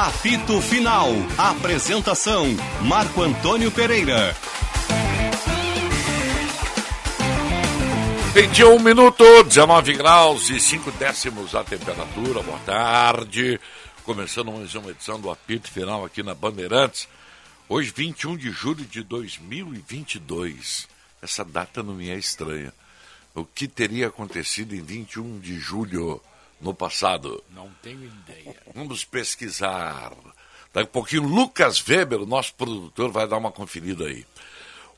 Apito Final. Apresentação: Marco Antônio Pereira. 21 minutos, 19 graus e 5 décimos a temperatura. Boa tarde. Começando mais uma edição do Apito Final aqui na Bandeirantes. Hoje, 21 de julho de 2022. Essa data não me é estranha. O que teria acontecido em 21 de julho no passado? Não tenho ideia. Vamos pesquisar. Daqui a pouquinho, Lucas Weber, o nosso produtor, vai dar uma conferida aí.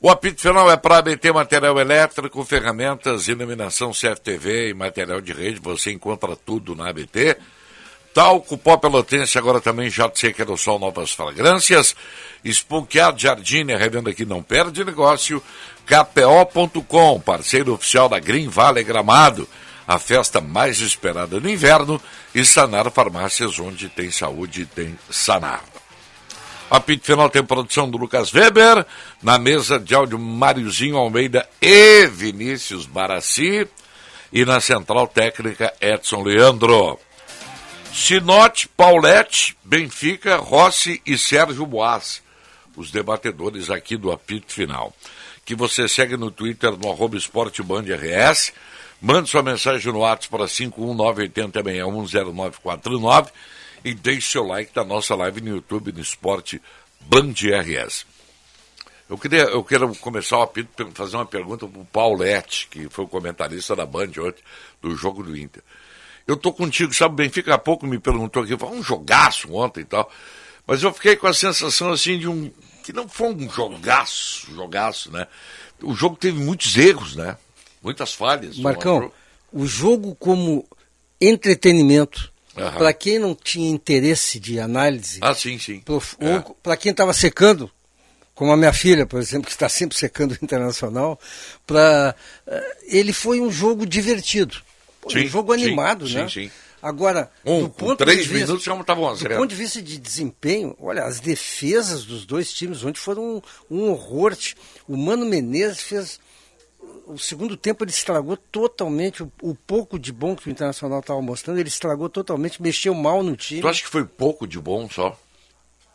O apito final é para ABT Material Elétrico, ferramentas, iluminação CFTV e material de rede. Você encontra tudo na ABT. Talco, pó pelotense, agora também JC Querosol, novas fragrâncias. Spunkyard Jardim, a revenda que não perde negócio. KPO.com, parceiro oficial da Green Valley Gramado. A festa mais esperada no inverno. E Sanar Farmácias, onde tem saúde, tem Sanar. Apito final tem produção do Lucas Weber, na mesa de áudio Máriozinho Almeida e Vinícius Barassi, e na central técnica Edson Leandro. Sinote, Paulette, Benfica, Rossi e Sérgio Boas, os debatedores aqui do apito final. Que você segue no Twitter no arroba esportebandrs, mande sua mensagem no WhatsApp para 51980610949 e deixe seu like da nossa live no YouTube, no Esporte Band RS. Eu queria, eu quero começar o apito fazer uma pergunta para o Paulette, que foi o comentarista da Band ontem, do jogo do Inter. Eu tô contigo, sabe, Benfica há pouco me perguntou aqui, um jogaço ontem e tal, mas eu fiquei com a sensação assim de um, que não foi um jogaço, jogaço, né? O jogo teve muitos erros, né? Muitas falhas. Marcão, o jogo como entretenimento, Uhum. Para quem não tinha interesse de análise, ah, sim, sim. É. para quem estava secando, como a minha filha, por exemplo, que está sempre secando o internacional, para uh, eh, ele foi um jogo divertido, sim, um jogo animado, sim, né? Sim, sim. Agora, um, do ponto três de vista, minutos já estava Do ponto de vista de desempenho, olha, as defesas dos dois times ontem foram um, um horror. O Mano Menezes fez o segundo tempo ele estragou totalmente o, o, pouco de bom que o Internacional estava mostrando, ele estragou totalmente, mexeu mal no time. Tu acha que foi pouco de bom só?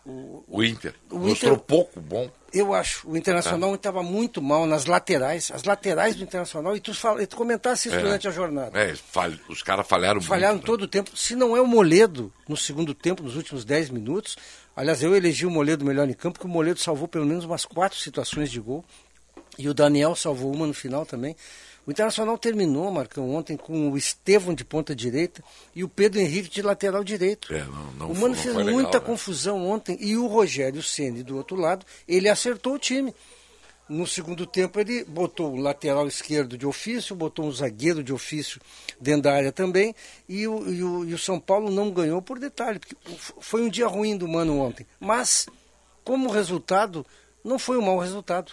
O, o Inter. O Mostrou Inter, pouco bom. Eu acho. O Internacional estava é. muito mal nas laterais. As laterais do Internacional, e tu, fala, e tu comentasse isso é. durante a jornada. É, os caras falharam, falharam muito. Falharam todo né? o tempo. Se não é o Moledo no segundo tempo, nos últimos 10 minutos. Aliás, eu elegi o Moledo melhor em campo, porque o Moledo salvou pelo menos umas quatro situações de gol. E o Daniel salvou uma no final também. O Internacional terminou, Marcão, ontem com o Estevão de ponta direita e o Pedro Henrique de lateral direito. É, não, não o Mano foi, fez legal, muita né? confusão ontem e o Rogério Ceni do outro lado, ele acertou o time. No segundo tempo ele botou o lateral esquerdo de ofício, botou um zagueiro de ofício dentro da área também e o, e o, e o São Paulo não ganhou por detalhe, porque foi um dia ruim do Mano ontem. Mas, como resultado, não foi um mau resultado.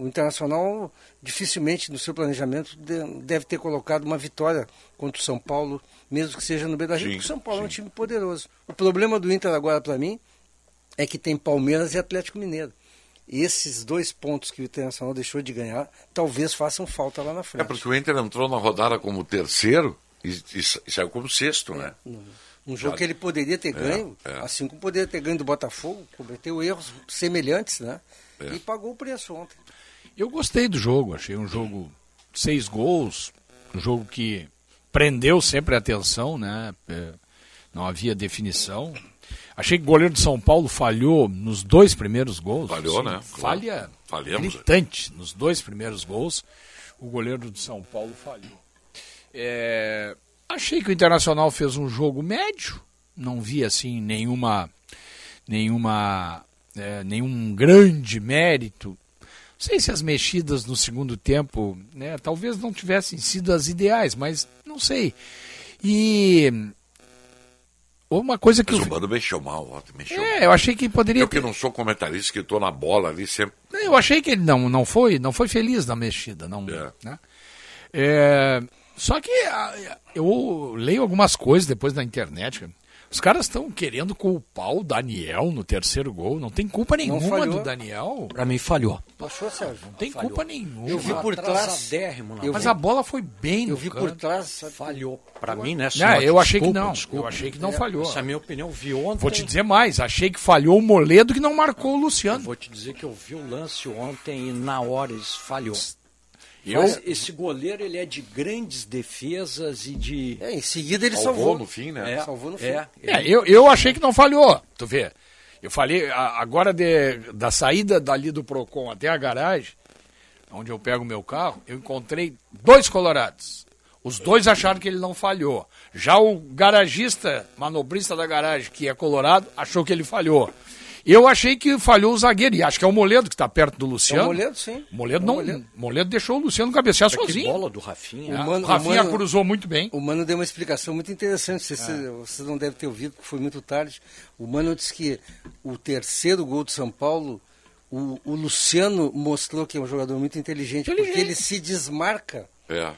O Internacional dificilmente no seu planejamento deve ter colocado uma vitória contra o São Paulo, mesmo que seja no Beira-Rio, porque o São Paulo sim. é um time poderoso. O problema do Inter agora para mim é que tem Palmeiras e Atlético Mineiro. E esses dois pontos que o Internacional deixou de ganhar, talvez façam falta lá na frente. É porque o Inter entrou na rodada como terceiro e, e, e saiu como sexto, né? Um jogo que ele poderia ter é, ganho, é, é. assim como poderia ter ganho do Botafogo, cometeu erros semelhantes, né? É. E pagou o preço ontem. Eu gostei do jogo, achei um jogo seis gols, um jogo que prendeu sempre a atenção, né? É, não havia definição. Achei que o goleiro de São Paulo falhou nos dois primeiros gols. Falhou, Sim, né? Falha Falhamos. gritante nos dois primeiros gols. O goleiro de São Paulo falhou. É, achei que o Internacional fez um jogo médio. Não vi assim nenhuma, nenhuma, é, nenhum grande mérito não sei se as mexidas no segundo tempo, né, talvez não tivessem sido as ideais, mas não sei. E uma coisa que mas o Mano mexeu mal, mexeu. É, eu achei que poderia. Eu que não sou comentarista, que estou na bola ali sempre. Eu achei que ele não, não foi, não foi feliz na mexida, não. É. Né? É, só que eu leio algumas coisas depois na internet. Os caras estão querendo culpar o Daniel no terceiro gol. Não tem culpa nenhuma do Daniel. Pra mim falhou. Achou, Sérgio? Não tem Falhou. culpa nenhuma. Eu vi por trás. Eu Mas vi- a bola foi bem no Eu vi por canto. trás. sabe? Falhou. Pra mim, né? Não, eu achei que Desculpa, não. desculpa. Eu achei que não falhou. Essa é a minha opinião. Vi ontem. Vou te dizer mais. Achei que falhou o Moledo que não marcou o Luciano. Vou te dizer que eu vi o lance ontem e na hora isso falhou. Eu- Mas esse goleiro, ele é de grandes defesas e de... É, em seguida ele Salvou salvou. no fim, né? É, salvou no fim. é, É, eu, eu achei que não falhou. Tu vê. Eu falei, agora de, da saída dali do Procon até a garagem, onde eu pego o meu carro, eu encontrei dois colorados. Os dois acharam que ele não falhou. Já o garagista, manobrista da garagem, que é colorado, achou que ele falhou. Eu achei que falhou o zagueiro, e acho que é o Moledo que está perto do É Luciano. o Moledo, sim. Moledo É o não, Moledo. Moledo deixou o Luciano cabecear Que sozinho. bola do Rafinha. É, O Mano- o Rafinha o Mano- cruzou muito bem. O Mano deu uma explicação muito interessante, você, É. você não deve ter ouvido, porque foi muito tarde. O Mano disse que o terceiro gol do São Paulo, o, o Luciano mostrou que é um jogador muito inteligente, Inteligente. porque ele se desmarca. É.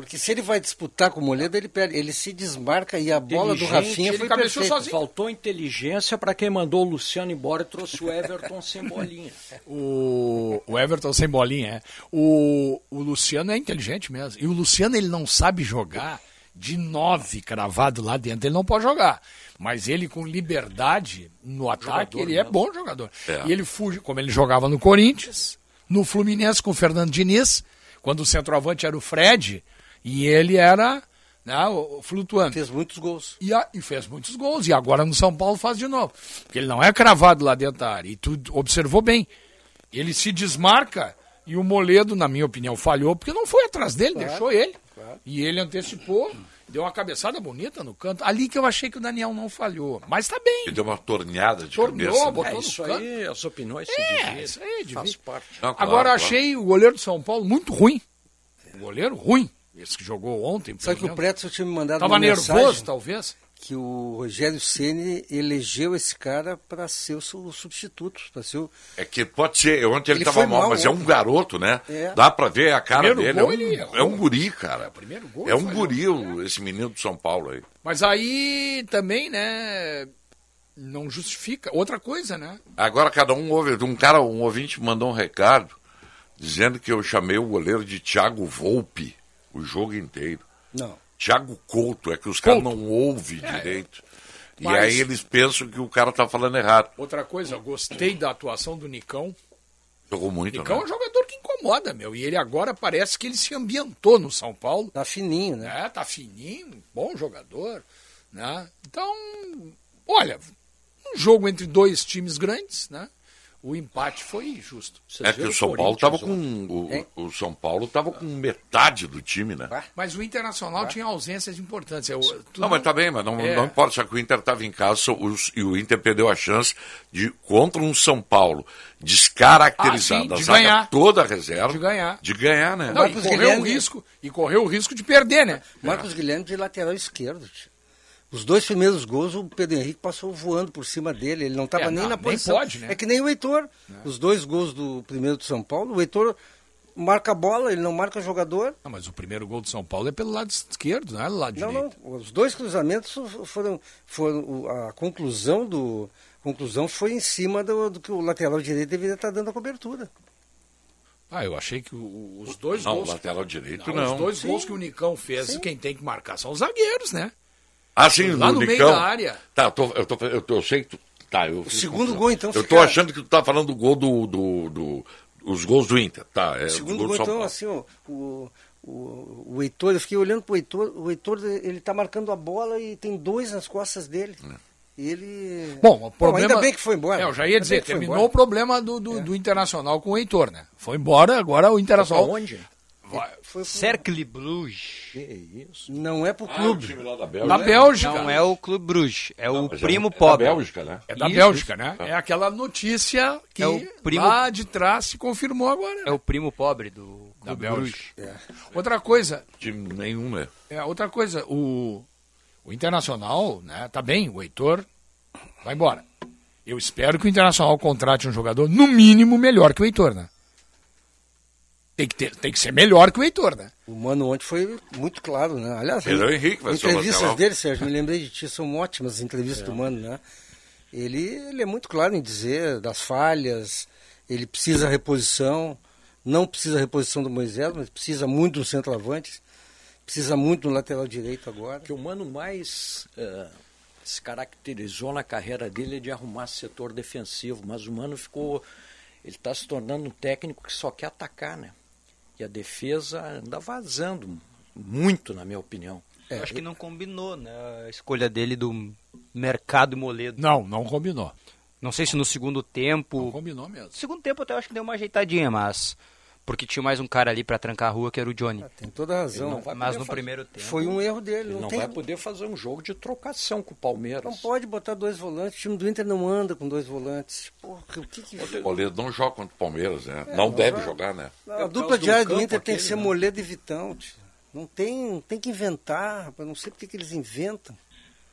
Porque se ele vai disputar com o Moledo, ele perde. Ele se desmarca e a bola do Rafinha foi perfeita. sozinho. Faltou inteligência para quem mandou o Luciano embora e trouxe o Everton sem bolinha. O, o Everton sem bolinha, é. O, o Luciano é inteligente mesmo. E o Luciano, ele não sabe jogar de nove cravado lá dentro. Ele não pode jogar. Mas ele, com liberdade no ataque, ele é bom jogador. É. E ele fuge, como ele jogava no Corinthians, no Fluminense com o Fernando Diniz, quando o centroavante era o Fred, e ele era né, flutuante. Fez muitos gols. E, a- e fez muitos gols. E agora no São Paulo faz de novo. Porque ele não é cravado lá dentro da área. E tu observou bem. Ele se desmarca e o Moledo, na minha opinião, falhou porque não foi atrás dele, deixou ele. E ele antecipou, deu uma cabeçada bonita no canto. Ali que eu achei que o Daniel não falhou. Mas tá bem. Ele deu uma torneada de Torneou, cabeça. né? botou É no isso canto. aí, as opiniões se É, dividem. isso aí, divide. Faz parte. Não, claro, Agora claro. achei o goleiro do São Paulo muito ruim. O goleiro ruim. Esse que jogou ontem. Só pelo que o. Preto tinha me mandado Tava uma nervoso, mensagem talvez. que o Rogério Ceni elegeu esse cara para ser o su- o substituto, para ser o... É que pode ser, ontem ele Ele estava mal, mal mas é um ontem. garoto, né? É. Dá pra ver a cara Primeiro dele. gol é, ele um, é um guri, cara. primeiro gol é um guri, o- esse menino do São Paulo aí. Mas aí também, né? Não justifica. Outra coisa, né? Agora cada um ouve. Um cara, um ouvinte mandou um recado dizendo que eu chamei o goleiro de Thiago Volpe o jogo inteiro. Não. Thiago Couto, é que os caras não ouvem direito. E Mas- aí eles pensam que o cara tá falando errado. Outra coisa, eu gostei da atuação do Nicão. Jogou muito, Nicão é né? um jogador que incomoda, meu. E ele agora parece que ele se ambientou no São Paulo. Tá fininho, né? É, tá fininho, bom jogador. Né? Então, olha, um jogo entre dois times grandes, né? O empate foi justo. Vocês É que o São Paulo tava Corinthians com. O, o São Paulo tava com metade do time, né? Mas o Internacional tinha ausências importantes. Eu, tu Não, mas tá bem, mas não, É. não importa, só que o Inter estava em casa os- e o Inter perdeu a chance de, contra um São Paulo descaracterizado, Ah, sim, a de zaga ganhar. toda a reserva. De ganhar. De ganhar, né? Não, e correu o risco e correu o risco de perder, né? Marcos Guilherme de lateral esquerdo. tio. Os dois primeiros gols, o Pedro Henrique passou voando por cima dele. Ele não estava É, nem não, na nem posição. pode, né? É que nem o Heitor. Os dois gols do primeiro do São Paulo, o Heitor marca a bola, ele não marca jogador. Não, mas o primeiro gol do São Paulo é pelo lado esquerdo, não é do lado Não, direito. não. Os dois cruzamentos foram. foram o- a conclusão do. conclusão foi em cima do, do que o lateral direito deveria estar dando a cobertura. Ah, eu achei que o- os dois Não, gols. lateral direito Não, não. Os dois Sim. gols que o Nicão fez, quem tem que marcar são os zagueiros, né? Ah, sim, Lá no meio Nicão. da área. Tá, eu, tô, eu, tô, eu, tô, eu sei que tu. Tá, eu fiz segundo gol, então, Eu fica- tô achando que tu tá falando do gol do. do, do- os gols do Inter. Tá, é, O do segundo gol gol, então, assim, ó, o, o, o Heitor, eu fiquei olhando pro Heitor, o Heitor, ele tá marcando a bola e tem dois nas costas dele. E ele. Bom, o problema... ainda bem que foi embora. É, eu já ia Ainda dizer, foi terminou embora. o problema do, do, do Internacional com o Heitor, né? Foi embora, agora o Internacional... Aonde? Vai- Foi pro- Cercle Bruges. Que isso? Não é pro Ah, o clube. time lá da Da Bélgica. Bélgica. Não é o Clube Bruges, é o Mas primo é, pobre. É da Bélgica, né? É da Isso, Bélgica, né? É aquela notícia que É o primo- lá de trás se confirmou agora. né? É o primo pobre do Da Clube Bélgica. Bruges. Outra coisa, Time nenhum, né? é, outra coisa, o, o Internacional, né, tá bem, o Heitor vai embora. Eu espero que o Internacional contrate um jogador, no mínimo, melhor que o Heitor, né? Tem que, ter, tem que ser melhor que o Heitor, né? O Mano ontem foi muito claro, né? Aliás, Pedro Henrique vai entrevistas dele, Sérgio, me lembrei de ti, são ótimas as entrevistas do Mano, né? Ele, ele é muito claro em dizer das falhas, ele precisa reposição, não precisa reposição do Moisés, mas precisa muito do centroavante, precisa muito do lateral direito agora. O que o Mano mais eh, se caracterizou na carreira dele é de arrumar setor defensivo, mas o Mano ficou. Ele está se tornando um técnico que só quer atacar, né? E a defesa anda vazando muito, na minha opinião. É, Eu acho que não combinou, né? A escolha dele do mercado e Moledo. Não, não combinou. Não sei se no segundo tempo. Não combinou mesmo. No segundo tempo até eu acho que deu uma ajeitadinha, mas. Porque tinha mais um cara ali pra trancar a rua que era o Johnny. Tem toda a razão. Mas no fazer- primeiro tempo. Foi um erro dele. Ele Não, não tem, vai poder fazer um jogo de trocação com o Palmeiras. não pode botar dois volantes. O time do Inter não anda com dois volantes. Porra, o que que... O Moledo não joga contra o Palmeiras, né? não, não deve vai. jogar, né? A por dupla do diária do Inter tem que aquele, ser né? Moledo e Vitão. tio. Não tem, tem que inventar, rapaz. Não sei porque que eles inventam.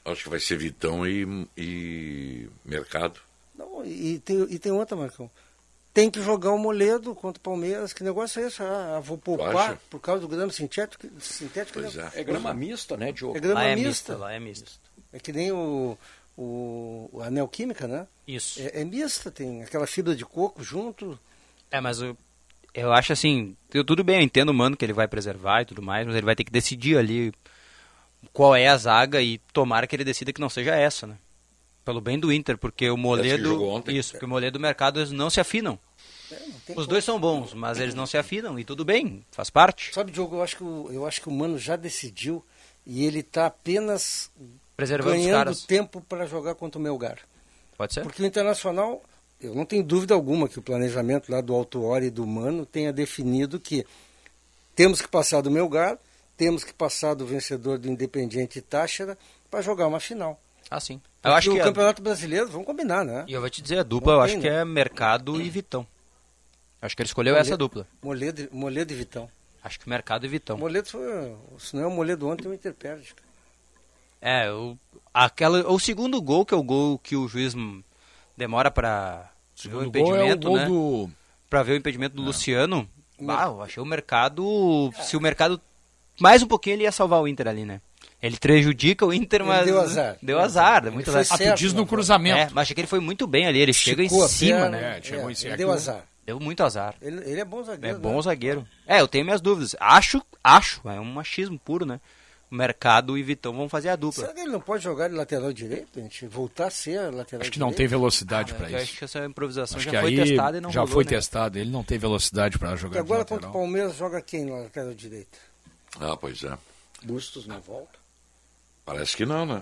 Acho que vai ser Vitão e, e Mercado. Não, e, tem, e tem outra, Marcão. Tem que jogar o Moledo contra o Palmeiras. Que negócio é esse? Ah, vou poupar por causa do grama sintético. sintético Pois né? é. É grama mista, né, Diogo? É grama Lá é mista. mista, lá é mista. É que nem o, o, o anel química, né? Isso. É, é mista, tem aquela fibra de coco junto. É, mas eu, eu acho assim, eu- tudo bem, eu entendo o mano que ele vai preservar e tudo mais, mas ele vai ter que decidir ali qual é a zaga e tomara que ele decida que não seja essa, né? Pelo bem do Inter, porque o Moledo. jogou ontem. Isso, porque o Moledo e o Mercado eles não se afinam. É, Os como. dois são bons, mas eles não se afinam e tudo bem, faz parte. Sabe, Diogo, eu acho que o, eu acho que o Mano já decidiu e ele está apenas Preservando os ganhando caras. tempo para jogar contra o Melgar. Pode ser? Porque o Internacional, eu não tenho dúvida alguma que o planejamento lá do Alto Ori e do Mano tenha definido que temos que passar do Melgar, temos que passar do vencedor do Independiente Táchira para jogar uma final. Ah, sim. Porque Eu acho que o a- Campeonato Brasileiro, vamos combinar, né? E eu vou te dizer, a dupla eu Não acho tem, que né? é Mercado e Vitão. Acho que ele escolheu Moledo. essa dupla. Moledo, Moledo e Vitão. Acho que Mercado e Vitão. Moledo foi, se não é o Moledo ontem, o Inter perde. É, o, aquela, o segundo gol, que é o gol que o juiz demora pra ver o O gol é o impedimento, gol né? do... Pra ver o impedimento do Luciano. Ah, eu achei o mercado. Se o mercado. Mais um pouquinho ele ia salvar o Inter ali, né? Ele prejudica o Inter, Ele mas. deu azar. Deu azar, Ele muito azar. Ah, tu certo diz no cruzamento. É, mas achei que ele foi muito bem ali, ele chega em Esticou cima, perna, né? É, chegou em cima. Ele deu azar. Deu muito azar. Ele, ele é bom É zagueiro. bom né? zagueiro. É, eu tenho minhas dúvidas. Acho, acho, é um machismo puro, né? O Mercado e Vitão vão fazer a dupla. Será que ele não pode jogar de lateral direito? A gente voltar a ser lateral Acho que não direito? tem velocidade para Eu isso. acho que essa improvisação Acho já foi testada e não já rolou, foi né? testado. Ele não tem velocidade para E jogar de agora contra o. Palmeiras joga quem na lateral direita? Ah, pois é. Bustos na volta. Parece que não, né?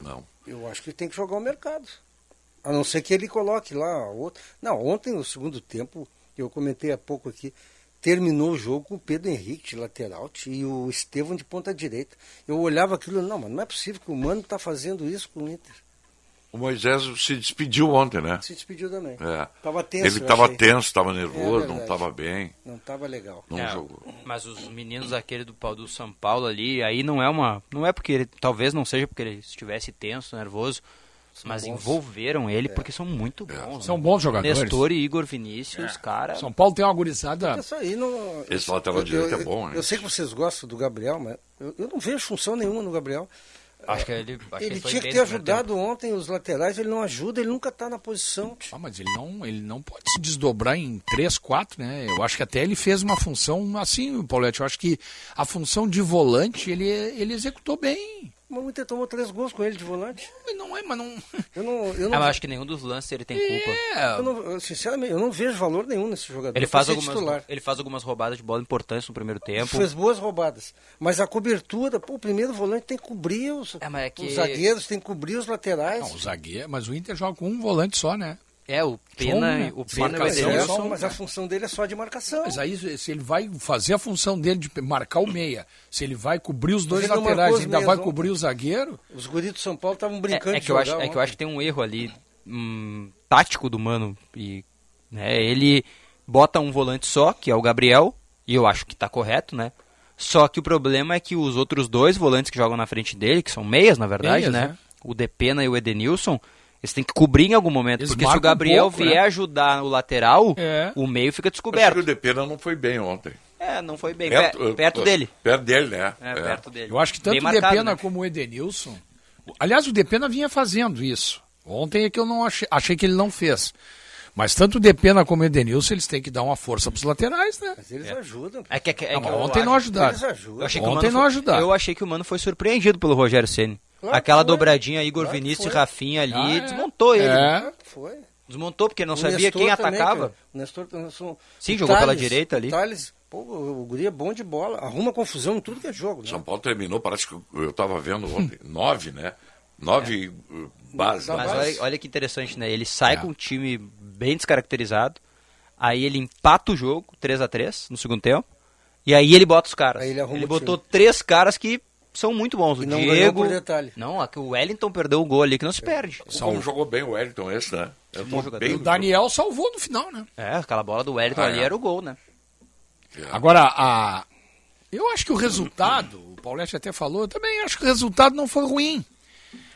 Não. Eu acho que tem que jogar o mercado. A não ser que ele coloque lá outro. Não, ontem no segundo tempo, eu comentei há pouco aqui, terminou o jogo com o Pedro Henrique de lateral e o Estevão de ponta direita. Eu olhava aquilo, não, mas não é possível que o Mano está fazendo isso com o Inter. O Moisés se despediu ontem, né? Se despediu também. É. Tava tenso. Ele estava tenso, estava nervoso, É não estava bem, Não estava legal. não É, jogou. Mas os meninos aquele do do São Paulo ali, aí não é uma, não é porque ele, talvez não seja porque ele estivesse tenso, nervoso, mas bons. envolveram ele porque são muito bons. São né? bons jogadores. Nestor e Igor Vinícius, cara. São Paulo tem uma gurizada. Isso aí não. Esse lateral direito é bom, hein? Eu sei que vocês gostam do Gabriel, mas eu, eu não vejo função nenhuma no Gabriel. Acho que ele, acho que ele foi tinha que ter ajudado ontem os laterais, ele não ajuda, ele nunca está na posição. Ah, mas ele não, ele não pode se desdobrar em três, quatro, né? Eu acho que até ele fez uma função assim, Paulette. Eu acho que a função de volante ele, ele executou bem. Mas o Inter tomou três gols com ele de volante. Mas não é, mas não. Eu não, eu não, Ah, mas acho que nenhum dos lances ele tem culpa. É, eu não- sinceramente, eu não vejo valor nenhum nesse jogador. Ele faz, algumas, titular. ele faz algumas roubadas de bola importantes no primeiro tempo. Fez boas roubadas. Mas a cobertura, pô, o primeiro volante tem que cobrir os, É, é que- os zagueiros, tem que cobrir os laterais. não, o zagueiro, mas o Inter joga com um volante só, né? É, o Pena, né? o Pena e o Marcação, mas, é, Edenilson. só mas a função dele é só de marcação. Mas aí, se ele vai fazer a função dele de marcar o meia, se ele vai cobrir os dois laterais e ainda vai ontem. cobrir o zagueiro, Os guris do São Paulo estavam É, brincando é de que eu acho, é que eu acho que tem um erro ali hum, tático do mano e né, ele bota um volante só, que é o Gabriel, e eu acho que tá correto, né? Só que o problema é que os outros dois volantes que jogam na frente dele, que são meias, na verdade, Meias, né? né? O Depena e o Edenilson, Eles têm que cobrir em algum momento, Eles porque se o marcam um Gabriel pouco, vier né? ajudar o lateral, É. o meio fica Acho que descoberto. o Depena não foi bem ontem. É, não foi bem. Perto, perto dele. Perto dele, né? É, perto dele. Eu acho que Bem tanto o marcado, Depena né? como o Edenilson. Aliás, o Depena vinha fazendo isso. Ontem é que eu não achei, achei que ele não fez. Mas tanto o Depena como o Edenilson, eles têm que dar uma força para os laterais, né? Mas eles ajudam. É que, é que- é Não, que ontem não ajudaram. Eles ajudam. Eu achei que o Ontem não foi- ajudaram. Eu achei que o Mano foi surpreendido pelo Rogério Ceni. Claro Aquela dobradinha Igor Claro Vinícius e. Rafinha ali Ah, é. desmontou ele. É. Foi. Desmontou porque não O sabia Nestor quem também, atacava. O Nestor, o Nestor- Sim, o jogou pela direita ali. Thales, pô, o guri é bom de bola. Arruma confusão em tudo que é jogo. Né? São Paulo terminou, parece que eu estava vendo ontem, nove, né? Nove uh, bases. Não, Mas olha, olha que interessante, né? Ele sai É. com um time bem descaracterizado, aí ele empata o jogo, 3 a 3 no segundo tempo, e aí ele bota os caras. Aí ele o botou três caras que são muito bons. O E não Diego. por detalhe. Não, o Wellington perdeu o gol ali que não se perde. Como jogou bem o Wellington esse, né? Eu Bom jogador. O Daniel salvou no final, né? É, aquela bola do Wellington Ah, ali é. era o gol, né? Agora, a... eu acho que o resultado, o Paulette até falou, eu também acho que o resultado não foi ruim.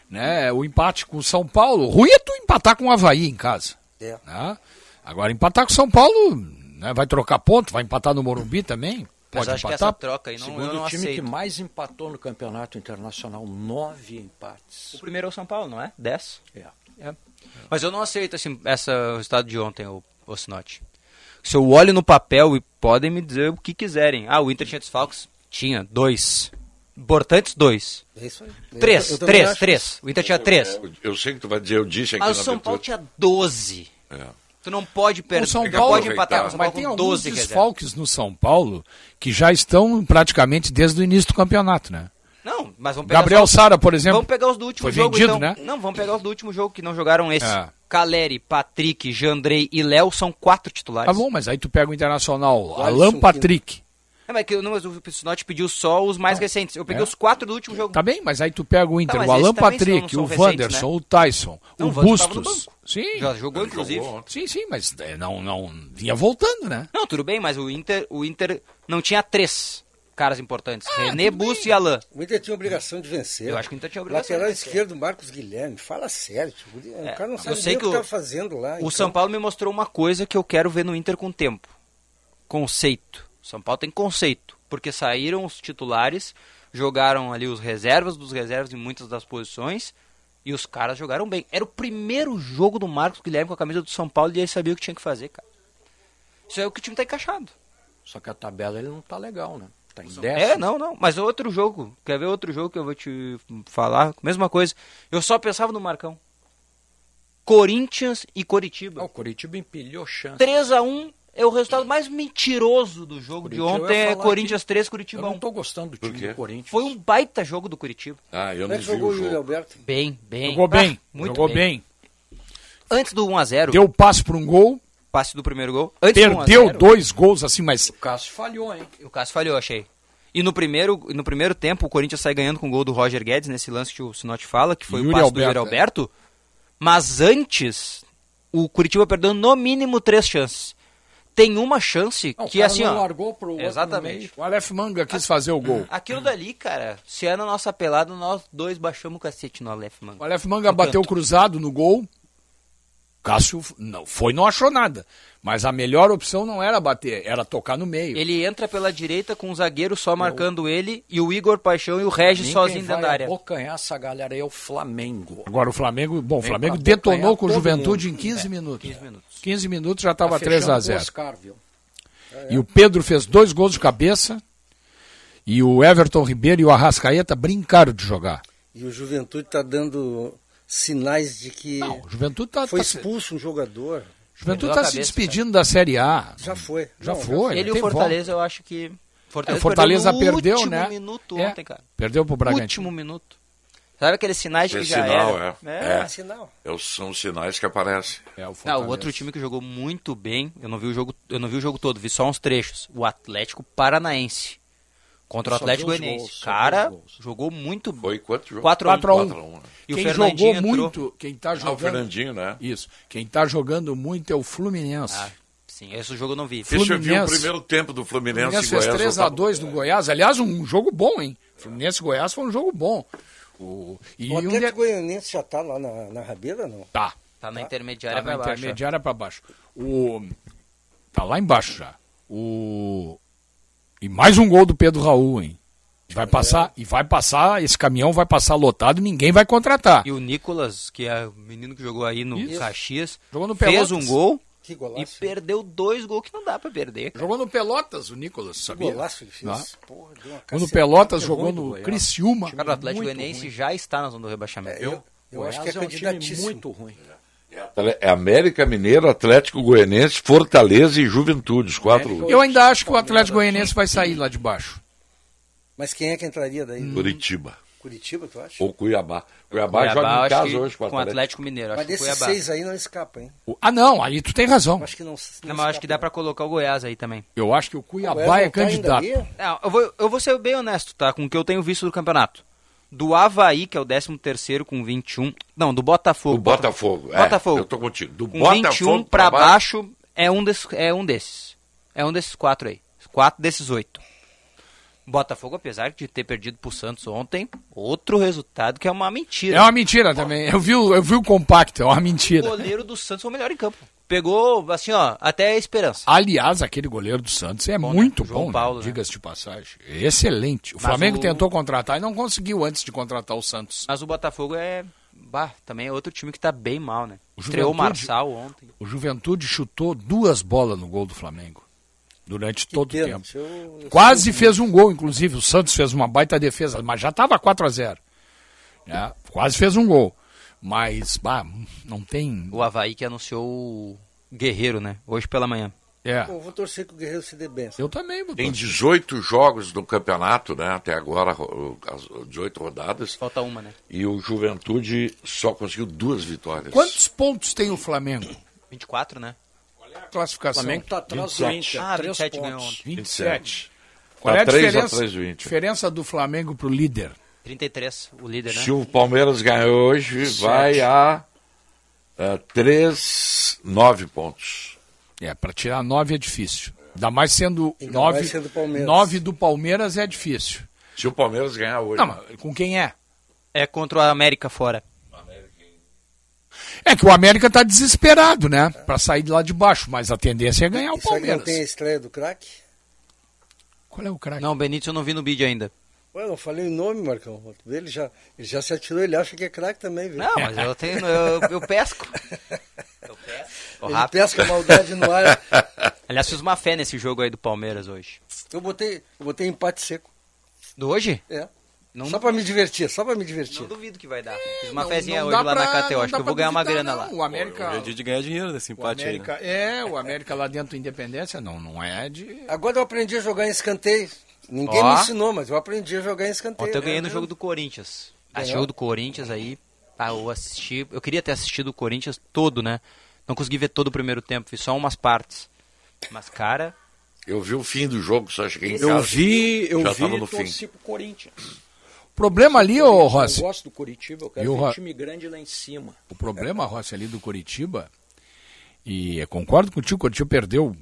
Né? O empate com o São Paulo. Ruim é tu empatar com o Havaí em casa. É. né? Agora, empatar com o São Paulo, né? vai trocar ponto, vai empatar no Morumbi também. Mas Pode acho que empatar. essa troca aí não, eu Segundo não o time aceito. que mais empatou no campeonato internacional, nove empates. O primeiro é o São Paulo, não é? 10. É. É. Mas eu não aceito assim, essa resultado de ontem, o, o Sinote. Se eu olho no papel e podem me dizer o que quiserem. Ah, o Inter tinha desfalques? Tinha, dois. Importantes, dois. É isso aí. Três, Eu- eu três, acho três. O Inter tinha três. Eu, eu sei que tu vai dizer, eu disse aqui Mas o São Paulo tinha 12. É. Tu não pode perder. O São não Paulo- pode empatar com o São Mas Paulo tem com alguns 12 reservas. desfalques no São Paulo que já estão praticamente desde o início do campeonato, né? Não, mas vamos pegar Gabriel só- Sara, por exemplo. Vamos pegar os do último foi jogo, vendido, então. né? Não, vamos pegar os do último jogo que não jogaram esse. É. Caleri, Patrick, Jandrei e Léo são quatro titulares. Tá bom, mas aí tu pega o Internacional, Alan. Patrick. É, mas, que, não, mas o Sinote pediu só os mais recentes. Eu peguei É. os quatro do último jogo. Tá bem, mas aí tu pega o Inter, Tá, o Alan também são- Patrick, são o Wanderson, né? o Tyson, Não, o o Wanderson tava no Bustos. banco. Sim, Já jogou, Ele inclusive. jogou sim, sim, mas é, não, não vinha voltando, né? Não, tudo bem, mas o Inter, o Inter não tinha três caras importantes. Ah, René, tudo Busto bem. e Alain. O Inter tinha obrigação de vencer. Eu acho que o Inter tinha obrigação Lateral esquerdo, Marcos Guilherme. Fala sério. tio. O É, cara não eu sabe sei nem o que que o- tá fazendo lá. O então. São Paulo me mostrou uma coisa que eu quero ver no Inter com o tempo. Conceito. São Paulo tem conceito. Porque saíram os titulares, jogaram ali os reservas dos reservas em muitas das posições. E os caras jogaram bem. Era o primeiro jogo do Marcos Guilherme com a camisa do São Paulo e ele sabia o que tinha que fazer, cara. Isso é o que o time tá encaixado. Só que a tabela ele não tá legal, né? Tá em É, décimo. não, não. Mas outro jogo. Quer ver outro jogo que eu vou te falar? Mesma coisa. Eu só pensava no Marcão. Corinthians e Ah, Coritiba. o Coritiba empilhou chance. 3x1 é o resultado mais mentiroso do jogo de Curitiba, eu ontem. É Corinthians aqui. 3, Eu Curitiba não 1. tô gostando do time do Corinthians. Foi um baita jogo do Curitiba. Ah, eu Como não é que vi jogou o jogo. Alberto? Bem, bem. Jogou bem, Ah, muito jogou bem. bem. Antes do 1x0, Deu passe para um gol, passe do primeiro gol. Antes do perdeu 1 a 0, dois gols assim, mas O Cássio falhou, hein? O Cássio falhou, achei. E no primeiro, no primeiro tempo, o Corinthians sai ganhando com o gol do Roger Guedes, nesse lance que o Sinote fala, que foi Yuri o passe Alberto, do Yuri é. Alberto. Mas antes, o Curitiba perdeu no mínimo três chances. Tem uma chance Não, que assim, não ó. largou pro no Exatamente. o Aleph Manga quis fazer o gol. Aquilo dali, cara, se é na nossa pelada, nós dois baixamos o cacete no Aleph, mano. O Aleph Manga bateu cruzado no gol. Cássio não, foi, não achou nada. Mas a melhor opção não era bater, era tocar no meio. Ele entra pela direita com o zagueiro só marcando ele e o Igor Paixão e o Regis sozinho dentro da área. abocanhar essa galera aí é o Flamengo. Agora o Flamengo, bom, o Flamengo detonou com o Juventude mundo. em 15 minutos. 15 minutos. 15 minutos já estava Tá 3 fechando a com o 0. Oscar, viu? E o Pedro fez dois gols de cabeça. E o Everton Ribeiro e o Arrascaeta brincaram de jogar. E o Juventude está dando sinais de que Não, o Juventude está foi tá, se- expulso um jogador. Juventude Perdeu a tá se despedindo da Série A. Já foi. Já Não, foi. Ele e o Fortaleza, eu acho que. É, o Fortaleza no perdeu, último né? minuto É. ontem, cara. Perdeu pro Bragantino. Último minuto. Sabe aqueles sinais de que Esse já sinal, era? é. É sinal. É, são os sinais que aparecem. É, o Não, Fortaleza. o outro time que jogou muito bem, eu não vi o jogo, eu não vi o jogo todo, vi só uns trechos. O Atlético Paranaense contra o Atlético Goianiense. Cara, jogou muito bem. Foi quanto jogo? 4 a 1. 4 a 1. 4 a 1, né? E o quem Fernandinho jogou entrou. muito, quem tá Ah, o jogando. Fernandinho, né? Isso. Quem tá jogando muito é o Fluminense. Ah, sim, esse jogo eu não vi. Deixa eu ver o Fluminense. primeiro tempo do o Fluminense, Fluminense e fez Goiás. 3 eu a tava- 2 no Goiás. Aliás, um jogo bom, hein? Fluminense e Goiás foi um jogo bom. O, e o Atlético de... Goianense já está lá na, na rabeira, não? Tá. Tá na tá. intermediária tá para baixo. intermediária para baixo. O tá lá embaixo já. O e mais um gol do Pedro Raul, hein? Vai passar, é. e vai passar, esse caminhão vai passar lotado e ninguém vai contratar. E o Nicolas, que é o menino que jogou aí no Isso. Caxias, jogou no fez um gol e perdeu dois gols que não dá pra perder. Cara. Jogou no Pelotas, o Nicolas, sabia? Que golaço ele fez. Porra, no Pelotas jogou no Criciúma. O Atlético Goianiense já está na zona do rebaixamento. É, eu, eu acho que é, é um time muito ruim. É América Mineiro, Atlético Goianense, Fortaleza e Juventude, os quatro. Eu ainda acho que o Atlético Goianense vai sair lá de baixo. Mas quem é que entraria daí? Curitiba. Curitiba, tu acha? Ou Cuiabá. Cuiabá, Cuiabá joga em casa hoje com o Atlético. Atlético Mineiro. Mas desses Cuiabá. seis aí não escapa, hein? Ah, não, aí tu tem razão. acho que não, não, não mas acho que dá para colocar o Goiás aí também. Eu acho que o Cuiabá o é candidato. Não, eu, vou, eu vou ser bem honesto, tá? Com o que eu tenho visto do campeonato. Do Havaí, que é o 13 terceiro com 21. Não, do Botafogo. Do Botafogo, é, Botafogo. Eu tô contigo. Do com Botafogo 21 para baixo, baixo é, um des, é um desses. É um desses quatro aí. Quatro desses oito. Botafogo, apesar de ter perdido pro Santos ontem, outro resultado que é uma mentira. É uma mentira também. Eu vi, eu vi o compacto, é uma mentira. O goleiro do Santos foi o melhor em campo. Pegou, assim, ó, até a esperança. Aliás, aquele goleiro do Santos é bom, né? muito né? bom, Paulo, né? diga-se de passagem. Excelente. O Mas Flamengo o... tentou contratar e não conseguiu antes de contratar o Santos. Mas o Botafogo é. Bah, também é outro time que tá bem mal, né? O Estreou o Marçal ontem. O Juventude chutou duas bolas no gol do Flamengo durante que todo o tempo. Eu, eu Quase fez um gol, inclusive. O Santos fez uma baita defesa, mas já estava 4 a 0 né? Quase fez um gol. Mas, bah, não tem. O Havaí que anunciou o Guerreiro, né? Hoje pela manhã. É. Vou torcer que o Guerreiro se dê bem. Eu também vou Tem 18 jogos no campeonato, né? Até agora, as 18 rodadas. Falta uma, né? E o Juventude só conseguiu duas vitórias. Quantos pontos tem o Flamengo? 24, né? Classificação? O Flamengo está atrás 27. Ah, 27 ganhou ontem. 27. Qual é a diferença, diferença do Flamengo para o líder? 33, o líder, né? Se o Palmeiras ganhou hoje, 27. vai a, a 3, 9 pontos. É, para tirar 9 é difícil. Ainda mais sendo 9 9 do Palmeiras é difícil. Se o Palmeiras ganhar hoje. Não, com quem é? É contra o América fora. É que o América está desesperado, né? Para sair de lá de baixo, mas a tendência é ganhar o Palmeiras. não tem a estreia do craque? Qual é o craque? Não, Benítez eu não vi no vídeo ainda. Ué, eu não falei o nome, Marcão. Ele já, ele já se atirou, ele acha que é craque também, viu? Não, mas eu tenho. Eu, eu pesco. Eu pesco. Ele pesca maldade no ar. Aliás, fiz uma fé nesse jogo aí do Palmeiras hoje. Eu botei, eu botei empate seco. Do hoje? É. Não, só para me divertir, só para me divertir. Não duvido que vai dar. Fiz uma não, fezinha não hoje lá pra, na KTO, acho que eu vou ganhar uma grana não. lá. O América... Hoje é dia de ganhar dinheiro nesse empate América, aí, né? É, o América lá dentro da Independência, não, não é de... Agora eu aprendi a jogar em escanteio. Ninguém Ó. me ensinou, mas eu aprendi a jogar em escanteio. Ontem eu ganhei no jogo do Corinthians. A jogo do Corinthians aí, ah, eu assisti, eu queria ter assistido o Corinthians todo, né? Não consegui ver todo o primeiro tempo, vi só umas partes. Mas, cara... Eu vi o fim do jogo, só cheguei em eu casa. Vi, eu já vi, no fim. pro Corinthians problema ali, ô Rossi. Eu gosto do Curitiba, eu quero ver um time grande lá em cima. O problema, Rossi, ali do Curitiba, e concordo contigo, o Curitiba perdeu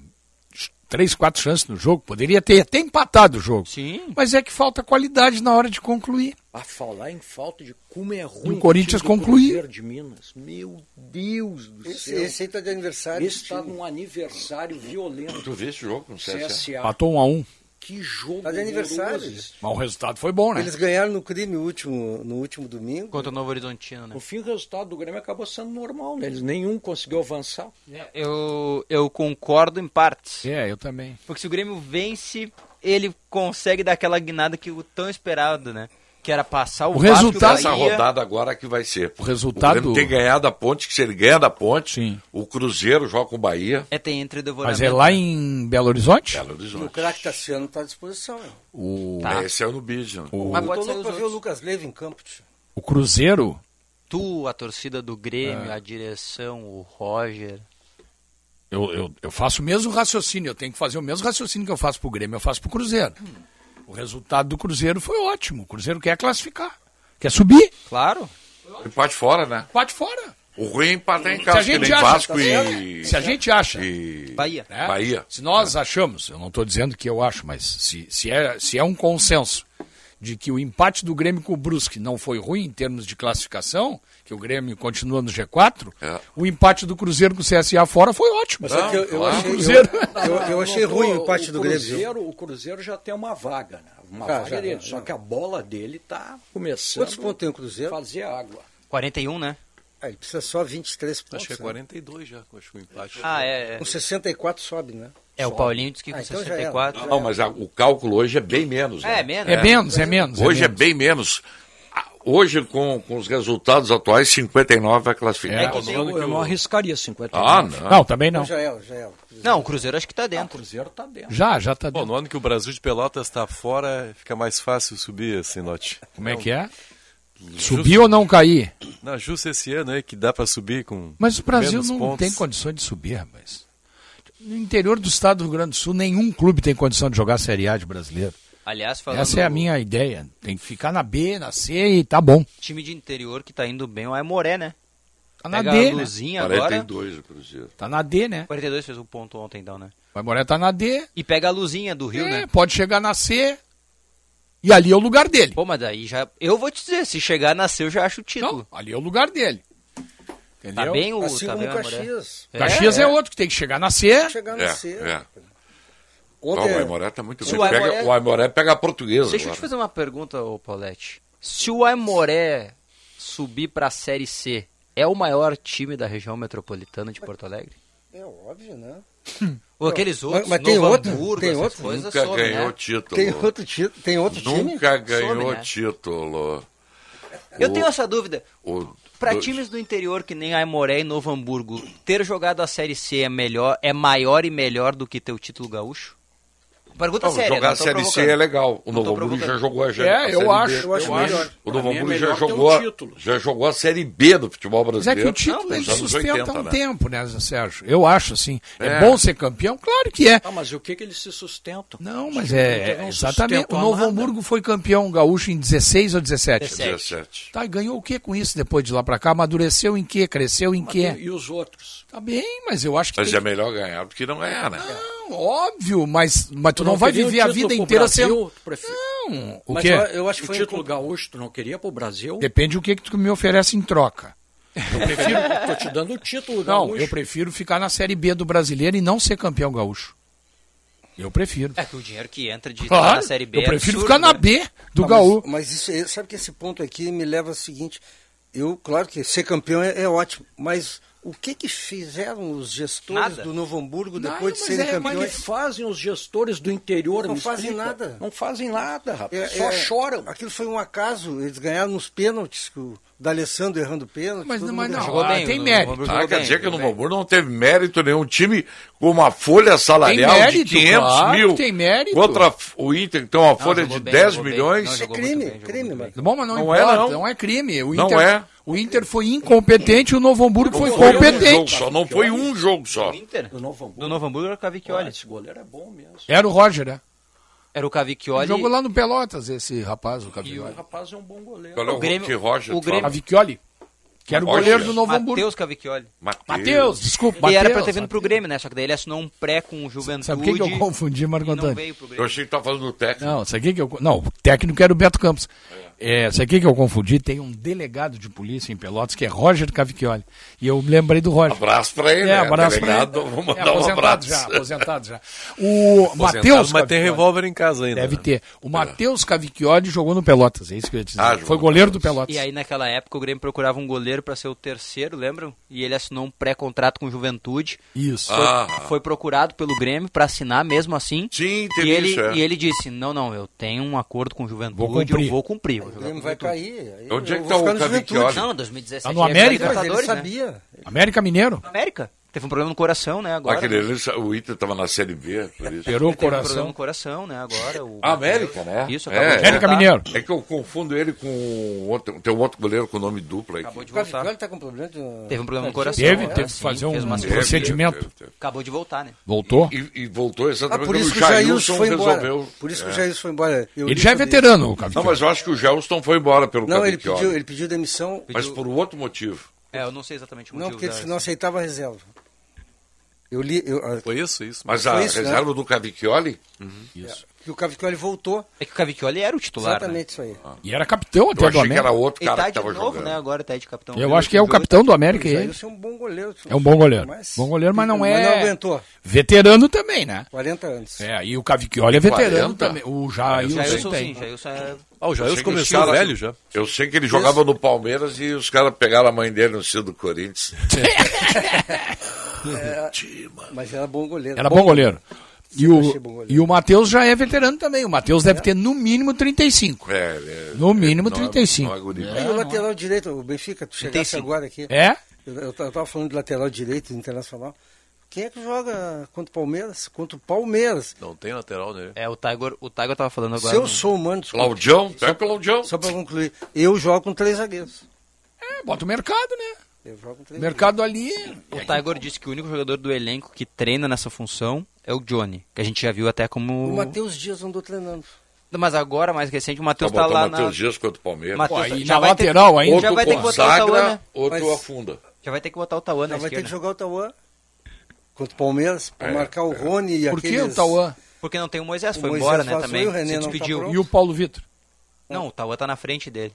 três, quatro chances no jogo, poderia ter até empatado o jogo. Sim. Mas é que falta qualidade na hora de concluir. A falar em falta de como é ruim. o Corinthians concluir. de Minas. Meu Deus do esse, céu. Esse aí tá de aniversário. Esse está num aniversário violento. Tu viste o jogo com o CSA? Matou um a um. Que jogo tá de aniversário. Mas o resultado foi bom, né? Eles ganharam no crime último, no último domingo. Contra o Novo Horizontino, né? No fim, o resultado do Grêmio acabou sendo normal, né? Eles nenhum conseguiu avançar. É, eu, eu concordo em partes. É, eu também. Porque se o Grêmio vence, ele consegue dar aquela guinada que o tão esperado, né? Que era passar o, o resultado essa rodada agora que vai ser. O resultado o tem ganhado a Ponte, que se ele ganhar da Ponte, Sim. o Cruzeiro joga com o Bahia. É tem entre Mas é lá em Belo Horizonte? Belo Horizonte. E o craque Tassiano está à disposição. Né? O... Tá. Esse é o no bid. O... Mas pode ser para ver o Lucas Leiva em campo. O Cruzeiro? Tu, a torcida do Grêmio, é. a direção, o Roger. Eu, eu, eu faço o mesmo raciocínio, eu tenho que fazer o mesmo raciocínio que eu faço pro Grêmio, eu faço pro Cruzeiro. Hum. O resultado do Cruzeiro foi ótimo. O Cruzeiro quer classificar. Quer subir. Claro. Empate fora, né? Empate fora. O ruim é empatar em casa, que nem acha, Vasco tá e... Se a gente acha... E... Bahia. Né? Bahia. Se nós é. achamos, eu não estou dizendo que eu acho, mas se, se, é, se é um consenso de que o empate do Grêmio com o Brusque não foi ruim em termos de classificação, que o Grêmio continua no G4, É. o empate do Cruzeiro com o CSA fora foi ótimo. Mas é que eu, eu achei, Cruzeiro. eu, eu- eu achei ruim o empate do Grêmio. O Cruzeiro já tem uma vaga, né? Uma Já, vaga dele. Só que a bola dele tá começando Quantos pontos tem o Cruzeiro? fazer água. 41, né? Ah, ele precisa só 23 pontos. Acho que é né? 42 já, acho que o empate. Ah, é. Com 64 sobe, né? É, o Paulinho disse que com Ah, então já 64. era. Não, mas a- o cálculo hoje é bem menos. né? É, menos. É menos, é menos. Hoje é menos. bem menos. Hoje, com, com os resultados atuais, 59 vai classificar. É. É Eu, o- eu não arriscaria 59. Ah, não. Não, também não. Já é, já é. Não, o Cruzeiro acho que tá Ah, o dentro. Cruzeiro tá dentro. Já, já tá Bom, dentro. no ano que o Brasil de Pelotas está fora, fica mais fácil subir, assim, note. Como é que é? Subir ou não cair? Não, justo esse ano aí que dá para subir com. Mas o Brasil menos não pontos. tem condições de subir, rapaz. No interior do estado do Rio Grande do Sul, nenhum clube tem condição de jogar Série A de brasileiro. Aliás, falando Essa é a minha ideia. Tem que ficar na B, na C e tá bom. time de interior que tá indo bem, o Aimoré, né? Tá na Pega D, a né? luzinha agora. 42 o Cruzeiro. Tá na D, né? 42 fez o ponto ontem, então, né? O Aimoré tá na D. E pega a luzinha do Rio, é, né? Pode chegar na C. E ali é o lugar dele. Pô, mas daí já. Eu vou te dizer, se chegar na C, eu já acho o título. Não, ali é o lugar dele. Entendeu? Tá bem o. Assim tá como bem o o Aimoré. Caxias. Caxias é. outro que tem que chegar na C. Chegar no É, C. é. Ontem, Não, o Aimoré tá muito bem. o Pega- Aimoré- O Aimoré pega a portuguesa Deixa eu te agora. fazer uma pergunta, ô Paulette. Se o Aimoré subir pra Série C, é o maior time da região metropolitana de Porto Alegre? é óbvio, né? Ou aqueles outros, mas tem Novo outro? Hamburgo, Tem essas outro? coisas Nunca sobem, ganhou né? título. Tem outro, tem outro time? Nunca ganhou Some, né? título. Eu O- tenho essa dúvida. Do- times do interior que nem Aimoré e Novo Hamburgo, ter jogado a Série C é melhor, é maior e melhor do que ter o título gaúcho? Pergunta Não, séria, jogar não a Série C é legal. O Não Novo Hamburgo já jogou a, É, a eu Série acho, B. Eu acho Eu melhor. O Novo é Hamburgo já um jogou, título. já jogou a Série B do futebol Mas é brasileiro. que o título nos ele sustenta 80, um né? tempo, né, Sérgio? Eu acho assim. É, É. bom ser campeão? Claro que é. Ah, mas e o que, que eles se sustentam? Não, mas Não é, um exatamente. O Novo nada. Hamburgo foi campeão gaúcho em 16 ou 17? 17. 17. Tá, e ganhou o que com isso depois de lá pra cá? Amadureceu em quê? Cresceu em Mas quê? E os outros? Tá bem, mas eu acho que Mas é melhor ganhar do que não ganhar, né? Não, óbvio, mas, mas tu não, vai queria um viver a vida inteira Brasil? sendo... Tu prefere- Não, o Mas quê? eu, eu acho que O foi título título gaúcho, tu não queria pro Brasil? Depende do que, que tu me oferece em troca. Eu prefiro... Tô te dando o título não, gaúcho. eu prefiro ficar na Série B do brasileiro e não ser campeão gaúcho. Eu prefiro. É que o dinheiro que entra de Claro, na Série B eu é prefiro absurdo, ficar na né? B do Não, gaúcho. Mas, mas isso, é- sabe que esse ponto aqui me leva ao seguinte: eu, claro que ser campeão é, é ótimo, mas o que que fizeram os gestores Nada. do Novo Hamburgo depois de mas serem é, Mas campeões? que fazem os gestores do interior? Não fazem explica? nada. Não fazem nada, rapaz. É- Só é- choram. Aquilo foi um acaso, eles ganharam nos pênaltis, que o D'Alessandro errando pênalti. Mas, mas não, jogou ah, bem, tem o mérito. Novo Ah, quer bem, dizer que o bem. Hamburgo não teve mérito nenhum time com uma folha salarial mérito, de 500 claro mil. tem mérito. Contra o Inter, que tem uma folha jogou de bem, 10 jogou bem. milhões. Não, É crime, bem, crime, mano. Bom, mas não, Não é, importa, não. não. é crime. O Não Inter, é. O Inter foi incompetente e o Novo Hamburgo foi Não foi um jogo competente. só, não foi um jogo só. Do? Do Novo Hamburgo. Do Novo Hamburgo era o Olha, Cavicchioli. esse goleiro é bom mesmo. Era o Roger, né? Era o Cavicchioli. jogou lá no Pelotas, esse rapaz, o E o Cavicchioli. rapaz é um bom goleiro. Qual é o, O Grêmio- que Roger o Grêmio-? Cavicchioli, que era o Roger. goleiro do Novo Hamburgo. Matheus Cavicchioli. Matheus, desculpa, E era pra ter vindo pro Grêmio, né? Só que daí ele assinou um pré com o Juventude. Sabe o que, eu confundi, Marco não Antônio? Eu achei que tava falando do técnico. Não, sabe o que, que eu. Não, o técnico era o Beto Campos. É, sabe o que, que eu confundi? Tem um delegado de polícia em Pelotas que é Roger Cavicchioli. E eu me lembrei do Roger. Abraço pra ele, É, né? abraço pra Delegado, ele. É, mandar um aposentado abraço. já, aposentado já. O Matheus Mas tem revólver em casa ainda. Deve né? ter. O Matheus Cavicchioli jogou no Pelotas, é isso que eu ia dizer. Ah, Foi goleiro do Pelotas. E aí naquela época o Grêmio procurava um goleiro pra ser o terceiro, lembram? E ele assinou um pré-contrato com o Juventude. Isso. Foi, Ah. foi procurado pelo Grêmio pra assinar mesmo assim. Sim, E teve ele, isso, é. e ele disse: Não, não, eu tenho um acordo com o Juventude, Vou cumprir. eu vou cumprir. O Grêmio vai Juventude." cair. aí Onde é que tá ficar o Cavicchioli? Não, 2017 Tá no América? Ele sabia. América Mineiro. América. Teve um problema no coração, né? Agora. Aquele, ali, o Inter tava na Série B, por isso. Operou o Ele teve um problema coração. no coração, né? Agora. O... América, né? Isso, é, acabou de América voltar. Mineiro. É que eu confundo ele com outro, tem um outro goleiro com nome duplo aí. Acabou de voltar. Cavicchioli tá com problema de... Teve um problema no coração. Teve, é, teve que fazer fez um procedimento. Acabou de voltar, né? Voltou. E, e voltou Ah, exatamente por isso que o Jailson foi embora. resolveu. Por isso que o É. Jailson foi embora. Eu Ele já é veterano, o Não, mas eu acho que o Gelston foi embora pelo. Não, ele pediu, ele pediu demissão. Mas por outro motivo. É, eu não sei exatamente o Não, motivo. porque ele não aceitava a reserva. Eu li... Eu, ah, Foi isso, isso. Mas a isso, né? reserva do Cavicchioli, Isso. que o Cavicchioli voltou. É que o Cavicchioli era o titular. né? Exatamente isso aí. E era capitão Eu até do achei que América. era outro Ele cara tá que de tava novo, jogando. né? Agora tá de capitão. Eu acho que é o capitão do América. Ele. É um bom goleiro. É um bom goleiro. Mas- Bom goleiro, mas não Mas é. não aguentou. Veterano também, né? 40 anos. É, e o Cavicchioli é veterano 40? também. O Jailson, Jailson tem. sim, Jailson é... Ah, o Eu Jailson sei que os começou caras- velho já. Eu sei que ele jogava no Palmeiras e os caras pegaram a mãe dele no estilo do Corinthians. Mas era bom goleiro. Era bom goleiro. E o, bom e o Matheus já é veterano também. O Matheus deve ter no mínimo 35. É, é, No mínimo não é- 35. não é guri. E o lateral direito, o Benfica, tu chegasse 35. agora aqui. É? Eu, eu, ta- eu tava falando de lateral direito internacional. Quem é que joga contra o Palmeiras? Contra o Palmeiras. Não tem lateral, né? É, o Tiger, o Tiger tava falando agora. Se eu sou humano, desculpa, Claudião, pega o Claudião. só para concluir, eu jogo com três zagueiros. É, bota o mercado, né? Eu jogo três Mercado ali. O Tiger disse que o único jogador do elenco que treina nessa função é o Johnny, que a gente já viu até como. O Matheus Dias andou treinando. Mas agora, mais recente, o Matheus tá botar lá o Matheus na. Dias contra o Palmeiras. Matheus- Pô, aí já na vai ter- lateral ainda. Já vai ter que Outro botar o né? outro Mas- afunda. Já vai ter que botar o Tauan na Já vai ter esquerda. que jogar o Tauan contra o Palmeiras para É, marcar o Rony e Por que aqueles... o Tauan? Porque não tem o Moisés, O foi Moisés embora, né, também. e o René Se não tá despediu. pronto. E o Paulo Vitor? não, o Tauan tá na frente dele.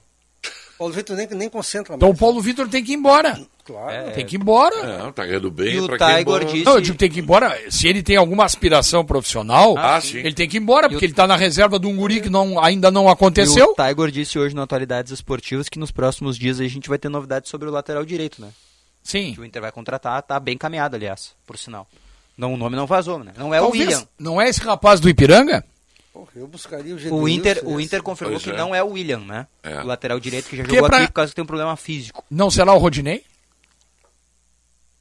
Paulo Vitor nem, nem concentra Então o mais. Paulo Vitor tem que ir embora. Claro. É. Tem que ir embora. É, tá ganhando bem. E o pra quem é Tiger disse- Não, eu digo tem que ir embora. Se ele tem alguma aspiração profissional, Ah, sim. ele tem que ir embora, porque o- ele tá na reserva de um guri que não, ainda não aconteceu. E o Tiger disse hoje no Atualidades Esportivas que nos próximos dias a gente vai ter novidades sobre o lateral direito, né? Sim. Que o Inter vai contratar, tá bem caminhado, aliás, por sinal. Não, o nome não vazou, né? Não é o Talvez- William. Não é esse rapaz do Ipiranga? Porra, eu buscaria o O Gedeilson, Inter, o. Inter confirmou Pois que é. não é o William, né? É. O lateral direito que já Que jogou pra- aqui por causa que tem um problema físico. Não será o Rodinei?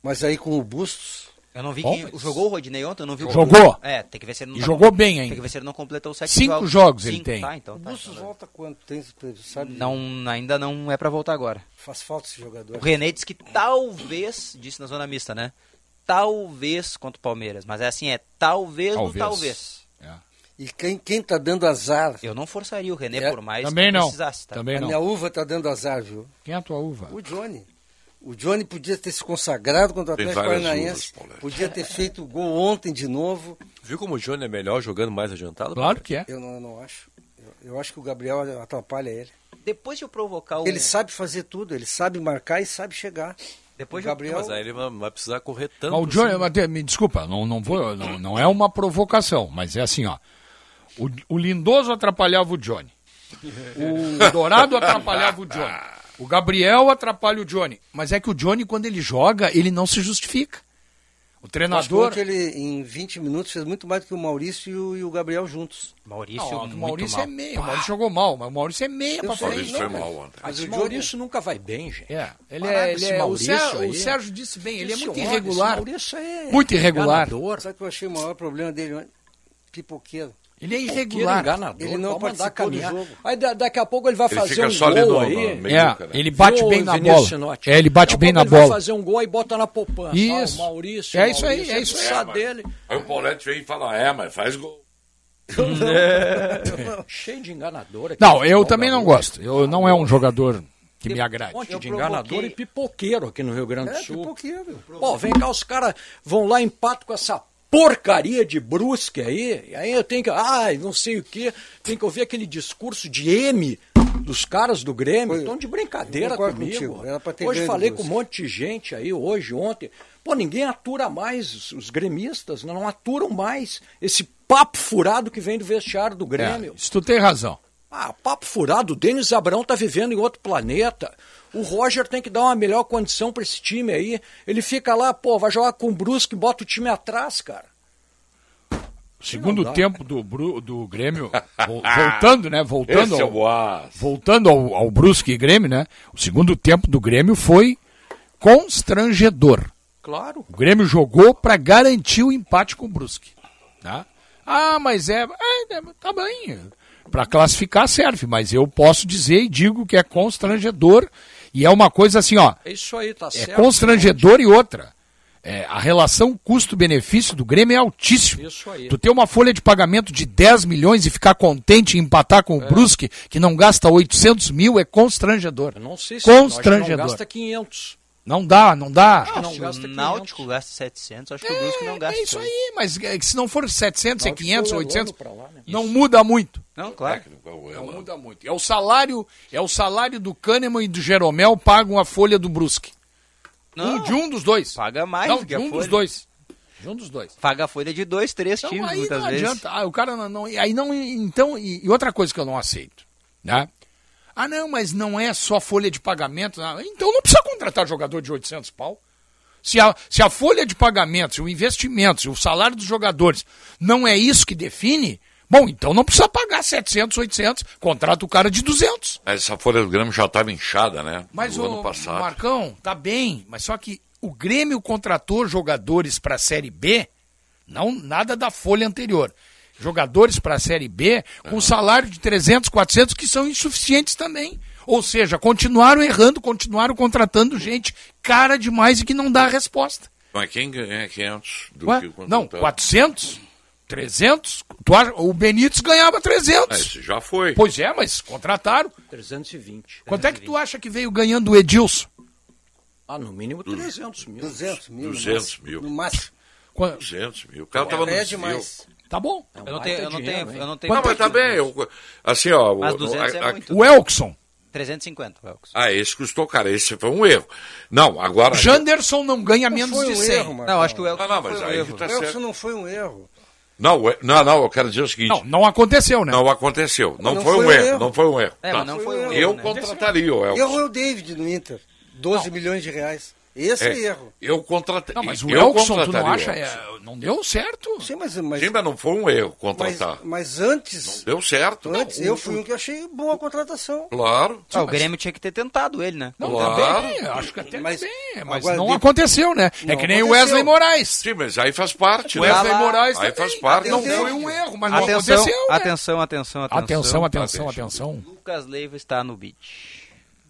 Mas aí com o Bustos... Eu não vi Bom, quem. mas- Jogou o Rodinei ontem? Eu não vi o Jogou. É, tem que ver se ele não E tá- jogou bem Tem ainda. que ver se ele não completou os sete Cinco jogos. jogos ele Cinco, tem. Tá, então O tá. Bustos volta quando? Tem, sabe? Não, ainda não é pra voltar agora. Faz falta esse jogador. O René disse que talvez, disse na zona mista, né? Talvez contra o Palmeiras. Mas é assim, é talvez do Talvez. talvez. E quem, quem tá dando azar... Eu não forçaria o René É, por mais Também que não. precisasse, tá? Também a não. minha uva tá dando azar, viu? Quem é a tua uva? O Johnny. O Johnny podia ter se consagrado contra o Atlético Paranaense. uvas, podia ter feito gol ontem de novo. Viu como o Johnny é melhor jogando mais adiantado? Claro que é. Eu não, eu não acho. Eu, eu acho que o Gabriel atrapalha ele. Depois de eu provocar o. Ele sabe fazer tudo, ele sabe marcar e sabe chegar. Depois o Gabriel. Mas aí ele vai, vai precisar correr tanto. Mas o Johnny, assim. me desculpa, não, não, vou, não, não é uma provocação, mas é assim, ó. O, o Lindoso atrapalhava o Johnny. O Dourado atrapalhava o Johnny. O Gabriel atrapalha o Johnny. Mas é que o Johnny, quando ele joga, ele não se justifica. O Mas treinador. ontem ele, em 20 minutos, fez muito mais do que o Maurício e o, Gabriel juntos. Maurício, Não, o Maurício é meia. O Maurício jogou mal, mas o Maurício é meia pra frente. Maurício foi mal ontem. Mas Mas o Maurício nunca vai bem, gente. É, ele é, ele é o, Maurício Sérgio, aí. o Sérgio disse bem, ele é muito irregular. esse Maurício é Muito irregular. enganador. Sabe o que eu achei o maior problema dele? Pipoqueiro. Ele é Irregular. enganador. Ele não pode mandar participou do caminhar. jogo. Aí da- daqui a pouco ele vai Ele fazer um só ali gol no, aí. no É, ele bate Viu, bem na bola. É, ele bate Daqui a bem pouco na ele vai bola. fazer um gol e bota na poupança. Isso. Ah, o Maurício, É isso aí, Maurício, é isso aí. precisar mas- dele. Aí o Paulete vem e fala, é, mas faz gol. Cheio de enganador. aqui. Não, eu também não gosto. Eu não é um jogador que me agrade. Um monte Eu de enganador e pipoqueiro aqui no Rio Grande do É, Sul. pipoqueiro. Pô, vem cá, os caras vão lá empato com essa porcaria de Brusque aí. E aí eu tenho que. Ai, não sei o quê. Tem que ouvir aquele discurso de M dos caras do Grêmio. Estão de brincadeira comigo. contigo, era pra ter hoje falei com um monte de gente aí, hoje, ontem. Pô, ninguém atura mais os, os gremistas, não aturam mais esse papo furado que vem do vestiário do Grêmio. É, isso tu tem razão. Ah, papo furado, o Denis Abrão tá vivendo em outro planeta. O Roger tem que dar uma melhor condição para esse time aí. Ele fica lá, pô, vai jogar com o Brusque, bota o time atrás, cara. O segundo dá. tempo do, Bru- do Grêmio, vol- voltando, né? Voltando Esse é o ao, voltando ao, ao Brusque e Grêmio, né? O segundo tempo do Grêmio foi constrangedor. Claro. O Grêmio jogou para garantir o empate com o Brusque. Tá? Ah, mas é. é, é, tá bem. Para classificar serve, mas eu posso dizer e digo que é constrangedor. E é uma coisa assim, ó. É isso aí, tá É certo. constrangedor e outra. É, a relação custo-benefício do Grêmio é. Isso aí. Tu ter uma folha de pagamento de 10 milhões e ficar contente em empatar com o Brusque, que não gasta 800 mil, é constrangedor. Eu não sei se já não Constrangedor. gasta 500. Não dá, não dá. Não, não se gasta o 500. Náutico gasta 700, acho que o Brusque não gasta. É isso aí, mas é se não for 700, é Náutico 500, foi 800, pra lá, né? não muda muito. Não, claro. Técnico, é Não muda muito. É o salário, é o salário do Kahneman e do Jeromel pagam a folha do Brusque. Não, Um, de um dos dois. paga mais não, que de a um folha. dos dois. De um dos dois. Paga a folha de dois, três Então times, aí muitas não vezes. adianta. Ah, o cara não, não- aí não, então e, e outra coisa que eu não aceito, né? Ah, não, mas não é só folha de pagamento. Ah, então não precisa contratar jogador de 800 pau. Se a, se a folha de pagamento, se o investimento, se o salário dos jogadores não é isso que define, bom, então não precisa pagar 700, 800, contrata o cara de 200. Essa folha do Grêmio já estava inchada, né? Mas do o ano passado. Marcão, tá bem, mas só que o Grêmio contratou jogadores para a Série B, não nada da folha anterior. Jogadores para a Série B com salário de 300, 400 que são insuficientes também. Ou seja, continuaram errando, continuaram contratando gente cara demais e que não dá a resposta. Mas quem ganha 500 do Ué? que o Não, contratado? 400, 300, tu acha- o Benítez ganhava Ah, 300. esse já foi. Pois é, mas contrataram. 320. Quanto é que tu acha que veio ganhando o Edilson? Ah, no mínimo 300 mil. 200 mil. no 200 máximo. mil. No máximo. Qua- 200 mil. O cara tava no É demais. Tá bom. É um Eu não tenho, eu não dinheiro, tenho, hein? eu não tenho. Não, mas tá bem. Eu, assim, ó. Mas o- 200 a- é a- muito. O Elkson. 350, Welks. Ah, esse custou, cara. Esse foi um erro. Não, agora. Janderson não ganha menos foi de um 100. erro. Não, acho que o Welks Ah, não, mas foi um aí erro. tá O certo. não foi um erro. Não, o- não, não, eu quero dizer o seguinte. Não, não aconteceu, né? Não aconteceu. Não, Não foi, foi um erro. erro. Não foi um erro. É, Tá. não foi um Eu Eu erro, né? contrataria o Elkson. Erro é o David no Inter. 12 milhões de reais. Esse é, É, erro. Eu contrataria. Não, mas o eu Elkson, tu não acha? é, não deu certo. Sim, mas, mas, Sim, mas não foi um erro mas, contratar. mas antes, Deu certo. antes Não, eu fui um que achei boa a contratação. Claro. Ah, o Grêmio tinha que ter tentado ele, né? Não, Claro. também, acho que até Mas- bem, mas agora, não de- aconteceu, né? é Não que nem o aconteceu. Wesley Moraes. Sim, mas aí faz parte. O né? Wesley. Moraes Aí faz parte. Não foi um erro, mas não Atenção, aconteceu. né? atenção, atenção, atenção. Atenção, atenção, Atenção. atenção. Lucas Leiva está no beat.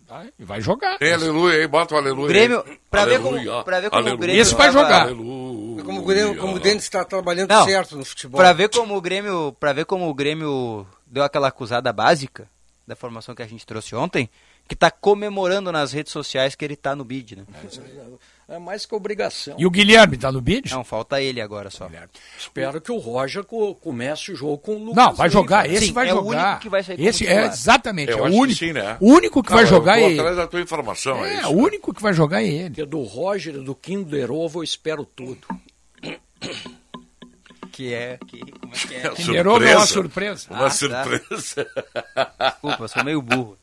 Vai, E vai jogar. Tem aleluia aí, bota o aleluia. O Grêmio, pra ver como- Aleluia, pra ver como o aleluia, Grêmio Esse vai jogar. aleluia. Como o, Grêmio, como o Denis está trabalhando Não. certo no futebol. Pra ver como o Grêmio, para ver como o Grêmio deu aquela acusada básica da formação que a gente trouxe ontem, que tá comemorando nas redes sociais que ele tá no bid, né? É mais que obrigação. E o Guilherme tá no bid? Não, falta ele agora só. Espero que o Roger co- comece o jogo com o Lucas Não, vai Leiva. jogar, esse Sim, vai é o jogar. único que vai sair esse é exatamente, Eu é o acho que único. sim, né? O único que Não, vai eu jogar é ele. atrás da tua informação, é, É, isso. o único que vai jogar é ele. Porque do Roger e do Kinder Ovo eu espero tudo. Que é, que, como é que é? É Kinder Ovo é uma surpresa. Uma Ah, tá. surpresa. Desculpa, eu sou meio burro.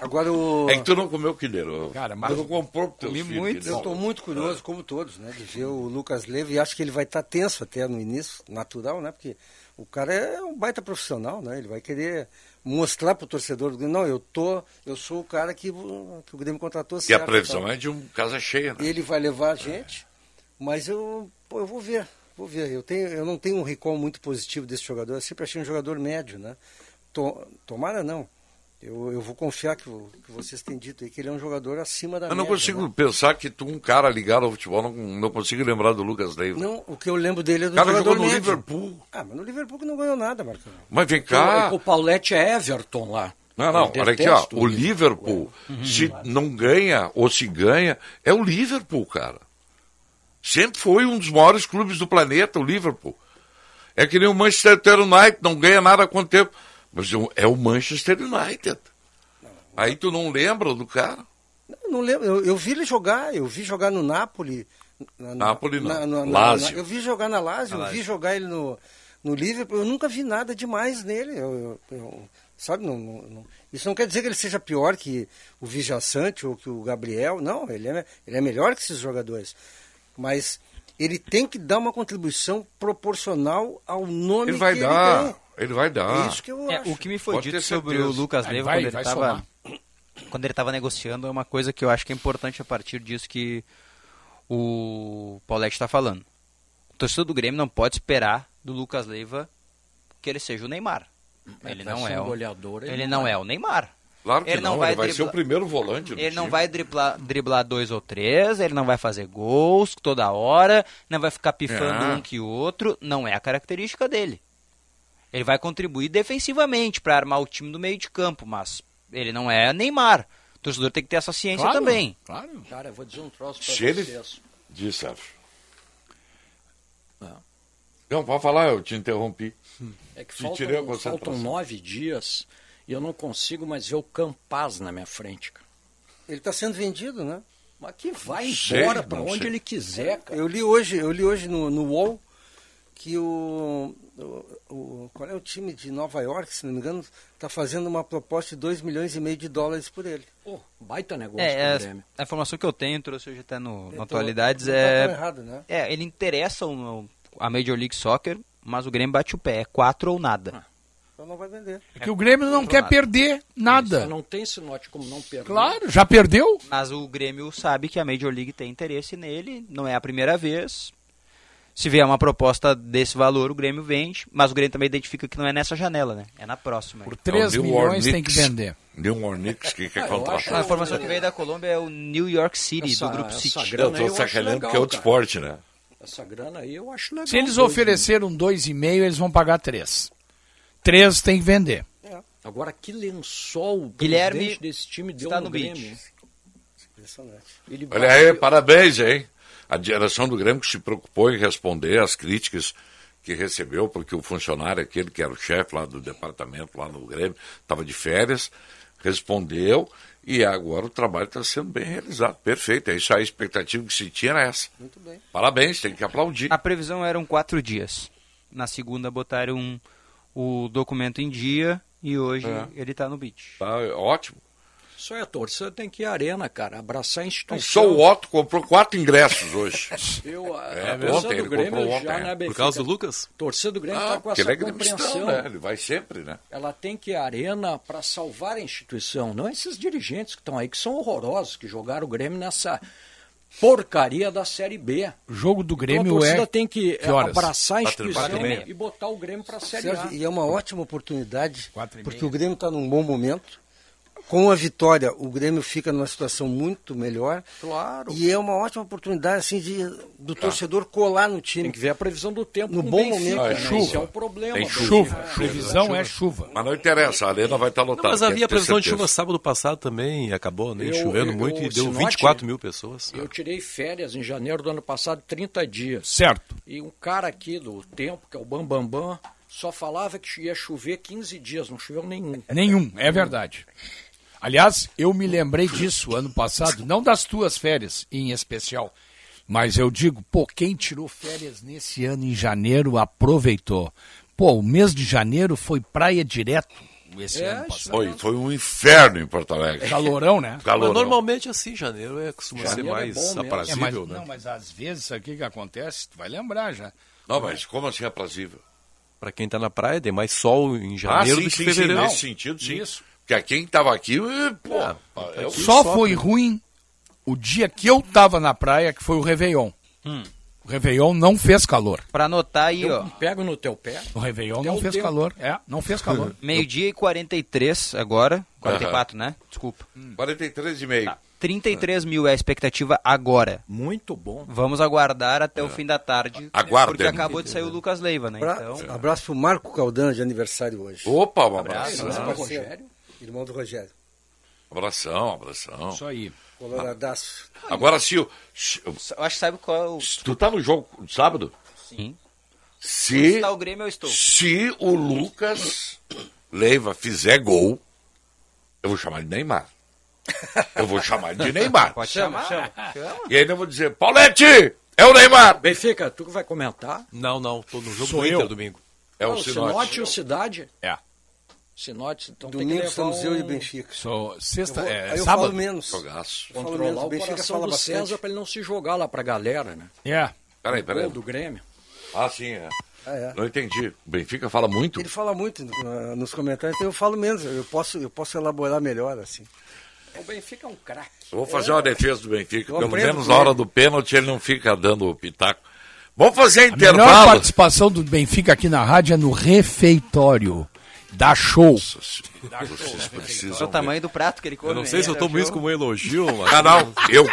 Agora o... É que tu não comeu Ovo. Cara, mas- tu não comprou pro teu Comi filho muito. Eu estou muito curioso, como todos, né, de ver o Lucas Leiva e acho que ele vai estar tenso até no início, natural, né, porque o cara é um baita profissional, né, ele vai querer mostrar para o torcedor do Grêmio, não, eu tô, eu sou o cara que, o- que o Grêmio contratou E certo. a previsão é de um casa cheia, né? Ele vai levar a gente, mas eu, pô, eu vou ver, vou ver. Eu, tenho, eu não tenho um recall muito positivo desse jogador, eu sempre achei um jogador médio, né? To- tomara não. Eu, eu vou confiar que, o- que vocês têm dito aí que ele é um jogador acima da Eu não média, consigo né? pensar que tu, um cara ligado ao futebol, não, não consigo lembrar do Lucas Leiva. Não, o que eu lembro dele é do o cara jogador jogou no médio. Liverpool. Ah, mas no Liverpool que não ganhou nada, Marcão. Mas vem cá. O Paulette é Everton lá. Não, não, Eu olha aqui, ó. O Liverpool, se não ganha ou se ganha, é o Liverpool, cara. Sempre foi um dos maiores clubes do planeta, o Liverpool. É que nem o Manchester United, não ganha nada há quanto tempo. Mas é o Manchester United. Aí tu não lembra do cara? Eu não lembro, eu, eu vi ele jogar, eu vi jogar no Napoli. Na, na- Napoli não, na- na- Lazio. na- eu vi jogar na Lazio, eu vi jogar ele no, no Liverpool, eu nunca vi nada demais nele. Eu, eu- sabe, não, não- não- isso não quer dizer que ele seja pior que o Vijaçante ou que o Gabriel, não, ele é, ele é melhor que esses jogadores. Mas ele tem que dar uma contribuição proporcional ao nome Ele vai que dar. ele tem. Ele vai dar. É isso que eu É, acho. o que me foi Pode dito sobre o Lucas Aí Leiva quando ele tava somar. quando ele estava negociando é uma coisa que eu acho que é importante a partir disso que o Paulette está falando. O torcedor do Grêmio não pode esperar do Lucas Leiva que ele seja o Neymar. Ele não ser é o goleador, ele ele não não é. é o Neymar. Claro que Ele não, não vai ele vai ser driblar- o primeiro volante Ele não time. vai driblar, driblar dois ou três, ele não vai fazer gols toda hora, não vai ficar pifando É. um que outro, não é a característica dele. Ele vai contribuir defensivamente para armar o time do meio de campo, mas ele não é Neymar. O torcedor tem que ter essa ciência Claro, também. Claro. Cara, eu vou dizer um troço ele- vocês. Diz, Sérgio. Ah. Não, pode falar, eu te interrompi. É que Te faltam, tirei a concentração. faltam nove dias e eu não consigo mais ver o Campaz na minha frente, cara. Ele está sendo vendido, né? Mas que vai Sei, embora pra não onde sei. ele quiser, cara. Eu li hoje, eu li hoje no, no UOL que o, o, o- qual é o time de Nova York, se não me engano, está fazendo uma proposta de 2 milhões e meio de dólares por ele. Pô, baita negócio É, é, Grêmio. a informação que eu tenho, trouxe hoje até no, no Então, Atualidades, não tá é, errado, né? é. Ele interessa o- a Major League Soccer, mas o Grêmio bate o pé. É quatro ou nada. Então não vai vender. É que o Grêmio não quer perder nada. Só não tem esse note como não perder. Claro, já perdeu? Mas o Grêmio sabe que a Major League tem interesse nele, não é a primeira vez. Se vier uma proposta desse valor, o Grêmio vende, mas o Grêmio também identifica que não é nessa janela, né? É na próxima. Por É o 3 New milhões tem que vender. New Orleans que quer Ah, eu contratar. A informação que veio da Colômbia é o New York City, Essa- do Grupo City. grana Eu aí acho sacaneando legal, que é outro esporte, né? Essa grana aí eu acho legal. Se eles dois, ofereceram 2,5, eles vão pagar 3. 3 tem que vender. né? Agora, que lençol o Guilherme presidente desse time deu está no, no Grêmio. beat. hein? Impressionante. Ele Olha aí, bateu- parabéns, hein? A direção do Grêmio que se preocupou em responder às críticas que recebeu, porque o funcionário, aquele que era o chefe lá do departamento, lá no Grêmio, estava de férias, respondeu e agora o trabalho está sendo bem realizado. Perfeito, é isso aí, a expectativa que se tinha era essa. Muito bem. Parabéns, tem que aplaudir. A previsão eram quatro dias. Na segunda botaram o documento em dia e hoje É. ele está no beat. Tá ótimo. Só é a torcida tem que ir à arena, cara. Abraçar a instituição. só o Otto comprou quatro ingressos hoje. Eu, a É, a torcida ontem, do Grêmio comprou já ontem, na é. Benfica. Por causa do Lucas? torcida do Grêmio Ah, está com essa ele é compreensão. né? Ele vai sempre, né? Ela tem que ir à arena para salvar a instituição, não esses dirigentes que estão aí, que são horrorosos, que jogaram o Grêmio nessa porcaria da Série B. O jogo do Então a Grêmio torcida é. tem que, que horas? abraçar a e instituição meia. e botar o Grêmio para a Série Sérgio, A. e é uma ótima oportunidade, Quatro e porque o Grêmio está num bom momento. Com a vitória, o Grêmio fica numa situação muito melhor. Claro. E é uma ótima oportunidade assim, de, do torcedor colar no time. Tem que ver a previsão do tempo No bom Benfica, momento, né? é chuva. Esse é o problema. Tem Chuva. Previsão é chuva. Mas não interessa, a arena vai estar Não, lotada. mas havia previsão de certeza. chuva sábado passado também e acabou nem Eu- chovendo eu- muito e o deu Sinote- 24 mil pessoas. Eu tirei férias em janeiro do ano passado, 30 dias. Certo. E um cara aqui do tempo, que é o Bambambam, Bam Bam, só falava que ia chover 15 dias, não choveu nenhum. Nenhum, é verdade. Aliás, eu me lembrei disso ano passado, não das tuas férias em especial, mas eu digo, pô, quem tirou férias nesse ano em janeiro aproveitou. Pô, o mês de janeiro foi praia direto esse É, ano passado. Foi, foi um inferno em Porto Alegre. Calorão, né? Calor. Mas normalmente assim, janeiro é, costuma Janeiro ser é mais bom mesmo. É, mas, aprazível, né? não, mas às vezes isso aqui que acontece, tu vai lembrar já. Não, mas como assim aprazível? Pra quem tá na praia, tem mais sol em Ah, janeiro sim, do que sim, em sim, fevereiro. nesse sentido, sim. Isso. Porque quem estava aqui, pô, eu- Só só foi ruim o dia que eu tava na praia, que foi o Réveillon. O Réveillon não fez calor. Para anotar aí, ó, Eu pego no teu pé. O Réveillon não fez tempo. calor. É, não fez calor. meio-dia e 43 agora. 44, né? Desculpa. 43 e meio. Tá. 33 mil é a expectativa agora. Muito bom. Vamos aguardar até o fim da tarde. Aguardem. Porque acabou de sair o Lucas Leiva, né? Abra- Então, Abraço pro Marco Caldana de aniversário hoje. Opa, um abraço. Irmão do parceiro. Rogério. Irmão do Rogério. Abração, abração. Isso aí. Coloradaço. Agora, se, o- se- eu acho que sabe qual é o. se tu tá no jogo de sábado, Sim. se, Se tá o Grêmio, eu estou. se o Lucas Leiva fizer gol, eu vou chamar de Neymar. Eu vou chamar de Neymar. Pode chamar. E ainda vou dizer, Paulette, é o Neymar. Benfica, tu que vai comentar? Não, não, tô no jogo Sou do eu. Inter domingo. É Ah, o o Sinote. Sinote e o Cidade? É. Sinote, então tem Domingo que levar estamos eu um... e Benfica. Sou sexta, Eu vou- é, aí eu sábado. falo menos. Jogaço. falo Controlar menos. o Benfica coração fala do bastante. César pra ele não se jogar lá pra galera, né? É. Peraí, peraí. Gol do Grêmio. Ah, sim, é. Ah, é. Não entendi. O Benfica fala muito. Ele fala muito no- nos comentários, então eu falo menos. Eu posso, eu posso elaborar melhor, assim. O Benfica é um craque. Vou fazer uma defesa do Benfica. Eu Pelo menos na hora do pênalti ele não fica dando o pitaco. Vamos fazer A melhor intervalo. participação do Benfica aqui na rádio é no refeitório. Dá show. Vocês Olha precisam o tamanho do prato que ele come. Eu não sei se eu né? tomo isso como um elogio, mas... Ah, não. Eu,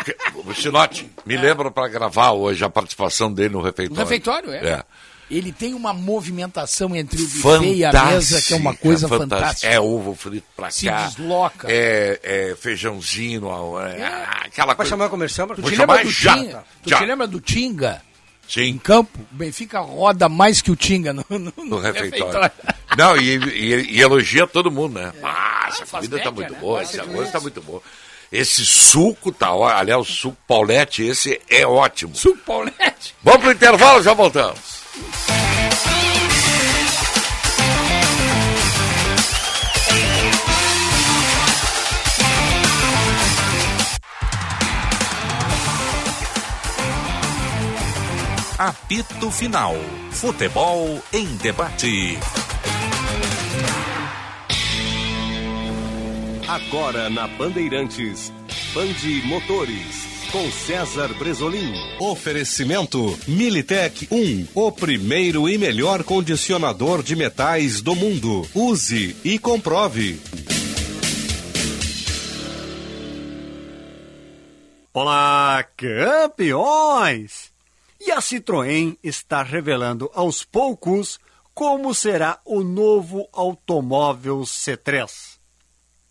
o Sinote, me lembra para gravar hoje a participação dele no refeitório. No refeitório, é. É. Ele tem uma movimentação entre o buffet e a mesa que é uma coisa fantástica. fantástica. É ovo frito pra Se cá. desloca. É, é feijãozinho, é, É. aquela Vai coisa. chamar o comercial? Marcos? Tu te, lembra do já, Tinga? Tu já. te lembra do Tinga? Em Sim, campo, o Benfica roda mais que o Tinga no, no, no refeitório. Não, e, e- e elogia todo mundo, né? Ah, essa comida tá média, muito né? boa, esse arroz tá isso. muito bom. Esse suco tá, ó, aliás, o suco Paulette, esse é ótimo. Suco Paulette. Vamos pro intervalo, já voltamos. Apito Final. Futebol em debate. Agora na Bandeirantes, Bande Motores, com César Bresolim. Oferecimento Militec 1, o primeiro e melhor condicionador de metais do mundo. Use e comprove. Olá, campeões! E a Citroën está revelando aos poucos como será o novo automóvel C3.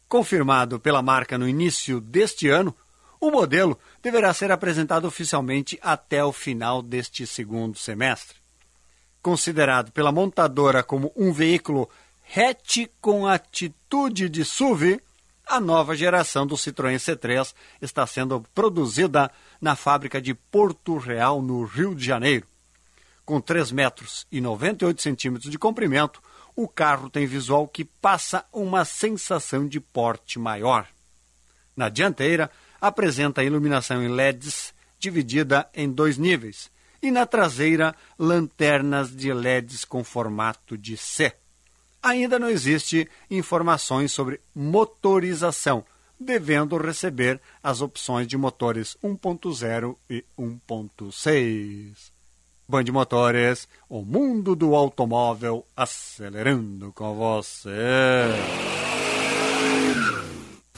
Confirmado pela marca no início deste ano, o modelo deverá ser apresentado oficialmente até o final deste segundo semestre. Considerado pela montadora como um veículo hatch com atitude de SUV, a nova geração do Citroën C3 está sendo produzida na fábrica de Porto Real, no Rio de Janeiro. Com 3 metros e 98 centímetros de comprimento, o carro tem visual que passa uma sensação de porte maior. Na dianteira, apresenta iluminação em LEDs dividida em dois níveis, e na traseira, lanternas de LEDs com formato de C. Ainda não existe informações sobre motorização, devendo receber as opções de motores 1.0 e 1.6. Band Motores, o mundo do automóvel acelerando com você.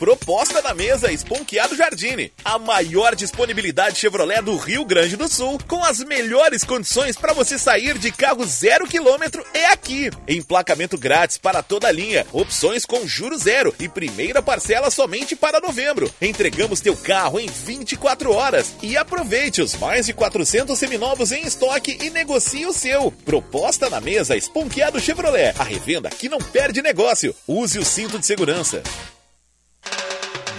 Proposta na mesa Esponqueado Jardine. A maior disponibilidade Chevrolet do Rio Grande do Sul, com as melhores condições para você sair de carro zero quilômetro é aqui. Emplacamento grátis para toda a linha, opções com juro zero e primeira parcela somente para novembro. Entregamos teu carro em 24 horas e aproveite os mais de 400 seminovos em estoque e negocie o seu. Proposta na mesa Esponqueado Chevrolet. A revenda que não perde negócio. Use o cinto de segurança.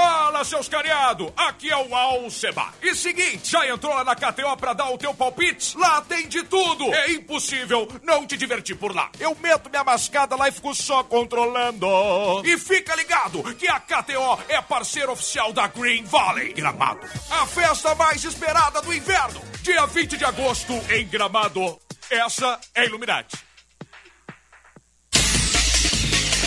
Fala, seus cariados! Aqui é o Alceba. E seguinte, já entrou lá na KTO pra dar o teu palpite? Lá tem de tudo! É impossível não te divertir por lá. Eu meto minha mascada lá e fico só controlando. E fica ligado que a KTO é parceiro oficial da Green Valley Gramado. A festa mais esperada do inverno. Dia 20 de agosto em Gramado. Essa é Illuminati.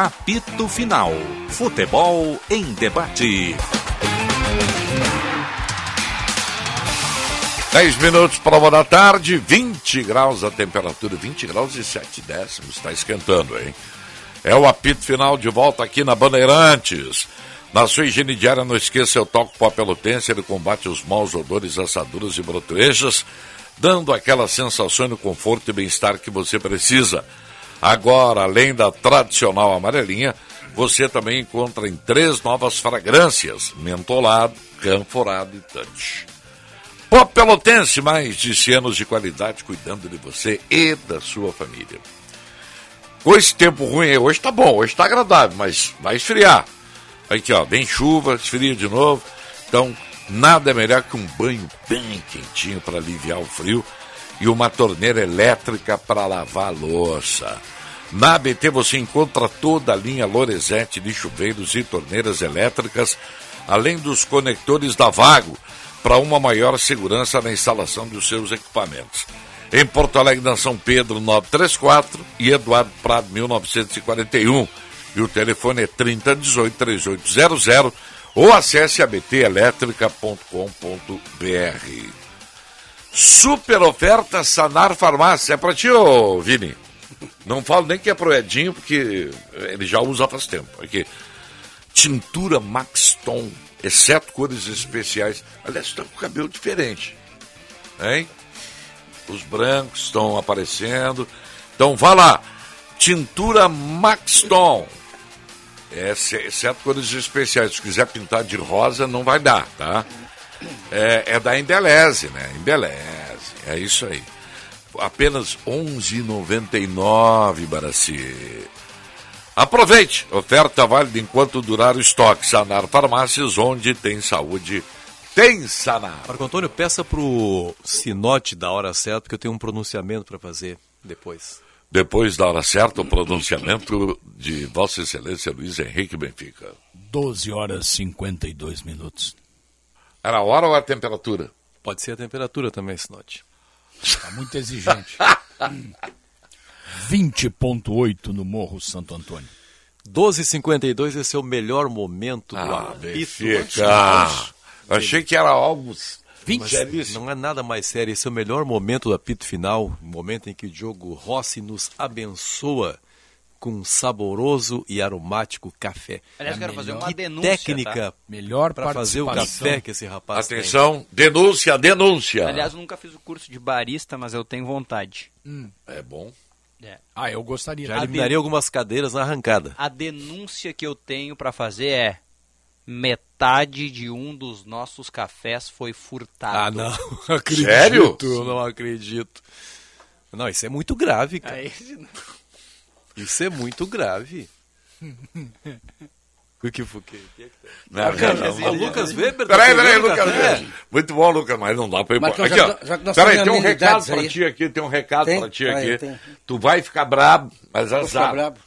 Apito Final. Futebol em debate. 10 minutos para uma da tarde, 20 graus a temperatura, 20 graus e 7 décimos, está esquentando, hein? É o apito final de volta aqui na Bandeirantes. Na sua higiene diária, não esqueça o toque pó pelotense, ele combate os maus odores, assaduras e brotuejas, dando aquela sensação de conforto e bem-estar que você precisa. Agora, além da tradicional amarelinha, você também encontra em três novas fragrâncias: mentolado, canforado e touch. Pop Pelotense, mais de 100 anos de qualidade cuidando de você e da sua família. Com esse tempo ruim hoje tá bom, hoje tá agradável, mas vai esfriar. Aqui, ó, vem chuva, esfria de novo. Então, nada é melhor que um banho bem quentinho para aliviar o frio e uma torneira elétrica para lavar louça. Na ABT você encontra toda a linha Lorenzetti de chuveiros e torneiras elétricas, além dos conectores da Vago para uma maior segurança na instalação dos seus equipamentos. Em Porto Alegre, na São Pedro 934 e Eduardo Prado 1941. E o telefone é 3018-3800 ou acesse abtelétrica.com.br. Super oferta Sanar Farmácia. É para ti, ô Vini? Não falo nem que é pro Edinho, porque ele já usa faz tempo. Aqui. Tintura Max exceto cores especiais. Aliás, está com cabelo diferente. Hein? Os brancos estão aparecendo. Então vá lá. Tintura Maxton. É, exceto cores especiais. Se quiser pintar de rosa, não vai dar, tá? É, é da Embeleze, né? Embeleze. É isso aí. Apenas R$ 11,99, Baraci. Aproveite, oferta válida enquanto durar o estoque. Sanar Farmácias, onde tem saúde, tem Sanar. Marco Antônio, peça pro Sinote da hora certa, porque eu tenho um pronunciamento para fazer depois. Depois da hora certa, o pronunciamento de Vossa Excelência Luiz Henrique Benfica. 12 horas e 52 minutos. Era a hora ou a temperatura? Pode ser a temperatura também, Sinote. Está muito exigente. 20.8 no Morro Santo Antônio. 12h52, esse é o melhor momento do Ah, apito. Benfica. Achei que era algo... Mas não é nada mais sério, esse é o melhor momento do apito final, o momento em que o Diogo Rossi nos abençoa com um saboroso e aromático café. Aliás, É quero fazer uma que denúncia. técnica tá? Melhor para fazer o café que esse rapaz tem. Atenção, denúncia, denúncia. Aliás, eu nunca fiz o curso de barista, mas eu tenho vontade. É bom. Ah, eu gostaria. Já eliminaria algumas cadeiras na arrancada. A denúncia que eu tenho pra fazer é metade de um dos nossos cafés foi furtado. Ah, não acredito. Sério? Eu não acredito. Não, isso é muito grave, cara. Aí, Isso é muito grave. O que foi? O que que é que tem? Não, não, não. O Lucas Weber. tá Peraí, peraí, pegando Lucas. Weber. Muito bom, Lucas, mas não dá pra ir já Aqui, ó. Peraí, tem um recado pra ti aqui, tem um recado Tem? pra ti aqui. Tu vai ficar brabo, mas Vou ficar azar. brabo.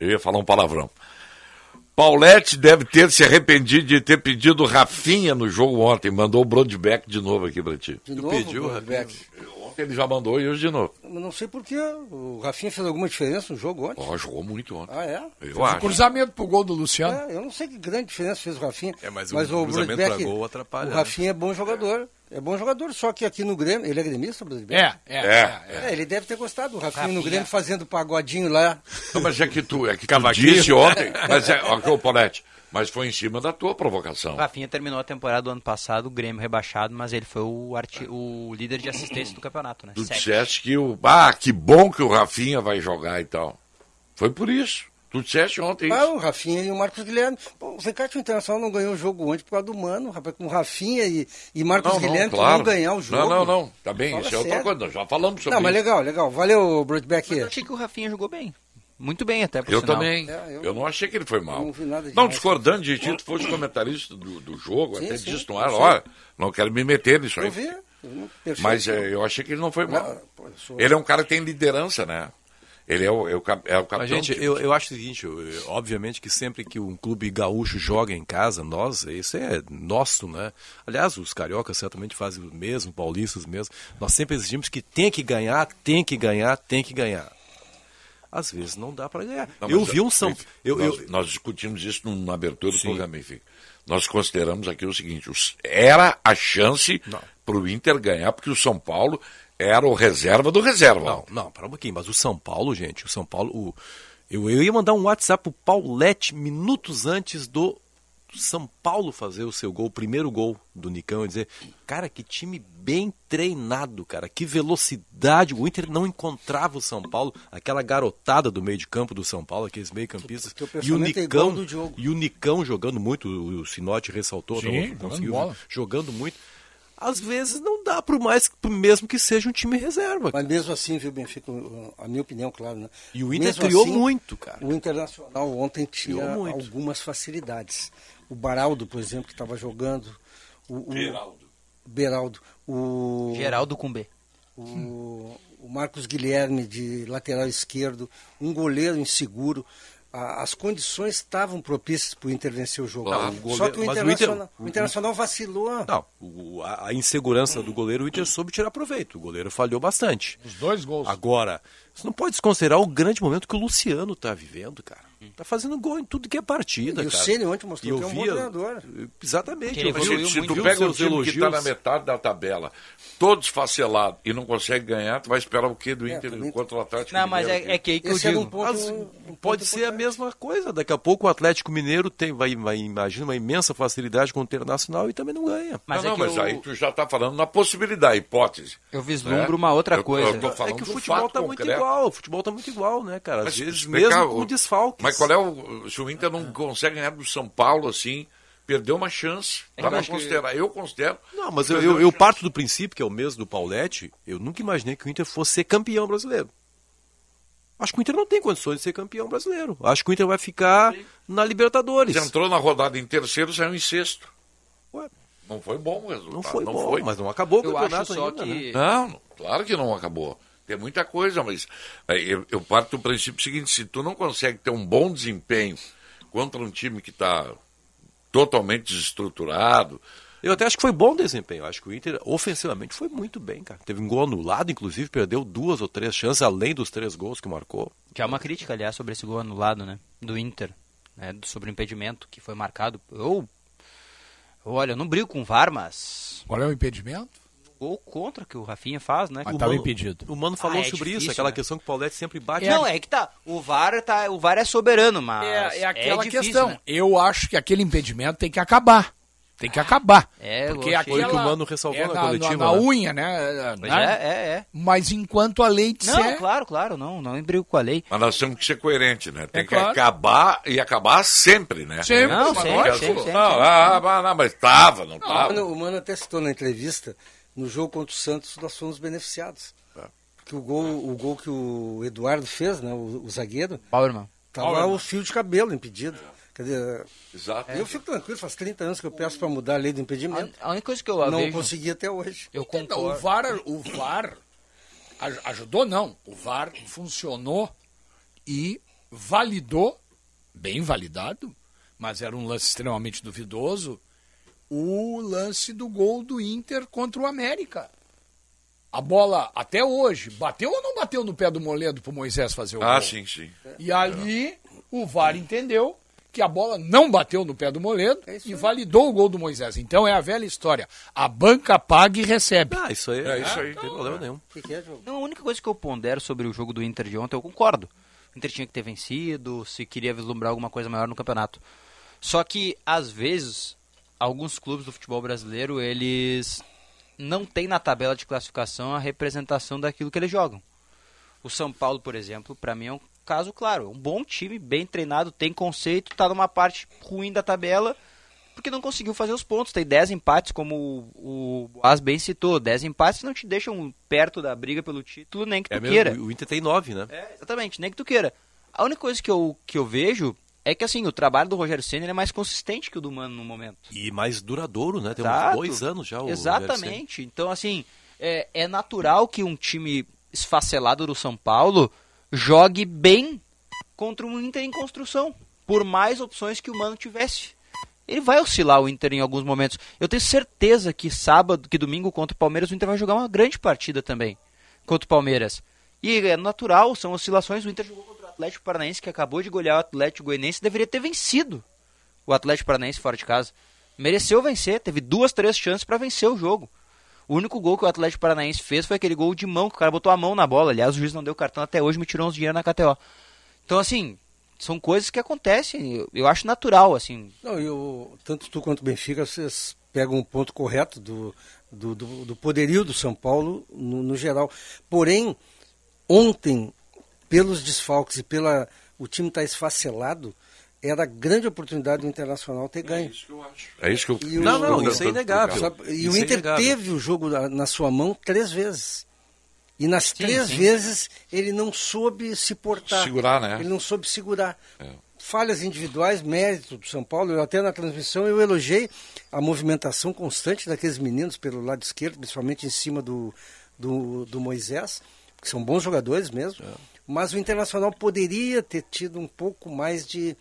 Eu ia falar um palavrão. Paulette deve ter se arrependido de ter pedido Rafinha no jogo ontem. Mandou o Brodbeck de novo aqui pra ti. De Tu novo, pediu. Ontem ele já mandou e hoje de novo. Não sei porquê. O Rafinha fez alguma diferença no jogo ontem. Ó, jogou muito ontem. Ah, é? Eu acho. Cruzamento pro gol do Luciano. É, eu não sei que grande diferença fez o Rafinha. É, mas mas o o cruzamento pra gol atrapalha, O né? Rafinha é bom jogador. É bom jogador, só que aqui no Grêmio. Ele é gremista, o Brudbeck? É, é, É. é. É, ele deve ter gostado do Rafinha, no Rafinha. Grêmio fazendo pagodinho lá. Não, mas é que tu, é que tu disse ontem. Mas é, ó, o Paulette, mas foi em cima da tua provocação. O Rafinha terminou a temporada do ano passado, o Grêmio rebaixado, mas ele foi o, arti- o líder de assistência do campeonato, né? Tu Sete. disseste que o. Ah, que bom que o Rafinha vai jogar e tal. Foi por isso. Tu disseste ontem Ah, isso. o Rafinha e o Marcos Guilherme. Pô, o Zecate Internacional não ganhou o jogo ontem por causa do Mano, rapaz. Com o Rafinha e, e Marcos Não, não, Guilherme claro. não ganhar o jogo. Não, não, não. Tá bem, Fala isso é outra coisa. Nós já falamos sobre Não, mas isso. legal, legal. Valeu, Broadback. Eu achei que o Rafinha jogou bem. Muito bem até, por Eu sinal. também. É, eu... eu- não achei que ele foi mal. não vi nada Não, discordando de ti, tu fosse comentarista do, do jogo, Sim, até sim, disse no ar, sim. olha, não quero me meter nisso aí. Eu vi. eu. Mas é, eu achei que ele não foi mal. Não, pô, eu sou- Ele é um cara que tem liderança, né? Ele é o, é o, é o capitão. Mas, gente, eu, eu acho o seguinte, eu- eu- obviamente que sempre que um clube gaúcho joga em casa, nós, isso é nosso, né? Aliás, os cariocas certamente fazem o mesmo, paulistas mesmo. Nós sempre exigimos que tem que ganhar, tem que ganhar, tem que ganhar. Às vezes não dá para ganhar. Não, eu vi um São... Eu, nós, eu, nós discutimos isso na abertura do Sim. programa, enfim. Nós consideramos aqui o seguinte: era a chance para o Inter ganhar, porque o São Paulo era o reserva do reserva. Não, não, para um pouquinho, mas o São Paulo, gente, o São Paulo, o, eu, eu ia mandar um WhatsApp pro Paulette minutos antes do São Paulo fazer o seu gol, o primeiro gol do Nicão, e dizer, cara, que time bem treinado, cara, que velocidade. O Inter não encontrava o São Paulo, aquela garotada do meio de campo do São Paulo, aqueles meio campistas. E o é Nicão, e o Nicão jogando muito, o, o Sinote ressaltou, Sim, não, jogando conseguiu, bola. jogando muito. Às vezes não dá pro mais, mesmo que seja um time reserva. Mas mesmo assim, viu, Benfica, a minha opinião, claro, né? E o Inter Mesmo criou assim, muito, cara. O Internacional ontem tinha algumas facilidades. O Baraldo, por exemplo, que estava jogando. O, o Beraldo. Beraldo. O, Geraldo com B. o, o Marcos Guilherme de lateral esquerdo, um goleiro inseguro. As condições estavam propícias para o Inter vencer o jogo. Claro. O Só que o goleiro- mas o Inter- Internacional, o Internacional vacilou. Não, o- a insegurança do goleiro, o Inter soube tirar proveito. O goleiro falhou bastante. Os dois gols. Agora, você não pode desconsiderar o grande momento que o Luciano está vivendo, cara. Tá fazendo gol em tudo que é partida, E o cara. Ceni ontem mostrou que eu é um bom via- treinador. Exatamente. Eu Se, se muito. tu pega um seus time que está elogios. na metade da tabela, todo esfacelado e não consegue ganhar, tu vai esperar o quê do Inter também- contra o Atlético Não, mas Mineiro é, é que aí que eu Esse era digo. um ponto, Mas um ponto pode ser a mesma coisa. Daqui a pouco o Atlético Mineiro tem, vai, vai imagina uma imensa facilidade com o Internacional e também não ganha. Mas não, é não, que mas eu, aí tu já está falando na possibilidade, hipótese. eu vislumbro né? uma outra Eu- coisa. eu tô falando é que o futebol tá muito concreto. igual. O futebol tá muito igual, né, cara? Às Mas vezes mesmo o- com desfalques. Mas qual é o. Se o Inter não consegue ganhar do São Paulo assim, perdeu uma chance. É Dá que eu acho que- considerar. Eu considero. Não, mas eu, eu, eu parto do princípio, que é o mesmo do Paulette, eu nunca imaginei que o Inter fosse ser campeão brasileiro. Acho que o Inter não tem condições de ser campeão brasileiro. Acho que o Inter vai ficar na Libertadores. Você entrou na rodada em terceiro, saiu em sexto. Ué, Não foi bom o resultado. não foi não bom, foi. mas não acabou o Eu acho campeonato só ainda, que. né? Não, claro que não acabou. Tem muita coisa, mas é, eu, eu parto do princípio seguinte: se tu não consegue ter um bom desempenho contra um time que está totalmente desestruturado, Eu até acho que foi bom o desempenho. Acho que o Inter, ofensivamente, foi muito bem, cara. Teve um gol anulado, inclusive, perdeu duas ou três chances, além dos três gols que marcou. Que é uma crítica, aliás, sobre esse gol anulado, né? Do Inter. Né, sobre o impedimento que foi marcado. Eu. Olha, eu não brigo com o VAR, mas. Qual é o impedimento? Gol contra que o Rafinha faz, né? Mas O estava Mano- impedido. O Mano falou Ah, é sobre isso, difícil, aquela né? questão que o Paulette sempre bate. Não, é que tá. O VAR, tá, o VAR é soberano, mas. É, é aquela difícil, questão. né? Eu acho que aquele impedimento tem que acabar. Tem que acabar. É, Porque achei- Foi o aquela que o Mano ressalvou é na na, coletiva, na, na né? unha, né? Pois né? é, é, é. Mas enquanto a lei disser... Não, claro, claro, não, não brigo com a lei. mas nós temos que ser coerentes, né? Tem É que claro. acabar e acabar sempre, né? Sempre, Não, mas sempre, lógico. sempre, sempre. Não, ah, ah, não, mas estava, não O estava. Mano, o Mano até citou na entrevista, no jogo contra o Santos, nós fomos beneficiados. Porque o gol, o gol que o Eduardo fez, né, o, o zagueiro, Bauerman. tava Bauerman. o fio de cabelo impedido. Quer dizer, Exato. eu fico tranquilo, faz 30 anos que eu peço para mudar a lei do impedimento. A única coisa que eu Não vejo... consegui até hoje. Eu Então, o. VAR, o VAR aj- ajudou, não. O VAR funcionou e validou, bem validado, mas era um lance extremamente duvidoso, o lance do gol do Inter contra o América. A bola, até hoje, bateu ou não bateu no pé do Moledo pro Moisés fazer o Ah, gol? sim, sim. E ali o VAR entendeu que a bola não bateu no pé do Moledo É e validou o gol do Moisés. Então é a velha história. A banca paga e recebe. Ah, isso aí. É isso aí. Não tem problema nenhum. O que, que é? Não, a única coisa que eu pondero sobre o jogo do Inter de ontem, eu concordo. O Inter tinha que ter vencido, se queria vislumbrar alguma coisa maior no campeonato. Só que, às vezes, alguns clubes do futebol brasileiro, eles não têm na tabela de classificação a representação daquilo que eles jogam. O São Paulo, por exemplo, para mim é um caso claro. É um bom time, bem treinado, tem conceito, tá numa parte ruim da tabela, porque não conseguiu fazer os pontos. Tem 10 empates, como o, Boas bem citou. 10 empates não te deixam perto da briga pelo título, nem que tu É queira. mesmo, o Inter tem nove, né? É, exatamente, nem que tu queira. A única coisa que eu, que eu vejo é que assim, o trabalho do Rogério Senna é mais consistente que o do Mano no momento. E mais duradouro, né? Tem uns Exato. dois anos já o. Exatamente. Então, assim, é, é natural que um time esfacelado do São Paulo jogue bem contra um Inter em construção, por mais opções que o Mano tivesse. Ele vai oscilar o Inter em alguns momentos. Eu tenho certeza que sábado, que domingo contra o Palmeiras, o Inter vai jogar uma grande partida também contra o Palmeiras. E é natural, são oscilações. O Inter jogou Atlético Paranaense, que acabou de golear o Atlético Goianiense, deveria ter vencido o Atlético Paranaense fora de casa. Mereceu vencer, teve duas, três chances para vencer o jogo. O único gol que o Atlético Paranaense fez foi aquele gol de mão, que o cara botou a mão na bola. Aliás, o juiz não deu cartão até hoje, me tirou uns dinheiro na KTO. Então, assim, são coisas que acontecem. Eu, acho natural, assim. Não, eu, tanto tu quanto o Benfica, vocês pegam um ponto correto do, do, do, do poderio do São Paulo no, no, geral. Porém, ontem, pelos desfalques e pela o time estar tá esfacelado, era a grande oportunidade do Internacional ter ganho. É isso que eu acho. É isso que eu... E o, não, não, isso é inegável. E isso o Inter é teve o jogo na, na, sua mão três vezes. E nas sim, três sim. vezes ele não soube se portar. Segurar, né? Ele não soube segurar. É. Falhas individuais, mérito do São Paulo. Eu até na transmissão eu elogiei a movimentação constante daqueles meninos pelo lado esquerdo, principalmente em cima do, do, do Moisés, que são bons jogadores mesmo. É. Mas o Internacional poderia ter tido um pouco mais de,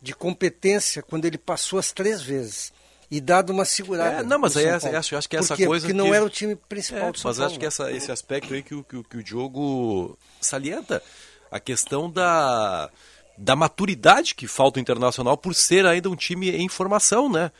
de competência quando ele passou as três vezes e dado uma segurada. É, não, mas aí acho, acho que essa Porque, coisa. Porque não era o time principal é, do São mas Paulo. acho que essa, esse aspecto aí que, o, que, que o Diogo salienta a questão da, da maturidade que falta o Internacional por ser ainda um time em formação, né?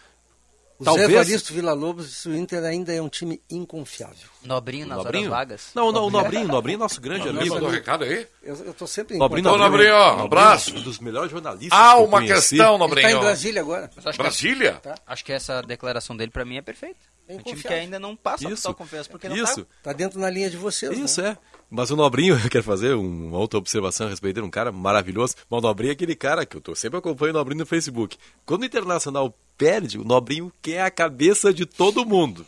O Talvez... Zé Evaristo Villa-Lobos, o Inter ainda é um time inconfiável. Nobrinho nas Nobrinho? horas vagas. Não, não, o Nobrinho, Nobrinho é nosso grande amigo. Mandou um recado aí? Eu, eu tô sempre em Nobrinho, Nobrinho, Nobrinho, ó, um abraço. Um dos melhores jornalistas Ah, uma questão, Nobrinho. Ele tá em Brasília agora. Brasília? Que, tá. Acho que essa declaração dele para mim é perfeita. É um time que ainda não passa Isso. total confiança, porque não Isso. tá. Tá dentro na linha de vocês, Isso, né? é. Mas o Nobrinho, eu quero fazer uma outra observação a respeito dele, um cara maravilhoso. Mas o Nobrinho é aquele cara que eu tô sempre acompanhando o Nobrinho no Facebook. Quando o Internacional perde, o Nobrinho quer a cabeça de todo mundo.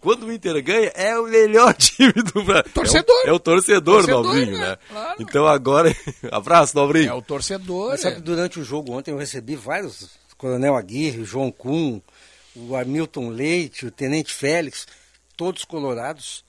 Quando o Inter ganha, é o melhor time do Brasil. Torcedor. É o, é o torcedor, torcedor Nobrinho, né? né? Claro. Então agora, abraço, Nobrinho. É o torcedor. Mas sabe é. que durante o jogo ontem eu recebi vários, Coronel Aguirre, o João Kuhn, o Hamilton Leite, o Tenente Félix, todos colorados,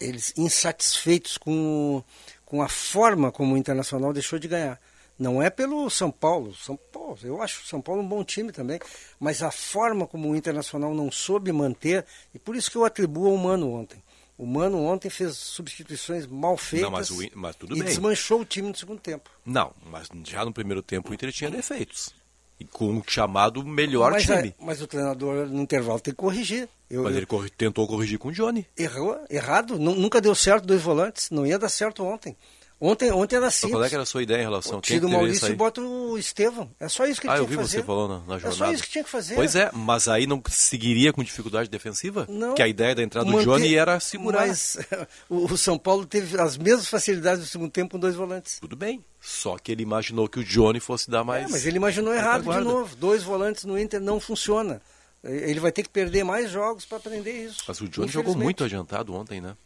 eles insatisfeitos com, com a forma como o Internacional deixou de ganhar. Não é pelo São Paulo. São Paulo, eu acho o São Paulo um bom time também, mas a forma como o Internacional não soube manter, e por isso que eu atribuo ao Mano ontem. O Mano ontem fez substituições mal feitas Não, mas, o, mas e bem. desmanchou o time no segundo tempo. Não, mas já no primeiro tempo o Inter tinha defeitos. E com um chamado melhor mas, time. a- mas o treinador no intervalo tem que corrigir. Eu, Mas eu- ele corri- tentou corrigir com o Johnny. errou, errado, nu- nunca deu certo dois volantes, não ia dar certo ontem. Ontem, ontem era simples. qual é que era a sua ideia em relação? Tira o Maurício e bota o Estevão. É só isso que Ah, eu tinha vi que fazer. você falando na, na É jornada. só isso que tinha que fazer. Pois é, mas aí não seguiria com dificuldade defensiva? Não. Que a ideia da entrada do Johnny era segurar. Mas o São Paulo teve as mesmas facilidades no segundo tempo com dois volantes. Tudo bem. Só que ele imaginou que o Johnny fosse dar mais. É, mas ele imaginou errado de novo. Dois volantes no Inter não funciona. Ele vai ter que perder mais jogos para aprender isso. Mas o Johnny jogou muito adiantado ontem, né?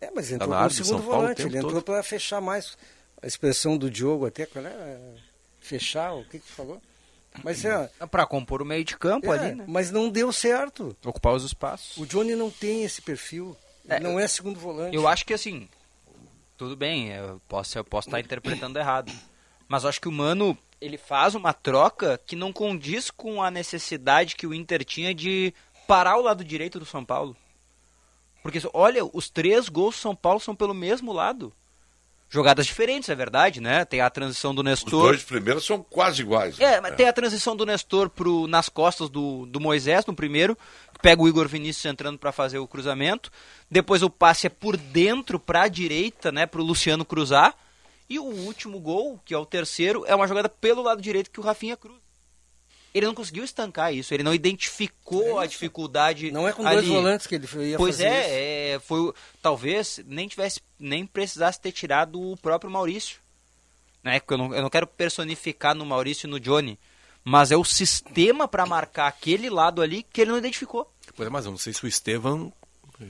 É, mas Tá entrou na como segundo Paulo volante. Ele entrou para fechar mais. A expressão do Diogo até, qual é? Fechar, o que que falou? Mas é, Para compor o meio de campo é, ali, né? mas não deu certo. Ocupar os espaços. O Johnny não tem esse perfil. É, Ele não é segundo volante. Eu acho que assim, tudo bem, eu posso, eu posso estar interpretando errado. Mas acho que o Mano, ele faz uma troca que não condiz com a necessidade que o Inter tinha de parar o lado direito do São Paulo. Porque, olha, os três gols do São Paulo são pelo mesmo lado. Jogadas diferentes, é verdade, né? Tem a transição do Os Nestor. dois primeiros são quase iguais. É, mas tem a transição do Nestor pro, nas costas do, do Moisés no primeiro, que pega o Igor Vinícius entrando para fazer o cruzamento. Depois o passe é por dentro para a direita, né, pro Luciano cruzar. E o último gol, que é o terceiro, é uma jogada pelo lado direito que o Rafinha cruza. Ele não conseguiu estancar isso, ele não identificou a dificuldade Não é com ali. dois volantes que ele ia Pois fazer isso. é, é, foi o- talvez nem tivesse nem precisasse ter tirado o próprio Maurício. Né? Porque eu não, eu não quero personificar no Maurício e no Johnny, mas é o sistema para marcar aquele lado ali que ele não identificou. Pois é, mas eu não sei se o Estevam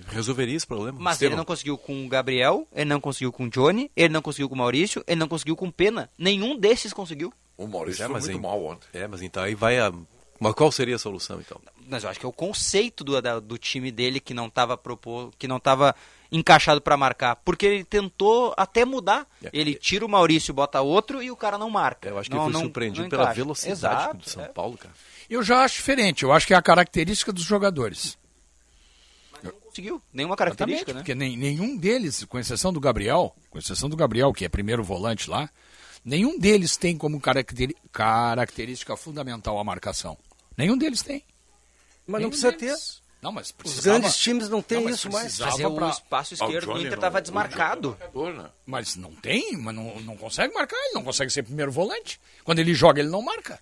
resolveria esse problema. Mas Estevam. ele não conseguiu com o Gabriel, ele não conseguiu com o Johnny, ele não conseguiu com o Maurício, ele não conseguiu com o Pena. Nenhum desses conseguiu. O Maurício É, foi mas muito em- mal ontem. É, mas então aí vai a. Mas qual seria a solução então? Mas eu acho que é o conceito do, da- do time dele que não estava propor, que não estava encaixado para marcar, porque ele tentou até mudar. É. Ele tira o Maurício, bota outro e o cara não marca. Eu acho que não, ele foi não- surpreendido não pela velocidade Exato, do São é. Paulo, cara. Eu já acho diferente. Eu acho que é a característica dos jogadores. Não conseguiu nenhuma Exatamente, característica, né? porque nem- nenhum deles, com exceção do Gabriel, com exceção do Gabriel, que é primeiro volante lá, nenhum deles tem como caracteri- característica fundamental a marcação. Nenhum deles tem. Mas Nenhum não precisa deles. Não, mas Os precisava... grandes times não têm isso mais. é o pra- espaço Ah, o esquerdo do Johnny Inter não- tava o desmarcado. Johnny é jogador, né? Mas não tem, mas não, não consegue marcar, ele não consegue ser primeiro volante. Quando ele joga, ele não marca.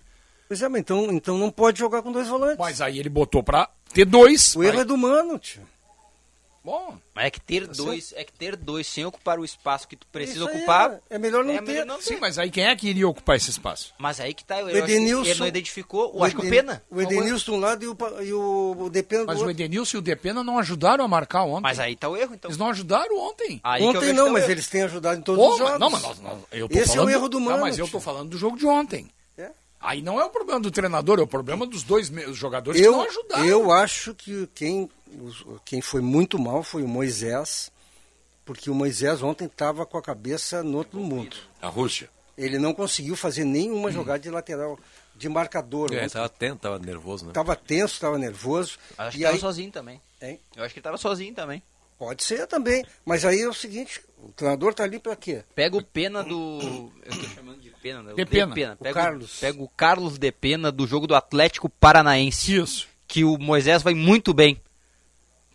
Pois é, mas então, então não pode jogar com dois volantes. Mas aí ele botou pra ter dois. O erro Aí- é do Mano, tio. Bom, Mas é que ter dois, é que ter dois sem ocupar o espaço que tu precisa ocupar. É, é melhor não é ter. melhor não sim, ter. mas aí quem é que iria ocupar esse espaço? Mas aí que tá, eu O que Edenilson- ele não identificou, eu O acho que o Eden- Pena. O Edenilson de um lado e o, e o Depena do Mas o outro. Edenilson e o Depena não ajudaram a marcar ontem. Mas aí tá o erro, então. Eles não ajudaram ontem. Aí que Ontem não, que tá o mas erro. eles têm ajudado em todos Pô, os mas- jogos. não, mas nós- nós- eu tô Esse falando, é o erro do Mano. mas eu tô falando do jogo de ontem. É. Aí não é o problema do treinador, é o problema dos dois jogadores que Eu, não ajudaram. eu acho que quem, quem foi muito mal foi o Moisés, porque o Moisés ontem estava com a cabeça no outro mundo. A Rússia. Ele não conseguiu fazer nenhuma jogada de lateral, de marcador. É, ontem. tava atento, tava nervoso, né? Tava tenso, estava nervoso. Acho que e tava aí, sozinho também. Hein? Eu acho que ele tava sozinho também. Pode ser também. Mas aí é o seguinte, o treinador tá ali para quê? Pega o Pena do. Eu tô chamando de Pena, né? O De Pena. Pena. O Pega Carlos. Pega o Carlos de Pena do jogo do Atlético Paranaense. Isso. Que o Moisés vai muito bem.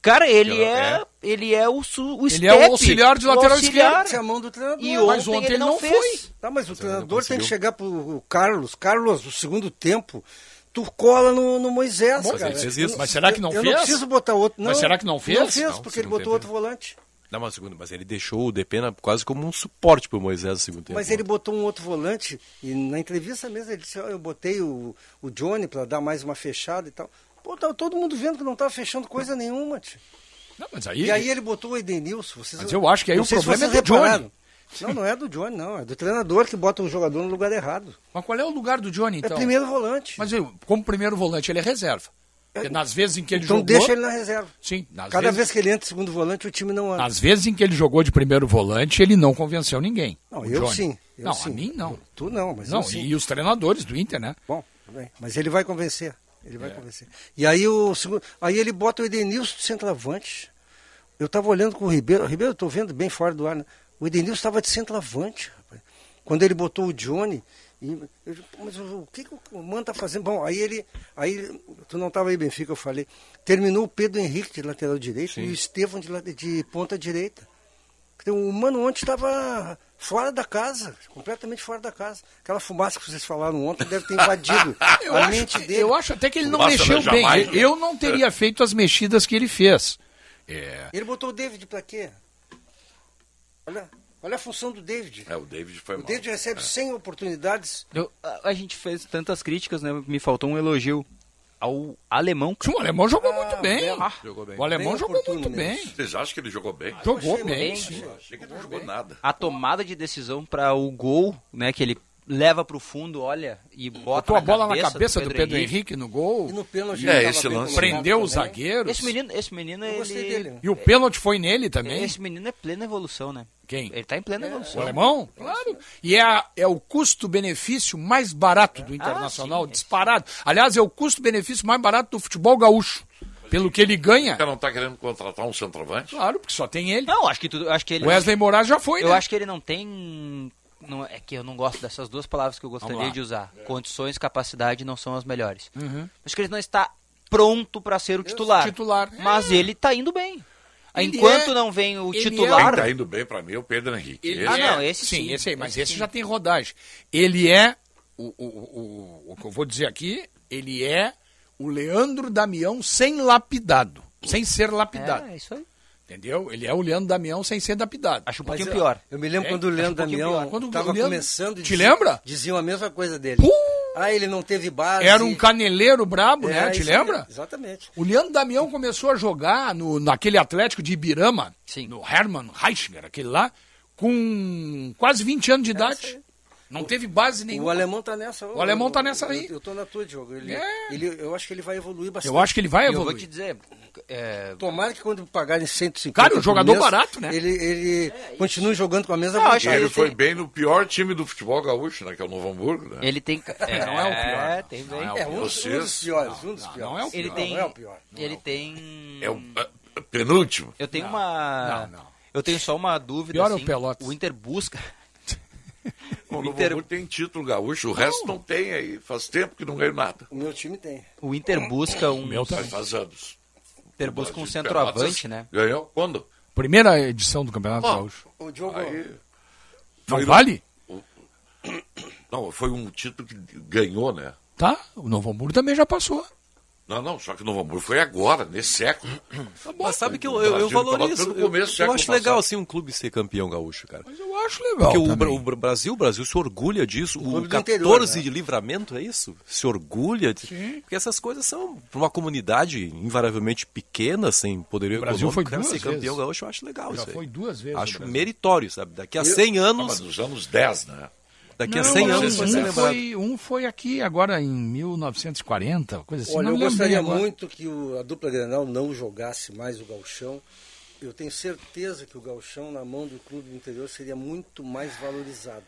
Cara, ele é, é- ele é o, su, o Ele é o step, auxiliar de o lateral auxiliar. A mão do treinador. E Mas ontem, ontem ele ele não fez. Tá, mas o não treinador tem que chegar pro Carlos. Carlos, no segundo tempo, tu cola no, no Moisés, Mas cara. ele fez Eu isso. Mas será que não eu, fez? Eu não preciso botar outro. Não, Mas será que não fez? Não fez, Não, porque ele botou tempo, outro volante. Não, mas, segundo, mas ele deixou o Depena quase como um suporte pro Moisés no segundo tempo. Mas ele botou um outro volante e na entrevista mesmo ele disse, "Ó, eu botei o, o Johnny para dar mais uma fechada e tal. Pô, tava todo mundo vendo que não tava fechando coisa nenhuma, tio. Não, mas aí, E aí ele botou o Edenilson. Vocês, Mas eu acho que aí não o problema é do Johnny. repararam. Não, não é do Johnny, não. É do treinador que bota o jogador no lugar errado. Mas qual é o lugar do Johnny, então? É primeiro volante. Mas como primeiro volante, ele é reserva. Porque nas vezes em que ele então jogou... deixa ele na reserva. Sim, Cada vezes, vez que ele entra segundo volante, o time não anda. nas vezes em que ele jogou de primeiro volante, ele não convenceu ninguém. Não, eu Johnny. sim. eu não, sim. a mim não. Tu não, mas Não, eu sim. e os treinadores do Inter, né? Bom, tudo bem. Mas ele vai convencer. Ele É. vai convencer. E aí o segundo, aí ele bota o Edenilson de centroavante. Eu estava olhando com o Ribeiro. Ribeiro, eu estou vendo bem fora do ar. Né? O Edenilson estava de centroavante, rapaz. Quando ele botou o Johnny. E, eu, mas o, o que, que o Mano está fazendo? Bom, aí ele. Aí, tu não estava aí, Benfica, eu falei. Terminou o Pedro Henrique de lateral direito e o Estevão de, de ponta direita. Então, o Mano ontem estava fora da casa, completamente fora da casa. Aquela fumaça que vocês falaram ontem deve ter invadido Eu a acho, mente dele. eu acho até que ele não Fumaça mexeu bem. Jamaica. Eu não teria feito as mexidas que ele fez. É, Ele botou o David pra quê? Olha, olha a função do David. É, o David foi O mal. David recebe 100 oportunidades. Eu- a, a gente fez tantas críticas, né? Me faltou um elogio ao alemão. Sim, o alemão jogou muito Ah, bem. belo. Jogou bem. O alemão Bem jogou muito bem. Vocês acham que ele jogou bem? Jogou achei bem, bem, sim. Eu achei que ele não jogou nada. A tomada de decisão para o gol, né? Que ele leva pro fundo, olha, e bota Botou a bola cabeça na cabeça do Pedro, Henrique. no gol. E no pênalti É, ele esse lance. Prendeu os zagueiros. Esse menino, esse menino Eu gostei ele, dele. E o pênalti foi nele também. esse menino é plena evolução, né? Quem? Ele tá em plena O evolução. alemão? Claro. E é, a- é o custo-benefício mais barato do Internacional, sim. disparado. Aliás, é o custo-benefício mais barato do futebol gaúcho. Pelo que ele ganha. O cara não tá querendo contratar um centroavante? Claro, porque só tem ele. Não, acho que tudo, acho que ele Wesley Moraes já foi, Eu né? acho que ele não tem não, é que eu não gosto dessas duas palavras que eu gostaria de usar. Condições, capacidade não são as melhores. Uhum. Acho que ele não está pronto para ser o titular. Titular. Mas ele tá indo bem. Ele Enquanto é- não vem o ele titular, Quem tá indo bem pra mim é o Pedro Henrique. Ele Esse- Ah, é- não, esse sim. esse aí, mas Esse esse, sim. já tem rodagem. Ele é, o, o, o, o que eu vou dizer aqui, ele é o Leandro Damião sem lapidado, sem ser lapidado. é isso aí. Entendeu? Ele é o Leandro Damião sem ser lapidado. Acho um Mas pouquinho eu- pior. Eu me lembro É, quando o um Leandro pouquinho Damião estava começando. Te dizia- lembra? Diziam a mesma coisa dele. Puh! Ah, ele não teve base. Era um caneleiro brabo, É, né? Te lembra? Exatamente. O Leandro Damião começou a jogar no, naquele Atlético de Ibirama, Sim. no Hermann Reichinger, aquele lá, com quase 20 anos de idade. Não teve base O nenhuma. alemão tá nessa. O alemão tá nessa aí. Eu, eu tô na tua, Diogo. Ele, É. ele, eu acho que ele vai evoluir bastante. Eu acho que ele vai E eu vou evoluir. te dizer, é, Tomara que quando pagarem 150 Cara, o por jogador mês, barato, né? Ele, ele continue jogando com a mesma Não, acho que ele ele foi tem- bem no pior time do futebol gaúcho, né? Que é o Novo Hamburgo, né? ele tem é, não é o pior, É, tem Não bem. é o É, um, dos- um dos Vocês- piores. Um dos não, piores. não é o Ele pior. tem Não é o pior. Ele tem É o é, penúltimo. Eu tenho uma não, não. Eu tenho só uma dúvida Pior é o assim. Pelotas. O Inter busca O Novo Inter- Hamburgo tem título gaúcho, o resto não tem aí. Faz tempo que não ganha nada. O meu time tem. o Inter busca um Meu Mas também. faz anos. Ter busca um centroavante, né? Ganhou quando? Primeira edição do Campeonato Gaúcho. O Diogo, Aí, Não vale? Não, foi um título que ganhou, né? Tá, o Novo Hamburgo também já passou. Não, não, só que o Novo Hamburgo foi agora, nesse século. Mas sabe que eu, O eu, eu valorizo. Eu, começo eu século acho legal passado. assim um clube ser campeão gaúcho, cara. Mas eu acho legal. Porque o, também. o Bra- Brasil, o Brasil se orgulha disso. O do 14 interior, né? de livramento, é isso? Se orgulha. De... Sim. Porque essas coisas são, para uma comunidade invariavelmente pequena, sem poderio O Brasil foi econômico, cara, duas ser campeão vezes. gaúcho, eu acho legal Já isso aí. foi duas vezes. o Acho meritório, sabe? Daqui a 100 Ah, mas anos, nos anos 10, né? Daqui a Não, 100 não, anos vai um, ser lembrado. foi, um foi aqui agora em 1940, coisa assim. olha, não eu gostaria agora. muito que o- a dupla Grenal não jogasse mais o gauchão. Eu tenho certeza que o gauchão na mão do clube do interior seria muito mais valorizado.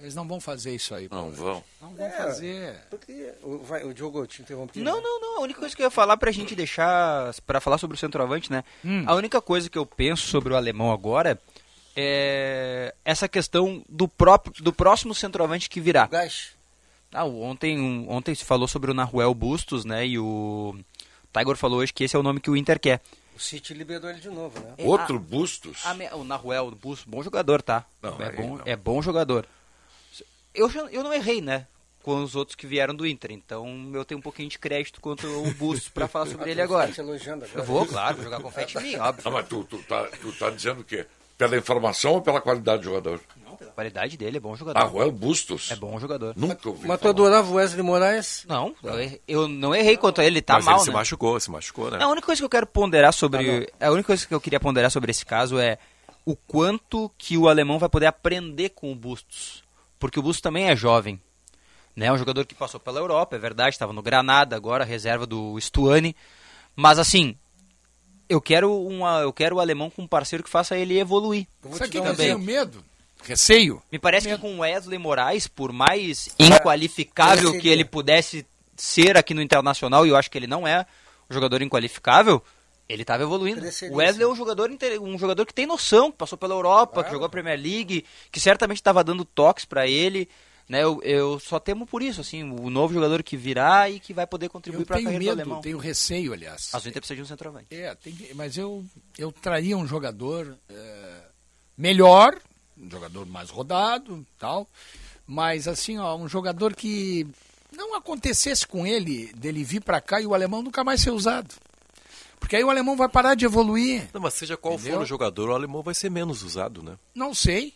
Eles não vão fazer isso aí. Não vão. Não vão É. fazer. Porque, o- vai, o Diogo, eu te interrompi. Não, né? não, não. A única coisa que eu ia falar pra gente deixar. Pra falar sobre o centroavante, né? Hum. A única coisa que eu penso sobre o alemão agora é essa questão do próprio do próximo centroavante que virá. Gás. Ah, ontem, um- ontem se falou sobre o Naruel Bustos, né? E o Tiger falou hoje que esse é o nome que o Inter quer. O City liberou ele de novo, né? Outro Bustos. A o Naruel Bustos, bom jogador, tá? Não, é, bom, não. é bom jogador. Eu, eu não errei, né? Com os outros que vieram do Inter. Então eu tenho um pouquinho de crédito quanto o Bustos pra falar sobre ele agora. Tá te agora. Eu vou, claro, vou jogar confete em mim, óbvio. Não, mas tu, tu, tá, tu tá dizendo o quê? Pela informação ou pela qualidade do jogador? A qualidade dele é bom jogador. Arruel Bustos? É bom jogador. Nunca ouvi Mas tu adorava o Wesley Moraes? Não, eu, errei- eu não errei quanto a ele, tá Mas mal, ele se né? machucou, se machucou, né? A única coisa que eu quero ponderar sobre. a única coisa que eu queria ponderar sobre esse caso é o quanto que o alemão vai poder aprender com o Bustos. Porque o Bustos também é jovem. Né? É um jogador que passou pela Europa, é verdade, estava no Granada agora, reserva do Stuani. Mas assim, eu quero, uma, eu quero o alemão com um parceiro que faça ele evoluir. Eu vou Sabe que um eu tenho medo? Receio. Me parece que com o Wesley Moraes, por mais inqualificável que ele pudesse ser aqui no Internacional, e eu acho que ele não é um jogador inqualificável, ele estava evoluindo. O Wesley é um jogador, um jogador que tem noção, que passou pela Europa, que jogou a Premier League, que certamente estava dando toques para ele. Né, eu, eu só temo por isso, assim, o novo jogador que virá e que vai poder contribuir Eu para a tenho carreira do medo, alemão. tenho receio, aliás. Mas o Inter precisa de um centroavante. É, tem que- mas eu, eu traria um jogador é, melhor, um jogador mais rodado tal, mas assim, ó, um jogador que não acontecesse com ele, dele vir pra cá e o alemão nunca mais ser usado. Porque aí o alemão vai parar de evoluir. Não, mas seja qual Entendeu? for o jogador, o alemão vai ser menos usado, né? Não sei.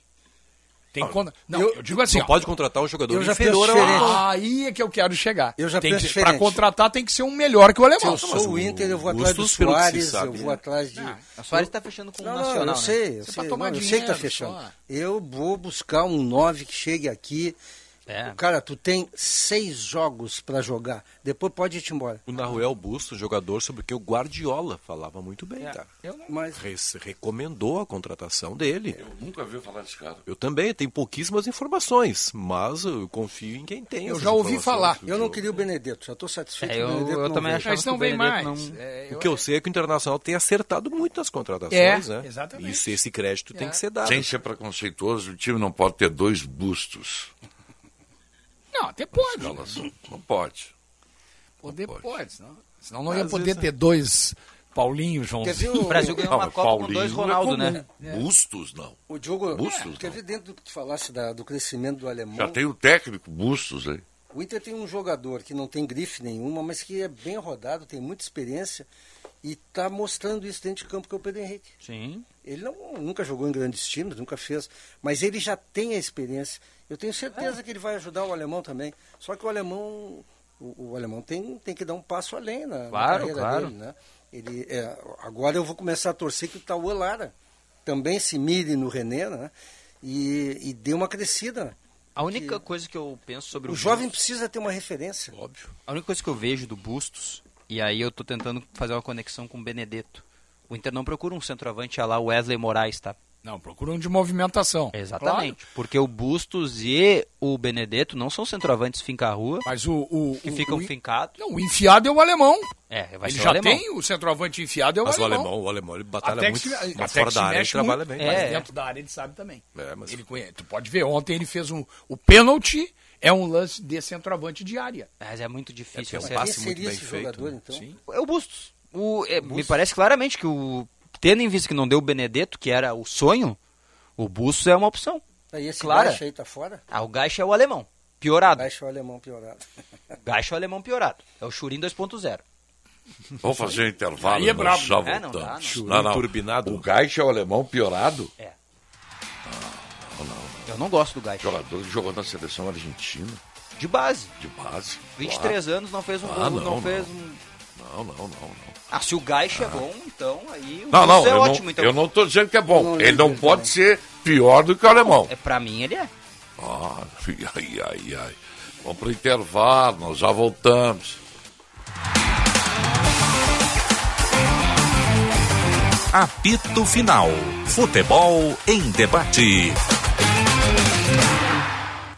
Tem conta. Não, eu, digo assim, Não ó, pode contratar um jogador eu já inferior penso ao aí é que eu quero chegar. Eu já tem que, Pra diferente. contratar tem que ser um melhor que o Se alemão. eu sou o Inter, eu vou atrás do que se Soares, sabe, eu vou né? atrás de... A Soares está fechando com o Não, não, Nacional, eu né? sei, eu é sei, pra tomar não, eu sei que tá dinheiro fechando. só. Eu vou buscar um 9 que chegue aqui. É. Cara, tu tem seis jogos pra jogar. Depois pode ir embora. O Naruel Busto, jogador sobre o que o Guardiola falava muito bem, cara. Eu não- Mas Re- recomendou a contratação dele. Eu nunca vi falar desse cara. Eu também tenho pouquíssimas informações, mas eu confio em quem tem. Eu já ouvi falar. eu não queria o Benedetto, já estou satisfeito É, o eu, Benedetto eu não também achava Mas que o não vem mais. não... É, O que eu sei é que o Internacional tem acertado muito nas contratações, É, né? exatamente. Isso, esse crédito tem É. que ser dado. Sem ser preconceituoso, o time não pode ter dois bustos. Não, até pode. Escalação. Não pode. Poder pode. pode, senão, senão não ia Às poder vezes- ter dois Paulinho, Quer Joãozinho. O Brasil ganhou Não, uma mas Copa com Paulinho dois não é Ronaldo, comum. né? Bustos, não. O Diogo, Bustos, quer não. ver dentro do que tu falasse da- do crescimento do alemão? Já tem o técnico Bustos aí. O Inter tem um jogador que não tem grife nenhuma, mas que é bem rodado, tem muita experiência e está mostrando isso dentro de campo, que é o Pedro Henrique. Sim. Ele não, nunca jogou em grandes times, nunca fez, mas ele já tem a experiência. Eu tenho certeza que ele vai ajudar o alemão também. Só que o alemão, o, o alemão tem, tem que dar um passo além na, na Claro, carreira claro. dele, né? Ele, é, agora eu vou começar a torcer que o Tauan Lara também se mire no René, né? E, e dê uma crescida. A única coisa que eu penso sobre o, O jovem Bustos- precisa ter uma referência. Óbvio. A única coisa que eu vejo do Bustos, e aí eu tô tentando fazer uma conexão com o Benedetto. O Inter não procura um centroavante a lá Wesley Moraes, tá? Não, procura um de movimentação. Exatamente. Porque o Bustos e o Benedetto não são centroavantes finca-rua, Claro. Mas o, o, que o- ficam o, fincados. Não, o enfiado é o alemão. É, vai Ele ser já o alemão. tem o centroavante enfiado, é o Mas o alemão. alemão, o alemão ele batalha Até muito. se- mas até fora que se da área ele trabalha muito, bem. Mas É. dentro da área ele sabe também. É, mas- Ele conhece. Tu pode ver, ontem ele fez um. O pênalti é um lance de centroavante de área. Mas é muito difícil É, é um passe muito seria bem esse feito, jogador, né? então? Sim. É o Bustos. O, é, me parece claramente que o. Tendo em vista que não deu o Benedetto, que era o sonho, o Bustos é uma opção. Aí esse Clara. Gaixa aí tá fora? Ah, o Gaixa é o alemão. Piorado. Gaixa é o alemão piorado. Gaixa é o alemão piorado. É o Churin 2.0. Vamos fazer um intervalo. Aí é brabo. Já É, não dá, não. Churinho turbinado. O Gaixa é o alemão piorado? É. Eu não gosto do Gaixa. Jogador que jogou na seleção argentina, De base. de base. 23 anos, não fez um Ah, gol, não, não, não. fez um. Não, não, não, não. Ah, se o Gaixa é bom, então aí o Não, não, é eu, ótimo, não então. eu não tô dizendo que é bom. Não, Ele não, não, pode ser pior do que o alemão. É, pra mim ele é. Ah, ai, ai, ai. Vamos pro intervalo, nós já voltamos. Apito Final. Futebol em debate.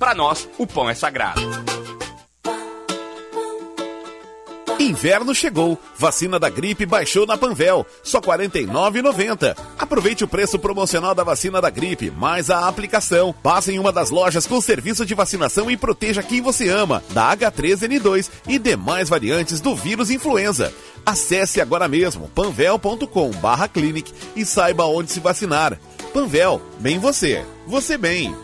pra nós, o pão é sagrado. Inverno chegou. Vacina da gripe baixou na Panvel. Só R$ 49,90. Aproveite o preço promocional da vacina da gripe, mais a aplicação. Passe em uma das lojas com serviço de vacinação e proteja quem você ama, da H3N2 e demais variantes do vírus influenza. Acesse agora mesmo panvel.com barra clinic e saiba onde se vacinar. Panvel, bem você. Você bem.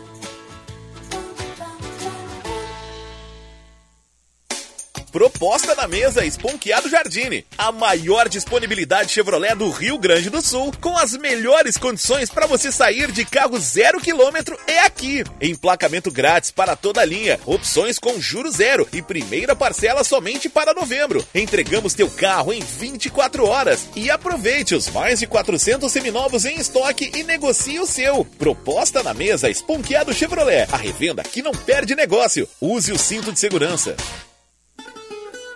Proposta na mesa Esponqueado Jardine. A maior disponibilidade Chevrolet do Rio Grande do Sul, com as melhores condições para você sair de carro zero quilômetro é aqui. Emplacamento grátis para toda a linha, opções com juro zero e primeira parcela somente para novembro. Entregamos teu carro em 24 horas e aproveite os mais de 400 seminovos em estoque e negocie o seu. Proposta na mesa Esponqueado Chevrolet. A revenda que não perde negócio. Use o cinto de segurança.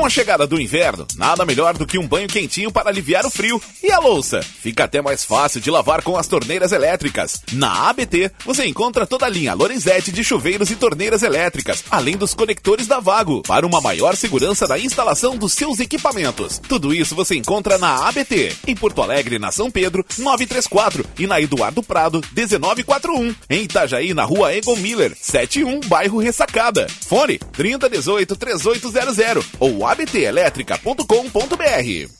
Com a chegada do inverno, nada melhor do que um banho quentinho para aliviar o frio. E a louça? Fica até mais fácil de lavar com as torneiras elétricas. Na ABT, você encontra toda a linha Lorenzetti de chuveiros e torneiras elétricas, além dos conectores da Vago, para uma maior segurança na instalação dos seus equipamentos. Tudo isso você encontra na ABT, em Porto Alegre, na São Pedro, 934 e na Eduardo Prado, 1941. Em Itajaí, na rua Egon Miller, 71, bairro Ressacada. Fone 3018 3800 ou abtelétrica.com.br.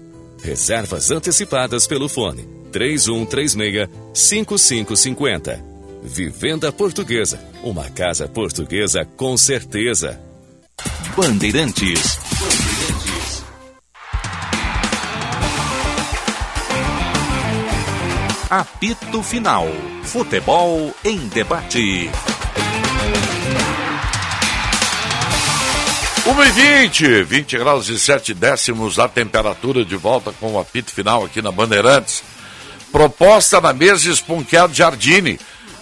Reservas antecipadas pelo fone 3136-5550. Vivenda Portuguesa. Uma casa portuguesa com certeza. Bandeirantes. Apito Final. Futebol em debate. 1 e 20, 20 graus e 7 décimos a temperatura de volta com o apito final aqui na Bandeirantes. Proposta na mesa Esponqueado Jardine,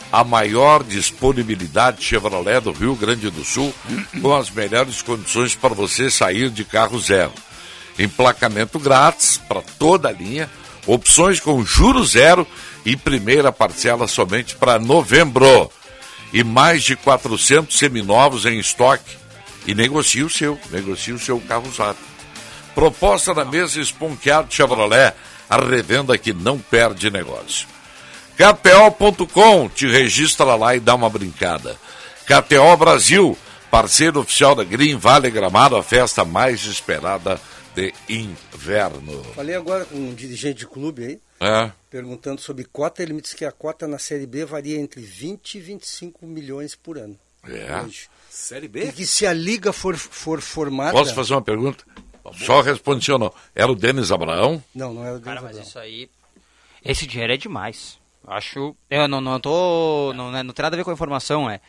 a maior disponibilidade Chevrolet do Rio Grande do Sul, com as melhores condições para você sair de carro zero. Emplacamento grátis para toda a linha, opções com juro zero e primeira parcela somente para novembro. E mais de 400 seminovos em estoque. E negocie o seu, negocie o seu carro usado. Proposta na mesa Esponqueado Chevrolet, a revenda que não perde negócio. KTO.com, te registra lá e dá uma brincada. KTO Brasil, parceiro oficial da Green Vale Gramado, a festa mais esperada de inverno. Falei agora com um dirigente de clube aí, É. perguntando sobre cota. Ele me disse que a cota na Série B varia entre 20 e 25 milhões por ano. É. Hoje. Série E B? que se a liga for, for formada. Posso fazer uma pergunta? Só responde sim ou não. Era o Denis Abraão? Não, não era o Cara, Denis mas Abraão. isso aí. Esse dinheiro é demais. Acho. Eu não, não tô. Não, não tem nada a ver com a informação, é.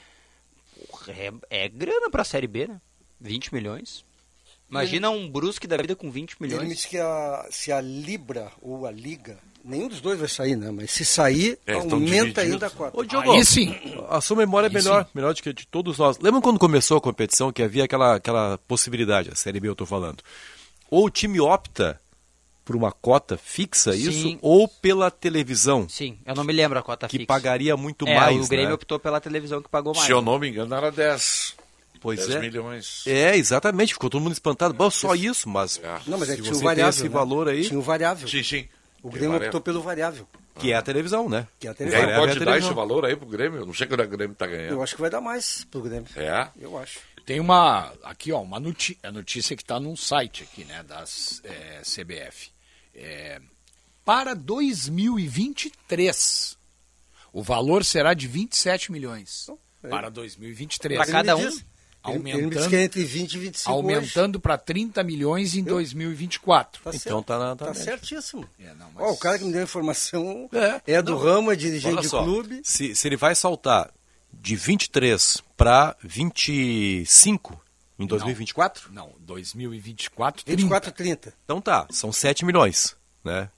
É, é grana pra Série B, né? 20 milhões. Imagina um Brusque da vida com 20 Ele me milhões. disse que a, se a Libra ou a Liga, nenhum dos dois vai sair, né? Mas se sair, É, aumenta ainda a cota. Ô, Diogo, Aí sim. a sua memória é melhor, sim. melhor do que a de todos nós. Lembra quando começou a competição que havia aquela, aquela possibilidade, a Série B eu estou falando. Ou o time opta por uma cota fixa, Sim. isso, ou pela televisão, Sim, eu não me lembro a cota que fixa. pagaria muito é, mais. o Grêmio né? optou pela televisão que pagou mais. Se eu não me engano, era 10. Pois 10 é. milhões. É, exatamente, ficou todo mundo espantado. Bom, só isso, mas Não, mas é que tinha o variável. esse né? valor aí, Tinha o variável. Sim, sim. O Grêmio variável. optou pelo variável. que é a televisão, né? Que é a E televisão. aí Variável é pode a dar esse valor aí pro Grêmio? Eu não sei quando o Grêmio tá ganhando. Eu acho que vai dar mais pro Grêmio. É? Eu acho. Tem uma, aqui ó, uma notícia, a notícia que está num site aqui, né, das é, CBF. É, para 2023, o valor será de 27 milhões. é. Para 2023. Pra cada um? Que é entre 20 e 25 hoje. aumentando para 30 milhões em 2024. Tá Então tá na- tá Tá certíssimo. É, não, Ó, o cara que me deu a informação É. é, do Não. ramo, é dirigente Olha de só, clube. Se, se ele vai saltar de 23 para 25 em 2024, Não, 2024, 30. 24 30. então tá, são 7 milhões, né?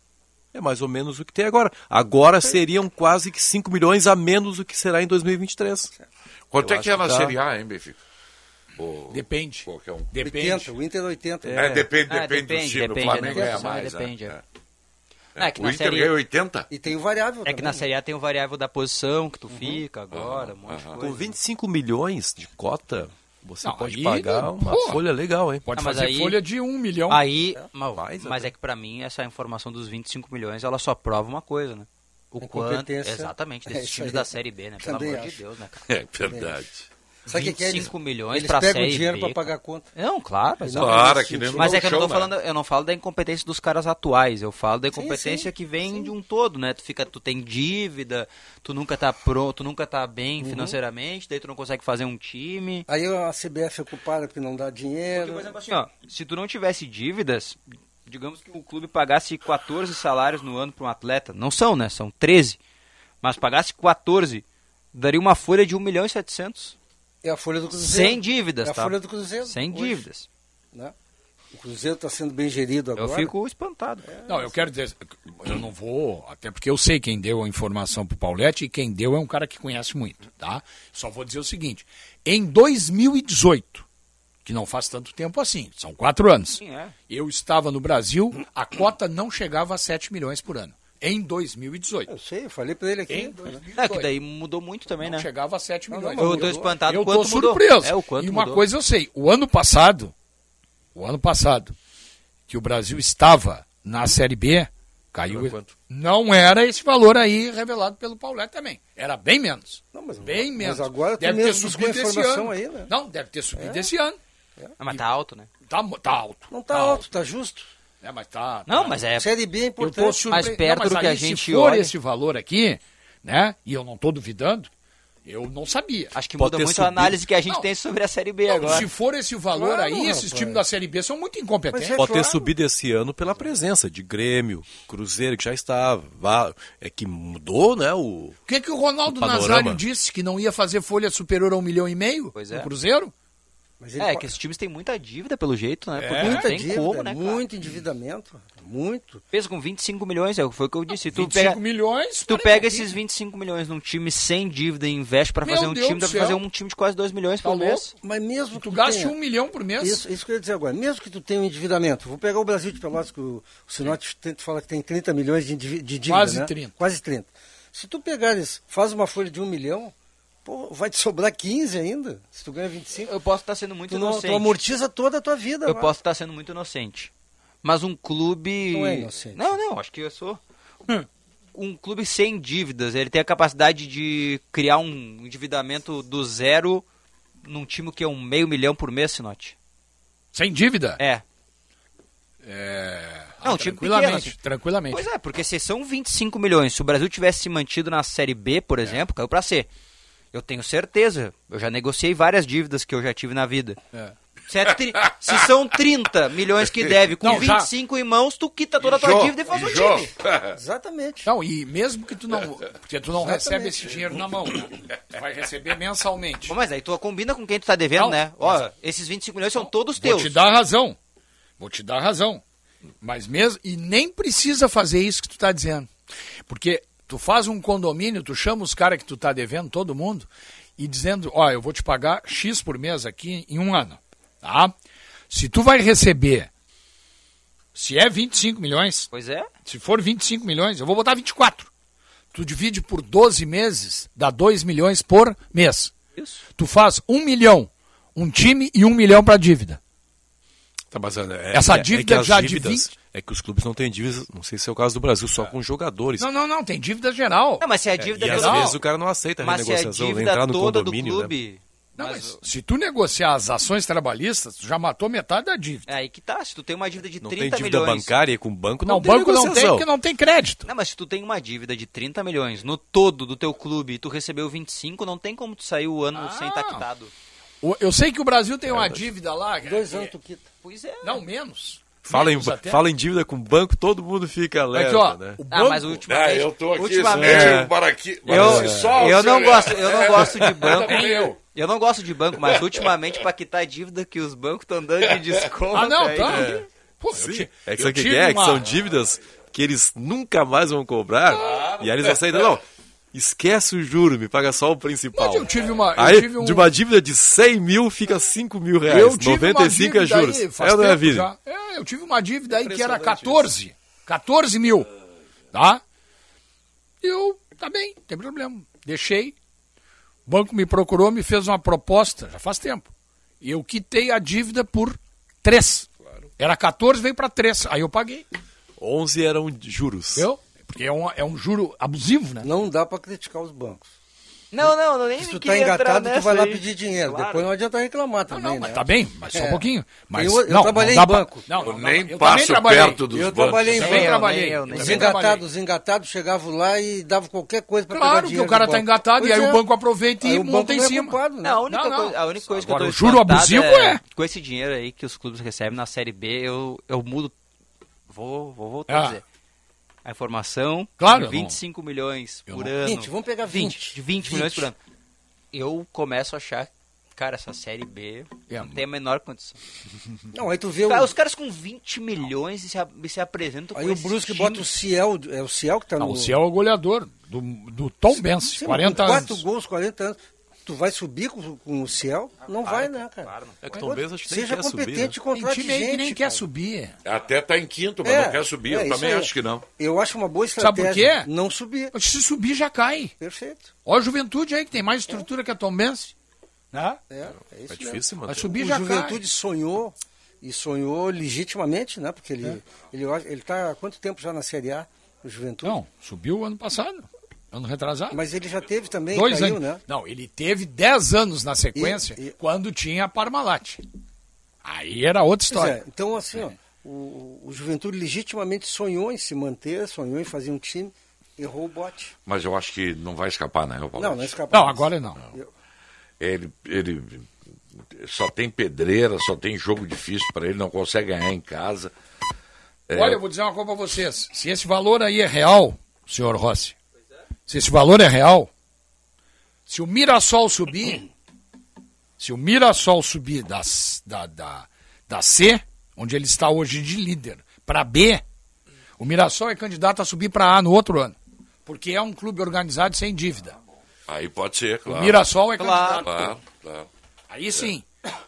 É mais ou menos o que tem agora. Agora seriam quase que 5 milhões a menos do que será em 2023. Quanto Eu é que é na que tá- Série A, hein, Benfica? Ou Depende. qualquer um. Depende. 80, o Inter 80. É, depende, Ah, depende, do depende, time. depende, o Flamengo né? ganha Ah, mais. depende, é. é. É. É que o na Inter série- ganha 80? E tem o variável É que também, na né? Série A tem o variável da posição que tu Uhum. fica agora, um monte de Com coisa. 25 milhões de cota, você Não, pode aí, pagar uma pô. folha legal, hein? Pode Ah, mas fazer aí- folha de 1 milhão. Aí, mas, mais mas é que pra mim essa informação dos 25 milhões, ela só prova uma coisa, né? O quanto, exatamente, É desses times da Série B, né? Pelo Também amor de. Deus, né, cara? É verdade. Sabe o que que é? Eles, 25 milhões eles pra pegam Série o dinheiro para pagar a conta. Não, claro, exato. Claro, nesse que nem. Mas é que eu não tô né? falando, eu não falo da incompetência dos caras atuais, eu falo da incompetência sim, que vem de um todo, né? Tu fica, tu tem dívida, tu nunca tá pronto, tu nunca tá bem Uhum. financeiramente, daí tu não consegue fazer um time. Aí a CBF é culpada porque não dá Porque, dinheiro. por exemplo, assim, ó, se tu não tivesse dívidas, digamos que o clube pagasse 14 salários no ano para um atleta, não são, né? São 13. Mas pagasse 14, daria uma folha de 1 milhão e 700. É a folha do Cruzeiro. Sem dívidas, É a tá? folha do Cruzeiro. Sem hoje, dívidas. né? O Cruzeiro está sendo bem gerido Eu agora. fico espantado. Não, eu quero dizer, eu não vou, até porque eu sei quem deu a informação pro Paulette e quem deu é um cara que conhece muito, tá? Só vou dizer o seguinte, em 2018, que não faz tanto tempo assim, são quatro anos, Sim, é. eu estava no Brasil, a cota não chegava a 7 milhões por ano, em 2018. Eu sei, eu falei para ele aqui. Em né? 2018. É que daí mudou muito também, não né? chegava a 7 Não, milhões. não, Eu mudou. tô espantado eu quanto tô mudou. surpreso. É, o quanto e uma mudou. coisa eu sei, o ano passado, o ano passado, que o Brasil estava na Série B, caiu. Quanto? Não era esse valor aí revelado pelo Paulette também. Era bem menos. Não, mas- bem mas menos. agora deve ter subido esse ano. aí, né? Não, deve ter subido esse ano. Ah, mas tá alto, né? Tá, tá alto. Não tá alto, tá justo. É, mas tá. Não, tá- mas é. Série B é Eu tô importante. surpre... mais perto não, mas do que aí, a gente Se for olha. esse valor aqui, né? E eu não tô duvidando, eu não sabia. Acho que Pode muda ter muito a subido. análise que a gente Não. tem sobre a Série B Não, agora. se for esse valor Claro, aí, esses rapaz. times da Série B são muito incompetentes. É- Pode ter claro. subido esse ano pela presença de Grêmio, Cruzeiro, que já estava. Va- É que mudou, né? O... O que, que o Ronaldo O. Nazário disse? Que não ia fazer folha superior a um milhão e meio Pois no é. Cruzeiro? Mas ele É, pa- que esses times têm muita dívida pelo jeito, né? É, Porque muita tem dívida, como, né, cara? muito endividamento, muito. Pensa com 25 milhões, é, foi o que eu disse. Tu 25 pega, milhões, se tu peraí, pega esses 25 milhões num time sem dívida e investe pra Meu fazer um Deus time, dá pra fazer um time de quase 2 milhões Tá por mês. louco? Mas mesmo Tu que gaste tenha- um milhão por mês? Isso, isso que eu ia dizer agora. Mesmo que tu tenha um endividamento, vou pegar o Brasil de Pelotas, que o, o Sinote tenta falar que tem 30 milhões de, de dívida, Quase né? 30. Quase 30. Se tu pegares, faz uma folha de um milhão, pô, vai te sobrar 15 ainda, se tu ganha 25. Eu posso estar sendo muito tu, não, inocente. tu amortiza toda a tua vida. Eu lá. posso estar sendo muito inocente. Mas um clube. Não é inocente. Não, não, acho que eu sou. Um clube sem dívidas, ele tem a capacidade de criar um endividamento do zero num time que é um meio milhão por mês, Sinote. Sem dívida? É. É... Não, Ah, um time tranquilamente, pequeno, assim. tranquilamente. Pois é, porque se são 25 milhões, se o Brasil tivesse se mantido na Série B, por É. exemplo, caiu pra C. Eu tenho certeza. Eu já negociei várias dívidas que eu já tive na vida. É. Se, é tri- se são 30 milhões que deve, com Não, já- 25 em mãos, tu quita toda a tua Jô, dívida e faz um Jô. time. Exatamente. Não, e mesmo que tu não. Porque tu não Exatamente. recebe esse dinheiro na mão. né? Tu vai receber mensalmente. Bom, mas aí tu combina com quem tu tá devendo, Não, né? Ó, esses 25 milhões são todos Vou teus. te dar razão. Vou te dar razão. Mas mesmo. E nem precisa fazer isso que tu tá dizendo. Porque tu faz um condomínio, tu chama os caras que tu tá devendo, todo mundo, e dizendo, ó, eu vou te pagar X por mês aqui em um ano. Tá? Se tu vai receber. Se é 25 milhões. Pois é. Se for 25 milhões, eu vou botar 24. Tu divide por 12 meses, dá 2 milhões por mês. Isso. Tu faz 1 milhão, um time e 1 milhão para dívida. Tá, mas é- Essa é- é dívida que as já de dívidas- 20 É que os clubes não têm dívidas, não sei se é o caso do Brasil, só com jogadores. Não, não, não, tem dívida geral. Não, mas se a dívida e às toda- vezes o cara não aceita a Mas a renegociação, dívida entrar no toda do condomínio, clube... né? Não, mas se tu negociar as ações trabalhistas, tu já matou metade da dívida. É aí que tá, se tu tem uma dívida de Não 30 tem dívida milhões... bancária com o banco, Não, não, o tem banco não tem negociação. porque não tem crédito. Não, mas se tu tem uma dívida de 30 milhões no todo do teu clube e tu recebeu 25, não tem como tu sair o ano sem estar quitado. Eu sei que o Brasil tem uma dívida lá. Dois anos tu quita. Pois é. Não, menos. Fala em, fala em dívida com o banco, todo mundo fica alerta, Aqui, ó, né? o Ah, mas ultimamente... Ah, eu tô aqui, ultimamente, é. Baraqui- eu, eu não Sol, gosto, eu não É. gosto de banco. Também eu. Eu não gosto de banco, mas ultimamente para quitar dívida que os bancos estão dando de desconto. Ah, não, aí- tá. É. Pô, eu Sim. É que eu sabe o que que é? Que são dívidas que eles nunca mais vão cobrar. e aí eles aceitam, não, esquece o juro, me paga só o principal. Mas eu tive uma. eu Aí, tive um- de uma dívida de 100 mil, fica 5 mil reais. Eu tive 95 uma é juros. aí, faz é ou não é tempo vida? já. É, eu tive uma dívida aí que era 14. 14 mil. Tá? E eu, tá bem, não tem problema. Deixei. O banco me procurou, me fez uma proposta, já faz tempo. E eu quitei a dívida por 3. Era 14, veio para 3. Aí eu paguei. 11 eram juros. Viu? Porque é um, é um juro abusivo, né? Não dá para criticar os bancos. Não, não, não nem Se tu tá engatado, tu vai lá aí. pedir dinheiro. Claro. Depois não adianta reclamar também, não, né? mas tá bem, mas só um É. pouquinho. Mas, eu, eu não, trabalhei não em dá pra- banco. Não, Eu não, nem eu passo perto dos Eu bancos. trabalhei em Também banco. trabalhei. nem eu, nem Os engatados, os engatados chegavam lá e davam qualquer coisa para pegar Claro que dinheiro o cara tá banco. engatado e Pois aí é. o banco aproveita Aí e o banco monta em não é cima. né? Não, a única, Não, não. Coisa, a única coisa que Agora, eu o tô juro abusivo é. Com esse dinheiro aí que os clubes recebem na Série B, eu, eu mudo. Vou, vou voltar a Ah. dizer. A informação, Claro, de 25 milhões eu por não- ano. 20, vamos pegar 20. de 20, milhões por ano. Eu começo a achar, cara, essa Série B É, não tem a menor condição. Não, aí tu vê o... Cara, os caras com 20 milhões e se, a- e se apresentam Aí com o esses Brusque bota o Ciel, é o Ciel que tá Não, no... o Ciel é o goleador do, do Tom Benz, Sim, 40 com anos. quatro gols, 40 anos. Tu vai subir com, com o Ciel? Não vai, né, cara? É que o Tom Benz acho que Seja subir, competente Tem contrate time aí que gente, nem cara. quer subir. Até tá em quinto, mas É, não quer subir. é, eu também aí. acho que não. Eu acho uma boa Sabe por estratégia quê? não subir. Mas Se subir, já cai. Perfeito. Ó a juventude aí, que tem mais estrutura que a Tom Benz. Né? É, é isso É difícil Vai manter. subir, o já Juventude sonhou e sonhou legitimamente, né? Porque ele, É. ele, ele tá há quanto tempo já na Série A, o Juventude? Não, subiu ano passado. Ano retrasado. Mas ele já teve também, Dois caiu, anos. né? Não, ele teve 10 anos na sequência E- e- quando tinha a Parmalat. Aí era outra Pois história. é, então, assim, ó, o, o Juventude legitimamente sonhou em se manter, sonhou em fazer um time, errou o bote. Mas eu acho que não vai escapar, né, Paulo? Não, não escapou. Não, agora não. Ele, ele só tem pedreira, só tem jogo difícil para ele, não consegue ganhar em casa. É, Olha, eu vou dizer uma coisa pra vocês. Se esse valor aí é real, senhor Rossi, se esse valor é real, se o Mirassol subir, Se o Mirassol subir das, da, da, da C, onde ele está hoje de líder, para B, o Mirassol é candidato a subir para A no outro ano. Porque é um clube organizado sem dívida. Aí pode ser, claro. O Mirassol é claro. candidato. Claro, claro. Aí sim,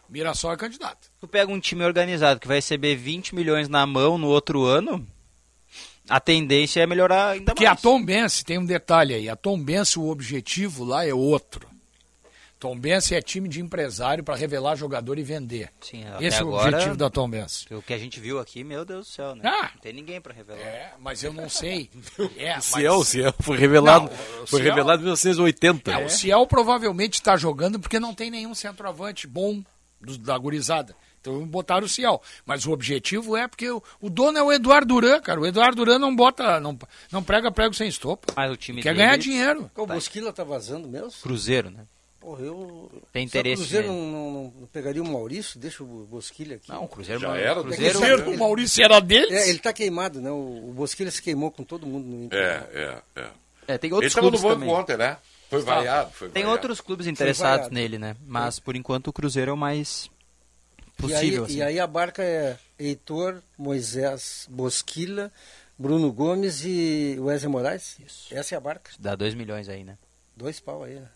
Mirassol é candidato. Tu pega um time organizado que vai receber 20 milhões na mão no outro ano, a tendência é melhorar ainda Porque mais. a Tom Bense, tem um detalhe aí, a Tom Bense, o objetivo lá é outro. Tom Bense é time de empresário para revelar jogador e vender. Sim, Esse é o agora, objetivo da Tom Bense. O que a gente viu aqui, meu Deus do céu, né? Ah! Não tem ninguém pra revelar. É, mas eu não sei. É, O Ciel, o Ciel foi revelado, foi revelado em 1980. É, O Ciel provavelmente está jogando porque não tem nenhum centroavante bom do- da gurizada. Então botaram o Ciel. Mas o objetivo é porque o, o dono é o Eduardo Duran, cara. O Eduardo Duran não bota, não, não prega prego sem estopa. Mas o time Quer dele- ganhar dinheiro. O Bosquila tá vazando mesmo? Cruzeiro, né? Porra, eu. Tem interesse O Cruzeiro não, não- não pegaria o Maurício? Deixa o Bosquilha aqui. Não, o Cruzeiro Já não- era, Cruzeiro, Cruzeiro, o Maurício era deles? É, ele tá queimado, né? O, o Bosquilha se queimou com todo mundo no Inter. É, é, é. É, tem Ele outros estava no clubes banco ontem, né? Foi vaiado. Foi Tem vaiado. outros clubes interessados nele, né? Mas por enquanto o Cruzeiro é o mais E possível. aí, assim. e aí a barca é Heitor, Moisés, Bosquila, Bruno Gomes e Wesley Moraes? Isso. Essa é a barca. Dá 2 milhões aí, né? Dois pau aí, né?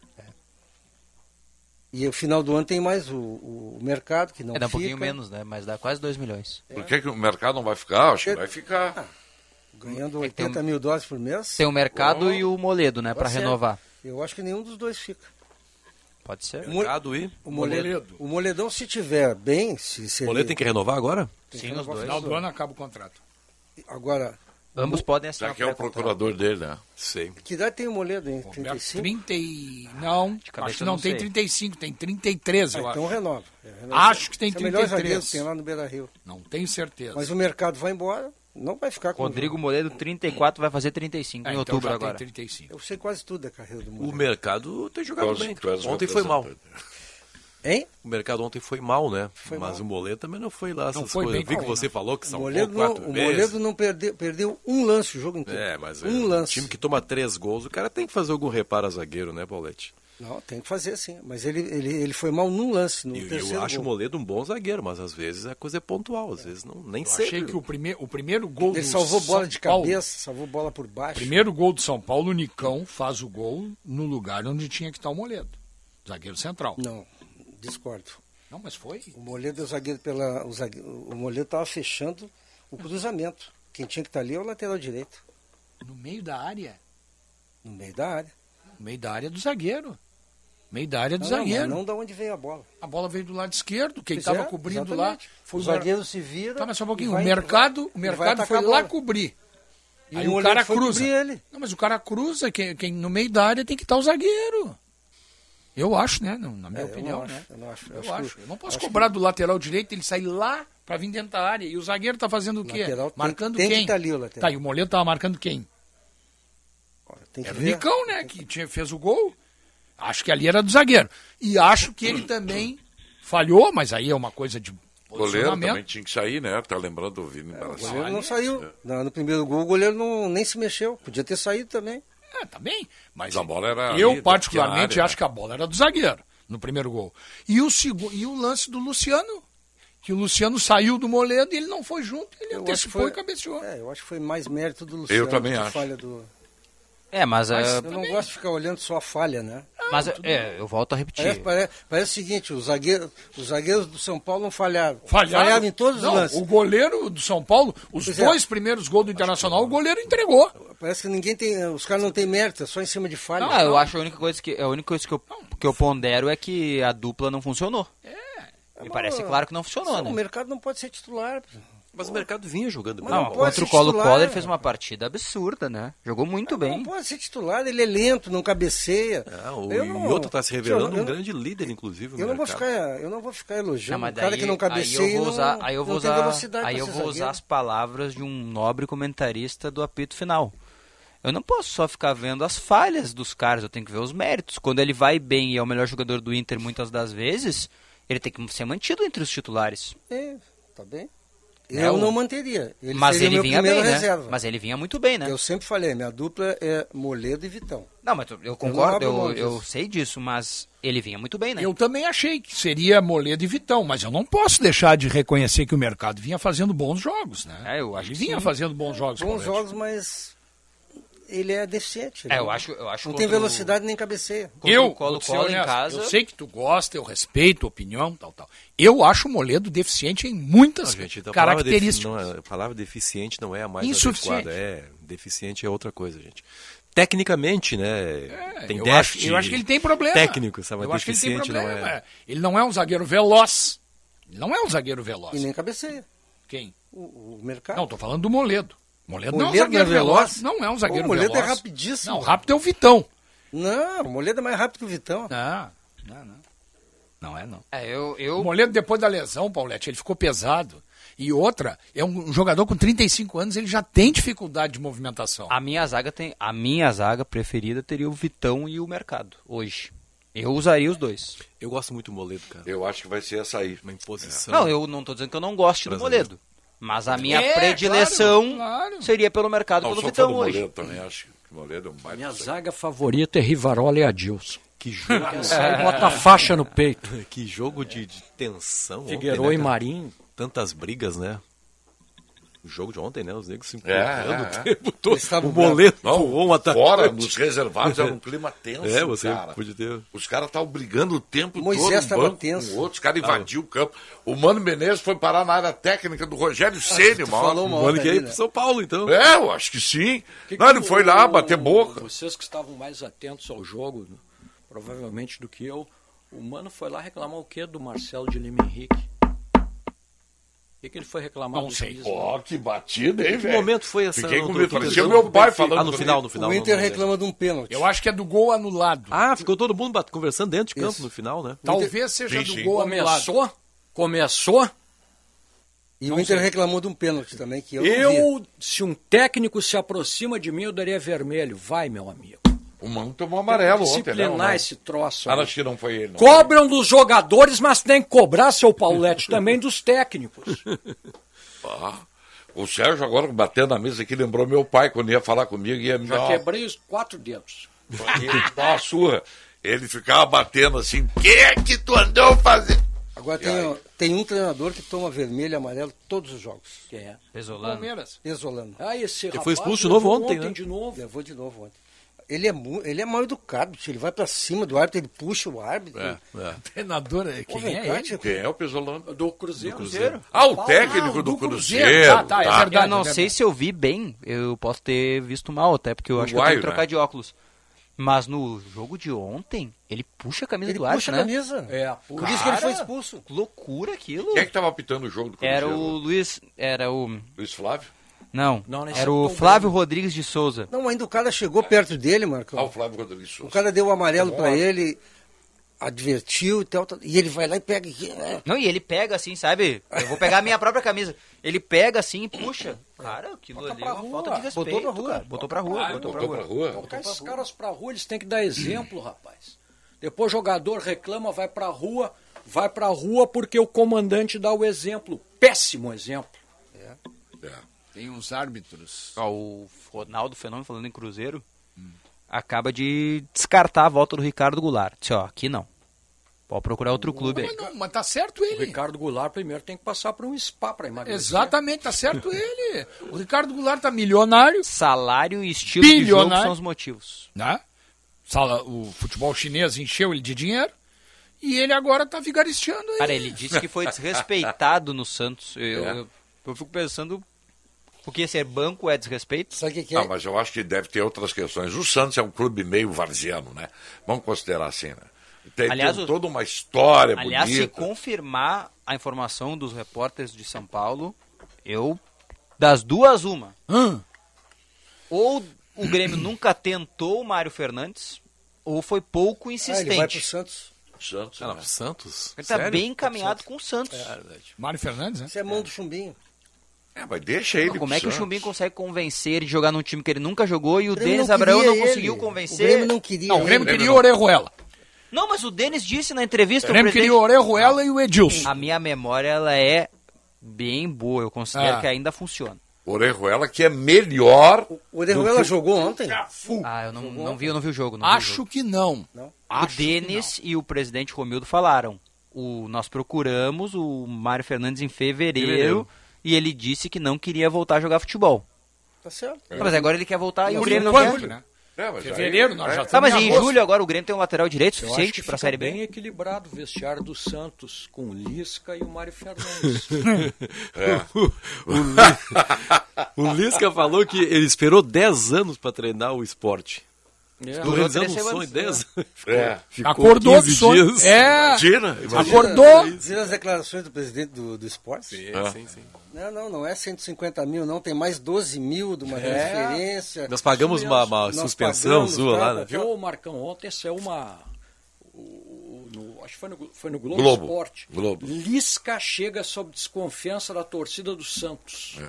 E o final do ano tem mais o, o mercado, que não é, dá um fica. pouquinho menos, né? Mas dá quase 2 milhões. Por que, que o mercado não vai ficar? Acho que vai ficar. Ganhando É que tem 80 um- mil dólares por mês. Tem o mercado Oh, e o Moledo, né? tá Pra certo. renovar. Eu acho que nenhum dos dois fica. Pode ser. O Mercado e O Moledo. O Moledão, se tiver bem, se, se o Moledo ele- tem que renovar agora? tem Sim, renovar dois. No final do ano acaba o contrato. Agora, Ambos podem assinar Já que é o procurador dele, né? Sei. que idade tem o Moledo, hein? Roberto, 35? 30 e... Não, cabeça acho que eu não, não tem sei. 35, tem 33, eu Ah, então acho. renova. É, renova. Acho que tem Esse é o melhor 33. zagueiro que tem lá no Beira Rio. Não tenho certeza. Mas o mercado vai embora, não vai ficar com Rodrigo Moledo, 34, vai fazer 35 É, em então outubro já agora. tem 35. Eu sei quase tudo da carreira do O Moledo. mercado tem jogado és- bem. és Ontem foi mal. Hein? O mercado ontem foi mal, né? Foi Mas mal. o Moledo também não foi lá essas foi coisas. bem Eu vi que você falou que O são Moledo, não, quatro o vezes. Moledo não perdeu, perdeu um lance o jogo inteiro. É, mas um é, lance. time que toma três gols, o cara tem que fazer algum reparo a zagueiro, né, Paulette? Não, tem que fazer sim. Mas ele, ele, ele foi mal num lance, no eu, terceiro acho o gol. Moledo um bom zagueiro, mas às vezes a coisa é pontual, às vezes não, nem Eu sempre. achei que o, prime... o primeiro gol Ele do salvou bola São de Paulo, cabeça, salvou bola por O baixo. primeiro gol do São Paulo, o Nicão faz o gol no lugar onde tinha que estar o Moledo. Zagueiro central. Não, discordo. Não, mas foi. O Moledo é o zagueiro pela. O, zague- o Moledo estava fechando o cruzamento. Quem tinha que estar ali é o lateral direito. No meio da área. No meio da área. No meio da área do zagueiro. Meio da área do Não, não, zagueiro. mas não da onde veio a bola. A bola veio do lado esquerdo. Quem estava é, cobrindo exatamente. lá foi o zagueiro se vira. Tá, mas só um pouquinho. vai- o mercado, o mercado foi lá cobrir. E Aí o cara cruza. ele. Não, mas o cara cruza, quem, quem no meio da área tem que estar o zagueiro. Eu acho, né? Não, na minha É, eu opinião, não né? acho, eu não acho. Eu, Eu acho acho. que- Eu não posso cobrar do lateral direito ele sair lá pra vir dentro da área. E o zagueiro tá fazendo o quê? Lateral tem- marcando tem que quem? tá ali o lateral. Tá, e o Moledo tava marcando quem? Que Era o. Nicão, né? Que tinha, fez o gol. Acho que ali era do zagueiro. E acho que ele também falhou, mas aí é uma coisa de O goleiro também tinha que sair, né? Tá lembrando o Vini O Balassini. goleiro não saiu. No, no primeiro gol, o goleiro não, nem se mexeu. Podia ter saído também. É, tá bem. Mas Mas a bola era. eu, ali, particularmente, área, acho que a bola era do zagueiro no primeiro gol. E o, segu... e o lance do Luciano, que o Luciano saiu do Moledo e ele não foi junto, ele Eu antecipou foi- e cabeceou. É, eu acho que foi mais mérito do Luciano. também que acho. Falha do... É, mas, Mas é, eu não gosto de ficar olhando só a falha, né? mas é, eu volto a repetir. Parece, parece, parece o seguinte, os zagueiros, os zagueiros do São Paulo não falharam. Falharam. Falharam em todos não, os lances. O goleiro do São Paulo, os Pois é. dois primeiros gols do Internacional, o goleiro entregou. Parece que ninguém tem. Os caras não têm mérito, é só em cima de falha. Não, eu acho a única coisa que a única coisa que eu, que eu pondero é que a dupla não funcionou. É. Me parece claro que não funcionou, O né? mercado não pode ser titular. Mas o mercado vinha jogando bem. Não, pode contra o Colo. Colo ele fez uma partida absurda, né? Jogou muito Não bem. pode ser titular, ele é lento, não cabeceia. Ah, o Eu não- está se revelando eu um não- grande líder, inclusive. no Eu não, vou mercado. ficar, eu não vou ficar elogiando Não, um cara daí- que não cabeceia aí eu vou e usar, não, aí eu vou não usar, aí eu vou usar zagueiro. as palavras de um nobre comentarista do apito final. Eu não posso só ficar vendo as falhas dos caras, eu tenho que ver os méritos. Quando ele vai bem e é o melhor jogador do Inter muitas das vezes, ele tem que ser mantido entre os titulares. É, tá bem. Eu É, não manteria. Ele Mas seria ele meu vinha bem, né? reserva. Mas ele vinha muito bem, né? Eu sempre falei, minha dupla é Moledo e Vitão. Não, mas eu concordo, eu, eu, disso. sei disso, mas ele vinha muito bem, né? Eu também achei que seria Moledo e Vitão, mas eu não posso deixar de reconhecer que o mercado vinha fazendo bons jogos, né? É, eu acho Ele que vinha sim. fazendo bons jogos. Bons jogos, mas ele é deficiente. É, ele eu não- acho- eu acho Não tem o- velocidade nem cabeceia. Eu, Colo- Colo em honesto, casa- eu sei que tu gosta, eu respeito a opinião, tal, tal. Eu acho o Moledo deficiente em muitas Não, gente, então a palavra defi- características. não é- a palavra deficiente não é a mais Insuficiente. adequada. É, deficiente é outra coisa, gente. Tecnicamente, né? tem É, eu déficit. acho, eu acho que ele tem problema. Técnico, sabe? Eu acho que ele tem deficiente problema. não é. é. Ele não é um zagueiro veloz. Ele não é um zagueiro veloz. E nem cabeceia. Quem? O, o mercado. Não, tô falando do Moledo. Moledo, não é um Moledo zagueiro não é veloz. veloz? Não é um zagueiro O Moledo veloz. é rapidíssimo. Não, rápido é o Vitão. Não, o Moledo é mais rápido que o Vitão. Não, não, não. Não é, não. É, eu, eu... O Moledo, depois da lesão, Paulette, ele ficou pesado. E outra, é um jogador com 35 anos, ele já tem dificuldade de movimentação. A minha zaga tem. A minha zaga preferida teria o Vitão e o Mercado, hoje. Eu usaria os dois. Eu gosto muito do Moledo, cara. Eu acho que vai ser essa aí. Uma imposição. Não, eu não tô dizendo que eu não gosto do. Moledo. Mas a minha É, predileção claro, claro. seria pelo mercado Não, pelo Vitão hoje. Moledo também, acho que o Moledo é um baita Minha zaga favorita é Rivarola e Adilson. Que jogo, Sai e bota a faixa no peito. que jogo de, de tensão. Figueiredo né, e cara? Marinho. Tantas brigas, né? O jogo de ontem, né? Os negros se É, empurrando é, o é. tempo todo. Estavam O boleto Não, voou um atacante. fora, nos reservados era um clima tenso, É, você cara. podia ter... Os caras estavam brigando o tempo Moisés todo, um tava banco tenso. com o outro, os caras invadiam o campo. O Mano Menezes foi parar na área técnica do Rogério Ceni, tu mano. falou uma O Mano quer ali, ir né? pro São Paulo, então. É, eu acho que sim. Que Não, que ele foi o- lá bater boca. Vocês que estavam mais atentos ao jogo, né, provavelmente do que eu, o Mano foi lá reclamar o quê do Marcelo de Lima Henrique? O que, que ele foi reclamar Não sei. Pô, né? que batida, hein, Que velho? momento foi essa? Fiquei Não com medo, parecia meu pai falando Ah, no final, no final. o não- Inter não- reclama de um pênalti. Eu acho que é do gol anulado. Ah, ficou todo mundo conversando dentro de campo Isso. no final, né? Talvez seja Sim, do gol anulado. Começou, começou. E o Inter reclamou de um pênalti também, que eu, não. Eu, se um técnico se aproxima de mim, eu daria vermelho. Vai, meu amigo. O Mano tomou amarelo ontem, né? Disciplinar o Mano? esse troço. Ah, que não foi ele. Não. Cobram dos jogadores, mas tem que cobrar, seu Paulette, também dos técnicos. Ah, o Sérgio agora batendo na mesa aqui lembrou meu pai quando ia falar comigo ia me Já quebrei os quatro dedos. uma surra. Ele ficava batendo assim, o que é que tu andou fazendo? Agora tem, tem um treinador que toma vermelho e amarelo todos os jogos. Quem é? Pesolano. Palmeiras. Isolando. Ah, esse Ele rapaz foi expulso de novo levou ontem, né? de novo. Levou de novo ontem. Ele é, ele é mal educado, tio. ele vai pra cima do árbitro, ele puxa o árbitro. É, é. Treinador, Pô, quem é ele? Quem é o Pesolano? Do Cruzeiro. Cruzeiro. Ah, o técnico do, do Cruzeiro. Cruzeiro. Tá, tá, é tá. verdade. Eu não sei se eu vi bem, eu posso ter visto mal até, porque eu acho que eu tenho que trocar né? de óculos. Mas no jogo de ontem, ele puxa a camisa Ele do puxa árbitro, a né? camisa. É, Por isso que ele foi expulso. Que loucura aquilo. Quem é que tava apitando o jogo do Cruzeiro? Era o Luiz, era o... Luiz Flávio? Não, Não, era o é o Flávio Rodrigues de Souza. Não, ainda o cara chegou perto dele, Marcão. Ah, o Flávio Rodrigues O Souza. cara deu o amarelo Tá pra bom. ele, advertiu e tal, tal, e ele vai lá e pega. né? Não, e ele pega assim, sabe? Eu vou pegar a minha própria camisa. Ele pega assim e puxa. Cara, aquilo ali é pra uma rua. falta de respeito, Botou pra rua. cara. Botou pra rua, botou pra Botou rua. pra rua. Colocar esses caras pra rua, eles têm que dar exemplo, rapaz. Depois o jogador reclama, vai pra rua, vai pra rua porque o comandante dá o exemplo. Péssimo exemplo. É. Tem uns árbitros. Ó, o Ronaldo Fenômeno falando em Cruzeiro, acaba de descartar a volta do Ricardo Goulart. Disse, ó, aqui não. Pode procurar outro clube aí. Mas, não, mas tá certo O ele. Ricardo Goulart primeiro tem que passar por um spa pra emagrecer. Exatamente, tá certo ele. O Ricardo Goulart tá milionário, Salário e estilo de jogo Bilionário. são os motivos. né? Sala- O futebol chinês encheu ele de dinheiro e ele agora tá vigaristeando aí. Cara, ele disse que foi desrespeitado no Santos. Eu, É. eu, eu fico pensando, porque ser banco é desrespeito? Sabe o que, que Ah, é? mas eu acho que deve ter outras questões. O Santos é um clube meio varziano, né? Vamos considerar assim, né? Tem, Aliás, tem toda uma história Aliás, se bonita. confirmar a informação dos repórteres de São Paulo, eu, das duas, uma. Hã? Ou o Grêmio nunca tentou o Mário Fernandes, ou foi pouco Ah, insistente. ele vai pro Santos. Santos, Ah, né? não, Santos? Ele tá Sério? bem encaminhado com o Santos. Mário Fernandes, né? Isso é mão do chumbinho. É, mas deixa ele Como pro é que o Santos. Chumbinho consegue convencer ele de jogar num time que ele nunca jogou e o, O Denis não Abraão não conseguiu ele. convencer? O Grêmio não queria Não, o Grêmio ele. queria o Orejuela. Não, mas o Denis disse na entrevista. O Grêmio presidente- queria o Orejuela e o Edilson. A minha memória ela é bem boa. Eu considero Ah. que ainda funciona. Orejuela que é melhor. O Orejuela jogou ontem? Ah, eu não, não vi, eu não vi o jogo. Não Acho vi o jogo. que não. O Denis e o presidente Romildo falaram. O, nós procuramos o Mário Fernandes em fevereiro, Fevereiro. E ele disse que não queria voltar a jogar futebol. Tá certo. Mas agora ele quer voltar e o Grêmio não quer. né? É, mas Fevereiro, aí- nós já é. Tá, mas em agosto. julho agora o Grêmio tem um lateral direito suficiente que para a Série B? bem equilibrado o vestiário do Santos com o Lisca e o Mário Fernandes. É. O, Li- o Lisca falou que ele esperou 10 anos para treinar o esporte. É. Um cresceu sonho antes, 10 né? É. ficou Acordou 15 do sonho. dias. É. Imagina, imagina. Acordou. Viram as declarações do presidente do, do esporte? Sim, É. sim, sim. Não, não, não é 150 mil, não. Tem mais 12 mil de uma É. transferência. Nós pagamos uma, uma Nós suspensão pagamos, sua lá, tá, né? Viu, Marcão? Ontem saiu uma. o- o- no- acho que foi no, foi no Globo, Globo. Esporte. Globo. Lisca chega sob desconfiança da torcida do Santos.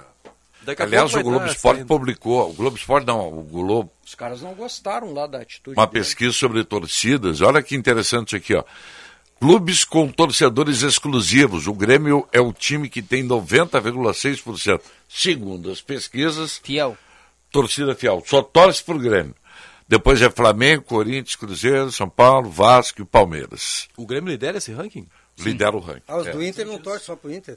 Daqui a Aliás, o Globo Esporte publicou, o Globo Esporte não, o Globo, Os caras não gostaram lá da atitude uma dele. pesquisa sobre torcidas. Olha que interessante isso aqui, ó. Clubes com torcedores exclusivos. O Grêmio é o time que tem 90,6%. Segundo as pesquisas, Fiel. torcida fiel. Só torce pro Grêmio. Depois é Flamengo, Corinthians, Cruzeiro, São Paulo, Vasco e Palmeiras. O Grêmio lidera esse ranking? Lidera o ranking. Ah, os É. do Inter não torcem só pro Inter.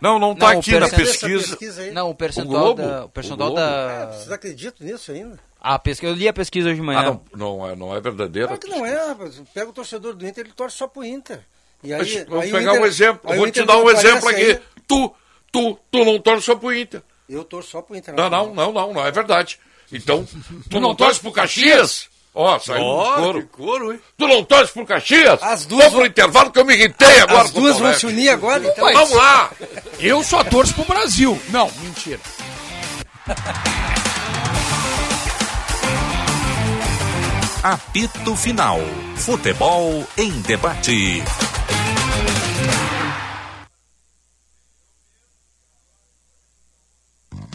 Não, não está Não, aqui na pesquisa. pesquisa aí. Não, o percentual O da. O percentual O Globo? É, da. vocês acreditam nisso ainda? A pesquisa, eu li a pesquisa hoje de manhã. Ah, não, não, é, não é verdadeira. Claro que não é, rapaz. Pega o torcedor do Inter, ele torce só pro Inter. E aí, Mas aí vamos o pegar Inter- um exemplo. aí vou te dar não um exemplo aqui. ainda. Tu, tu, tu não torce só pro Inter. Eu torço só pro Inter. Não, não, não, não, não é verdade. Então, tu não torce pro Caxias? Ó, saiu Ó, um couro. que couro, hein? Tu não torce pro Caxias? As duas Vamos pro intervalo que eu me irritei agora. As duas vão se unir agora, então. Mas- Vamos lá. Eu só torço pro Brasil. Não, mentira. Apito Final. Futebol em debate.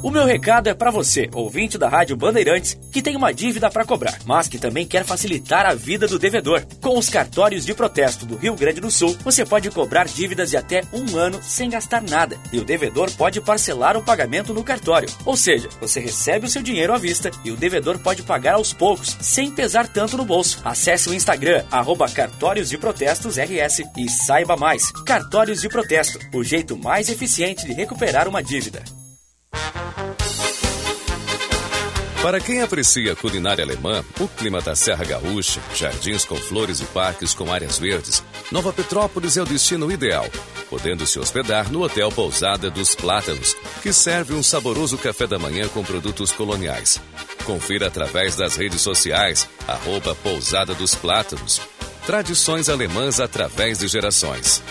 O meu recado é para você, ouvinte da Rádio Bandeirantes, que tem uma dívida para cobrar, mas que também quer facilitar a vida do devedor. Com os cartórios de protesto do Rio Grande do Sul, você pode cobrar dívidas de até um ano sem gastar nada, e o devedor pode parcelar o pagamento no cartório. Ou seja, você recebe o seu dinheiro à vista e o devedor pode pagar aos poucos, sem pesar tanto no bolso. Acesse o Instagram, arroba Cartórios de Protestos RS e saiba mais. Cartórios de Protesto, o jeito mais eficiente de recuperar uma dívida. Para quem aprecia a culinária alemã, o clima da Serra Gaúcha, jardins com flores e parques com áreas verdes, Nova Petrópolis é o destino ideal, podendo se hospedar no Hotel Pousada dos Plátanos, que serve um saboroso café da manhã com produtos coloniais. Confira através das redes sociais, arroba Pousada dos Plátanos. Tradições alemãs através de gerações.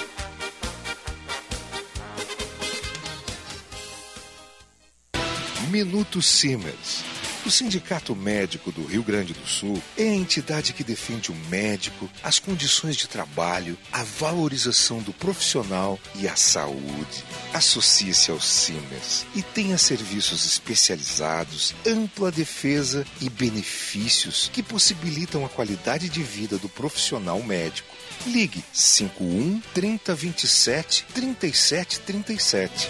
Minuto Siemens. O Sindicato Médico do Rio Grande do Sul é a entidade que defende o médico, as condições de trabalho, a valorização do profissional e a saúde. Associe-se ao Siemens e tenha serviços especializados, ampla defesa e benefícios que possibilitam a qualidade de vida do profissional médico. Ligue 51 3027 3737.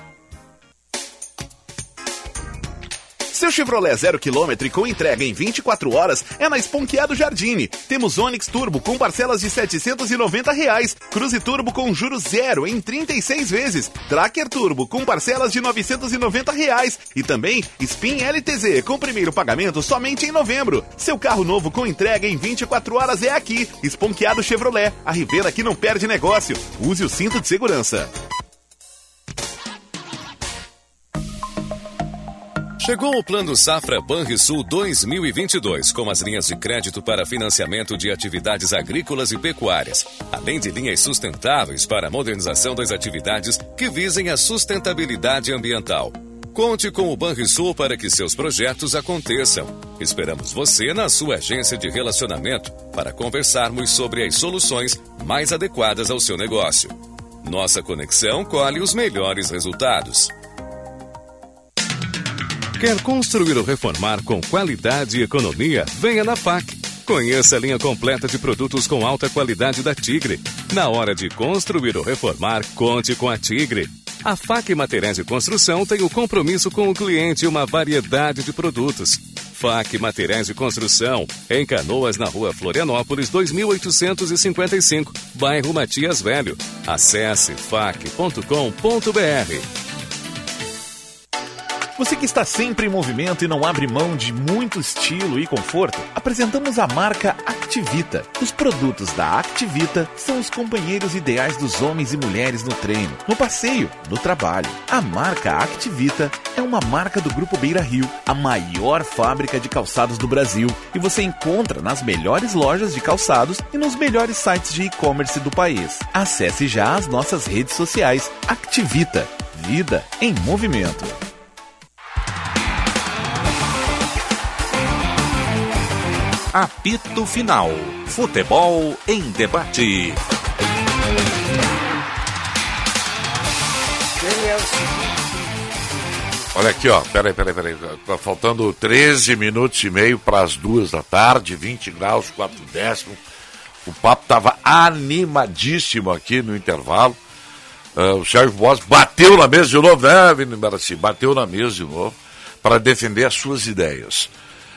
Seu Chevrolet zero quilômetro com entrega em 24 horas é na Esponqueado Jardine. Temos Onix Turbo com parcelas de 790 reais, Cruze Turbo com juros zero em 36 vezes, Tracker Turbo com parcelas de 990 reais e também Spin LTZ com primeiro pagamento somente em novembro. Seu carro novo com entrega em 24 horas é aqui. Esponqueado Chevrolet, a Rivera que não perde negócio. Use o cinto de segurança. Chegou o Plano Safra Banrisul 2022, com as linhas de crédito para financiamento de atividades agrícolas e pecuárias, além de linhas sustentáveis para a modernização das atividades que visem a sustentabilidade ambiental. Conte com o Banrisul para que seus projetos aconteçam. Esperamos você na sua agência de relacionamento para conversarmos sobre as soluções mais adequadas ao seu negócio. Nossa conexão colhe os melhores resultados. Quer construir ou reformar com qualidade e economia? Venha na FAC. Conheça a linha completa de produtos com alta qualidade da Tigre. Na hora de construir ou reformar, conte com a Tigre. A FAC Materiais de Construção tem o compromisso com o cliente e uma variedade de produtos. FAC Materiais de Construção, em Canoas, na rua Florianópolis, 2855, bairro Matias Velho. Acesse fac.com.br. Você que está sempre em movimento e não abre mão de muito estilo e conforto, apresentamos a marca Activita. Os produtos da Activita são os companheiros ideais dos homens e mulheres no treino, no passeio, no trabalho. A marca Activita é uma marca do Grupo Beira Rio, a maior fábrica de calçados do Brasil, e você encontra nas melhores lojas de calçados e nos melhores sites de e-commerce do país. Acesse já as nossas redes sociais Activita. Vida em movimento. Apito Final. Futebol em debate. Olha aqui, ó. Peraí, peraí, peraí. Tá faltando 13 minutos e meio para as duas da tarde, 20 graus, 4 décimos. O papo tava animadíssimo aqui no intervalo. Uh, o Sérgio Boas bateu na mesa de novo, né, Vini? Bateu na mesa de novo para defender as suas ideias.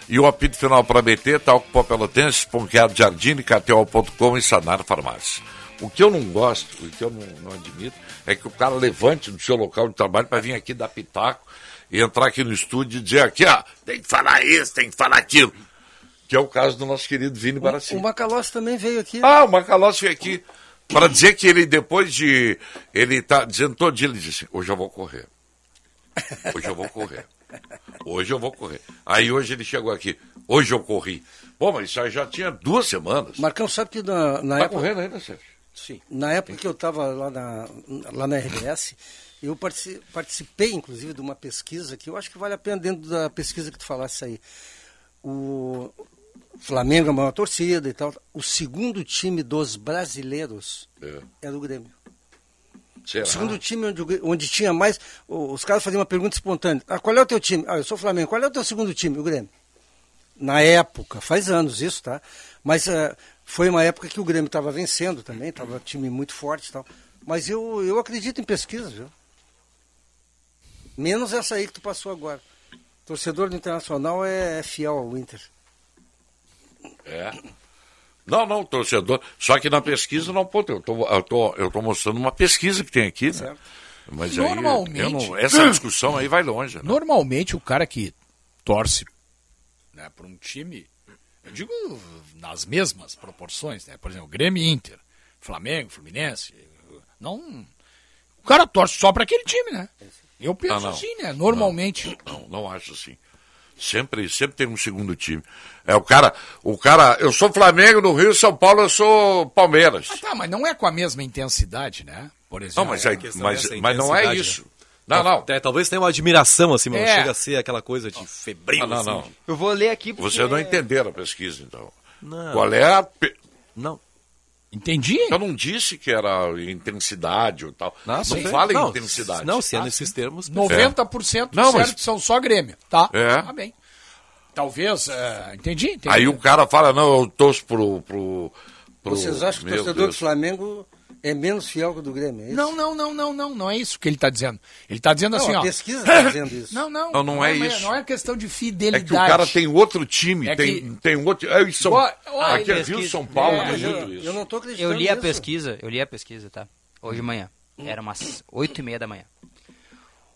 E o apito final para BT, talco pó pelotense, Ponqueado Jardim, KTO.com e Sanar Farmácia. O que eu não gosto, o que eu não, não admito, é que o cara levante do seu local de trabalho para vir aqui dar pitaco e entrar aqui no estúdio e dizer aqui, ó, tem que falar isso, tem que falar aquilo. Que é o caso do nosso querido Vini Barassi. O Macalossi também veio aqui. Ah, o Macalossi veio aqui para dizer que ele, depois de. Ele tá dizendo todo dia, ele disse: hoje eu vou correr. Hoje eu vou correr. Hoje eu vou correr. Aí hoje ele chegou aqui. Hoje eu corri. Pô, mas isso aí já tinha duas semanas. Marcão, sabe que na, na Vai época. correndo ainda, Sérgio? Sim. Na época que eu estava lá na, lá na RBS, eu partici- participei, inclusive, de uma pesquisa que eu acho que vale a pena dentro da pesquisa que tu falasse aí. O Flamengo é a maior torcida e tal. O segundo time dos brasileiros É. era o Grêmio. Será? O segundo time onde, onde tinha mais. Os caras faziam uma pergunta espontânea. Ah, qual é o teu time? Ah, eu sou Flamengo. Qual é o teu segundo time? O Grêmio. Na época, faz anos isso, tá? Mas eh, foi uma época que o Grêmio estava vencendo também, estava um time muito forte e tal. Mas eu, eu acredito em pesquisa, viu? Menos essa aí que tu passou agora. Torcedor do Internacional é, é fiel ao Inter. É. Não, não, torcedor. Só que na pesquisa não pode. Eu tô, eu tô, eu tô mostrando uma pesquisa que tem aqui, né? Mas aí, Normalmente- eu não- essa discussão aí vai longe. Né? Normalmente o cara que torce né, para um time, eu digo nas mesmas proporções, né? Por exemplo, Grêmio e Inter, Flamengo, Fluminense, não. O cara torce só para aquele time, né? Eu penso Ah, não. assim, né? Normalmente. Não, não acho assim. Sempre, sempre tem um segundo time. É o cara, o cara, eu sou Flamengo no Rio, São Paulo, eu sou Palmeiras. Ah, tá, mas não é com a mesma intensidade, né? Por exemplo. Não, mas, aí, questão mas, mas não é isso. né? Não, não. É, talvez tenha uma admiração assim, mas É. não chega a ser aquela coisa de febril. Ah, não, assim, não. Eu vou ler aqui porque... Você não entenderam a pesquisa, então. Não. Qual é a. pe- Não. Entendi. Eu não disse que era intensidade ou tal. Não, sim. fala em Não, intensidade. Não, se é Ah, nesses termos. 90% Não, mas- certo são só Grêmio, tá? É. Tá bem. Talvez, é, entendi, entendi. Aí o cara fala, não, eu torço pro. pro, pro Vocês acham que o torcedor Deus. do Flamengo É menos fiel que o do Grêmio, é isso? Não, não, não, não, não, não é isso que ele está dizendo. Ele está dizendo Não, assim, a ó. pesquisa está dizendo isso. Não, não, Não, não é mas isso. Não é questão de É fidelidade. que o cara tem outro time, É tem, que- tem outro. É, São... Ó, ó, Aqui é pesquisa. Rio São Paulo, É, tem eu- muito isso. Eu não tô acreditando Eu li a nisso. pesquisa, eu li a pesquisa, tá? Hoje de manhã. Era umas oito e meia da manhã.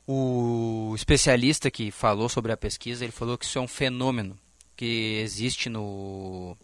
O especialista que falou sobre a pesquisa, ele falou que isso é um fenômeno que existe no,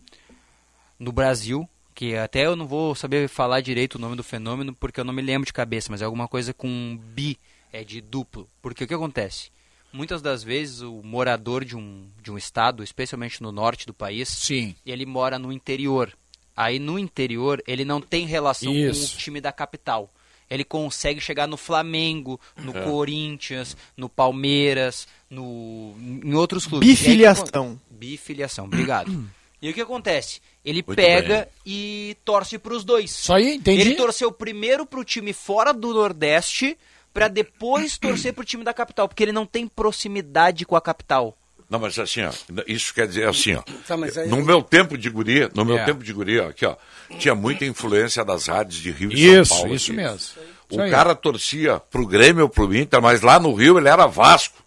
no Brasil, que até eu não vou saber falar direito o nome do fenômeno, porque eu não me lembro de cabeça, mas é alguma coisa com bi, é de duplo. Porque o que acontece? Muitas das vezes o morador de um, de um estado, especialmente no norte do país, Sim. ele mora no interior. Aí no interior ele não tem relação Isso. com o time da capital. Ele consegue chegar no Flamengo, no É. Corinthians, no Palmeiras, no em outros clubes. Bifiliação. E aí, Bifiliação, obrigado. E o que acontece? Ele Muito pega bem. e torce para os dois. Só aí, entendi. Ele torceu primeiro pro time fora do Nordeste para depois torcer pro time da capital, porque ele não tem proximidade com a capital. Não, mas assim, ó, isso quer dizer assim, ó. Tá, aí- No meu tempo de guria, no meu É. tempo de guria, aqui, ó, tinha muita influência das rádios de Rio e Isso, São Paulo. isso aqui. mesmo. O Isso aí. cara torcia pro Grêmio ou pro Inter, mas lá no Rio ele era Vasco.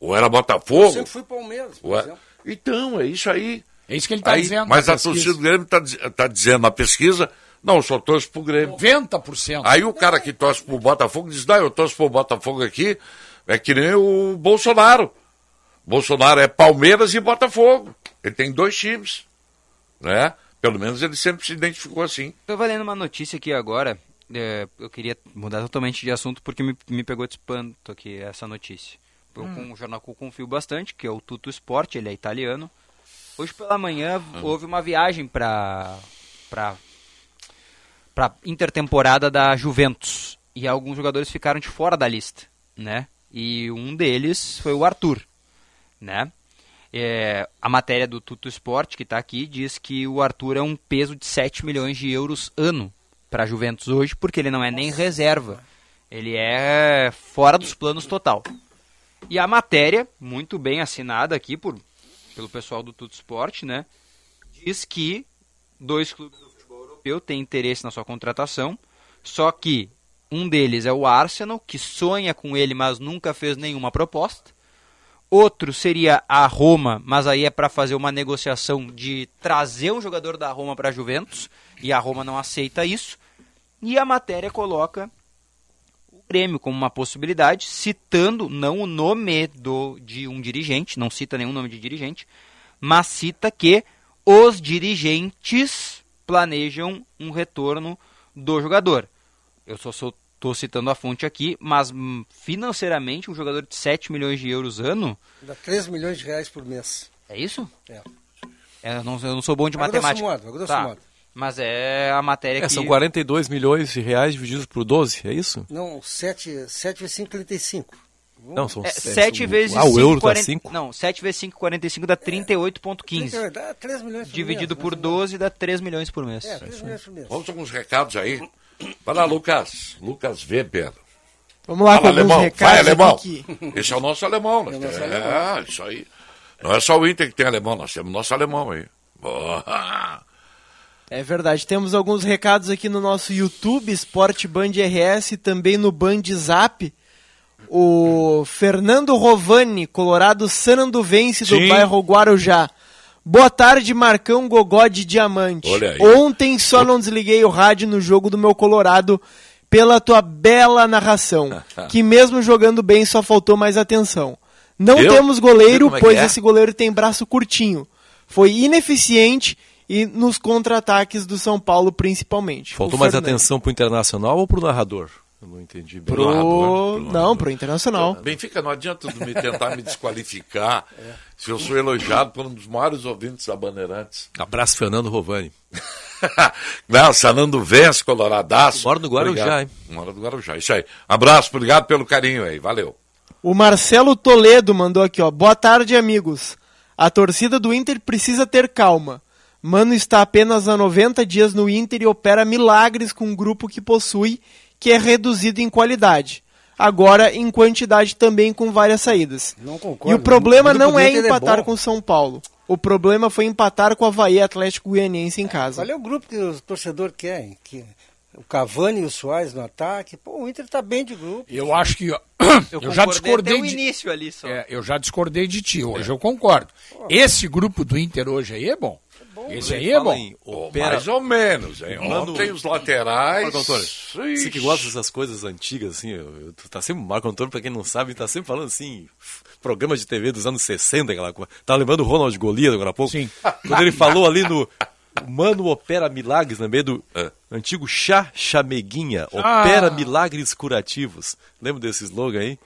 Ou era Eu Botafogo. sempre fui Palmeiras, por Ué, exemplo. Então, é isso aí. É isso que ele tá Aí, dizendo Mas a pesquisa. torcida do Grêmio está tá dizendo na pesquisa, não, eu só torço pro Grêmio. 90%. Aí o cara que torce pro Botafogo diz, não, eu torço pro Botafogo aqui, é que nem o Bolsonaro. Bolsonaro é Palmeiras e Botafogo. Ele tem dois times, né? Pelo menos ele sempre se identificou assim. Tô lendo uma notícia aqui agora. é, eu queria mudar totalmente de assunto porque me, me pegou de espanto aqui essa notícia. Eu, Hum. Com um jornal que eu confio bastante, que é o Tutto Sport, ele é italiano. Hoje pela manhã houve uma viagem para para para intertemporada da Juventus e alguns jogadores ficaram de fora da lista, né? E um deles foi o Arthur, né? É, a matéria do Tuto Sport, que está aqui, diz que o Arthur é um peso de 7 milhões de euros ano para a Juventus hoje, porque ele não é nem reserva. Ele é fora dos planos total. E a matéria, muito bem assinada aqui por, pelo pessoal do Tuto Sport, né? Diz que dois clubes do futebol europeu têm interesse na sua contratação, só que um deles é o Arsenal, que sonha com ele, mas nunca fez nenhuma proposta. Outro seria a Roma, mas aí é para fazer uma negociação de trazer um jogador da Roma para a Juventus, e a Roma não aceita isso. E a matéria coloca o Grêmio como uma possibilidade, citando não o nome do, de um dirigente, não cita nenhum nome de dirigente, mas cita que os dirigentes planejam um retorno do jogador. Eu só estou citando a fonte aqui, mas hum, financeiramente um jogador de 7 milhões de euros ano, Dá 3 milhões de reais por mês. é isso? É. É, eu, não, eu não sou bom de A grosso matemática. modo, a grosso Tá. modo. Mas é a matéria É, que... são 42 milhões de reais divididos por 12, é isso? Não, 7, 7 vezes 5, 35. Não, são É, sete- 7 vezes Ah, o 5, euro tá 40 cinco? Não, 7 vezes 5, 45 dá 38,15. Dá 3 milhões por Dividido mês, por 12 dá 3 milhões por mês. É, 3 milhões por mês. Vamos com uns recados aí. Vai lá, Lucas. Lucas Weber. Vamos lá Fala, alguns alemão. recados Vai, alemão. aqui Esse é o nosso alemão. Nós É o nosso alemão. É, isso aí. Não é só o Inter que tem alemão, nós temos nosso alemão aí. Boa. É verdade, temos alguns recados aqui no nosso YouTube, Sport Band RS, e também no Band Zap. O Fernando Rovani, Colorado Sananduvense do Sim. bairro Guarujá. Boa tarde, Marcão Gogó de Diamante. Ontem só não desliguei o rádio no jogo do meu Colorado pela tua bela narração, que mesmo jogando bem só faltou mais atenção. Não Viu? temos goleiro, é pois é? esse goleiro tem braço curtinho. Foi ineficiente e nos contra-ataques do São Paulo principalmente. Faltou mais Fernando. atenção pro Internacional ou pro narrador? Eu não entendi bem. Pro... Não, pro Internacional. Benfica, não adianta me tentar me desqualificar se eu sou elogiado por um dos maiores ouvintes da Bandeirantes. Abraço, Fernando Rovani. Não, Sanando Vence, Coloradaço. Mora no Guarujá, Obrigado. hein? Mora no Guarujá, isso aí. Abraço, obrigado pelo carinho aí, valeu. O Marcelo Toledo mandou aqui, ó. Boa tarde, amigos. A torcida do Inter precisa ter calma. Mano está apenas há 90 dias no Inter e opera milagres com um grupo que possui, que é reduzido em qualidade. Agora em quantidade também com várias saídas. Não E concordo. o problema grupo não é Inter empatar bom. com São Paulo. O problema foi empatar com o Havaí Atlético Goianiense em casa. Qual é o grupo que o torcedor quer? Que o Cavani e o Soares no ataque. Pô, o Inter está bem de grupo. Eu acho que. Eu, Eu já discordei. até o de- início ali só. É, eu já discordei de ti. Hoje eu concordo. Esse grupo do Inter hoje aí é bom. Esse aí é bom. em opera- mais ou menos, hein? Mano- Ontem os laterais. Marco Antônio, Ixi. você que gosta dessas coisas antigas, assim, eu, eu, tá sempre, Marco Antônio, pra quem não sabe, tá sempre falando assim, programas de TV dos anos 60, aquela coisa. Tá lembrando o Ronald Golias agora há pouco? Sim. Quando ele falou ali no Mano Opera Milagres, no meio do antigo Chá Chameguinha, Ah. Opera Milagres Curativos. Lembra desse slogan aí?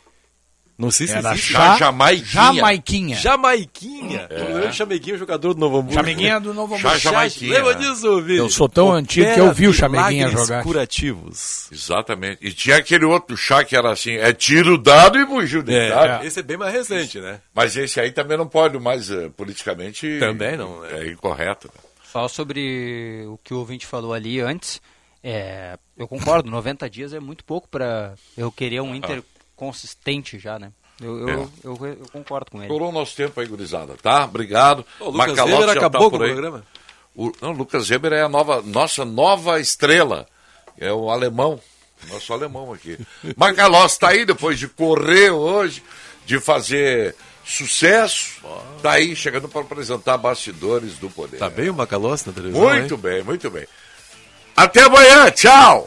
Não sei se Era existe. chá- Jamaiquinha. Jamaiquinha. Jamaiquinha. É. O Chameguinha, jogador do Novo Hamburgo. Chameguinha do Novo Hamburgo. Jamaiquinha. Lembra disso, Vini? Eu sou tão antigo que eu vi o Chameguinha jogar. Curativos. Exatamente. E tinha aquele outro chá que era assim, é tiro dado e bugiu de É, dado. esse é bem mais recente, né? Mas esse aí também não pode mais, eh, politicamente... Também não, né? É incorreto. né? Só sobre o que o ouvinte falou ali antes, é, eu concordo, 90 dias é muito pouco para eu querer um Inter consistente já, né? Eu, eu, eu, eu concordo com ele. Estourou o nosso tempo aí, gurizada, tá? Obrigado. O Lucas Weber já acabou tá com o programa? O, não, o Lucas Weber é a nova, nossa nova estrela. É o alemão. Nosso alemão aqui. Macalossi tá aí depois de correr hoje, de fazer sucesso. Tá aí chegando para apresentar bastidores do poder. Tá bem o Macalossi na televisão, Muito hein? bem, muito bem. Até amanhã, tchau!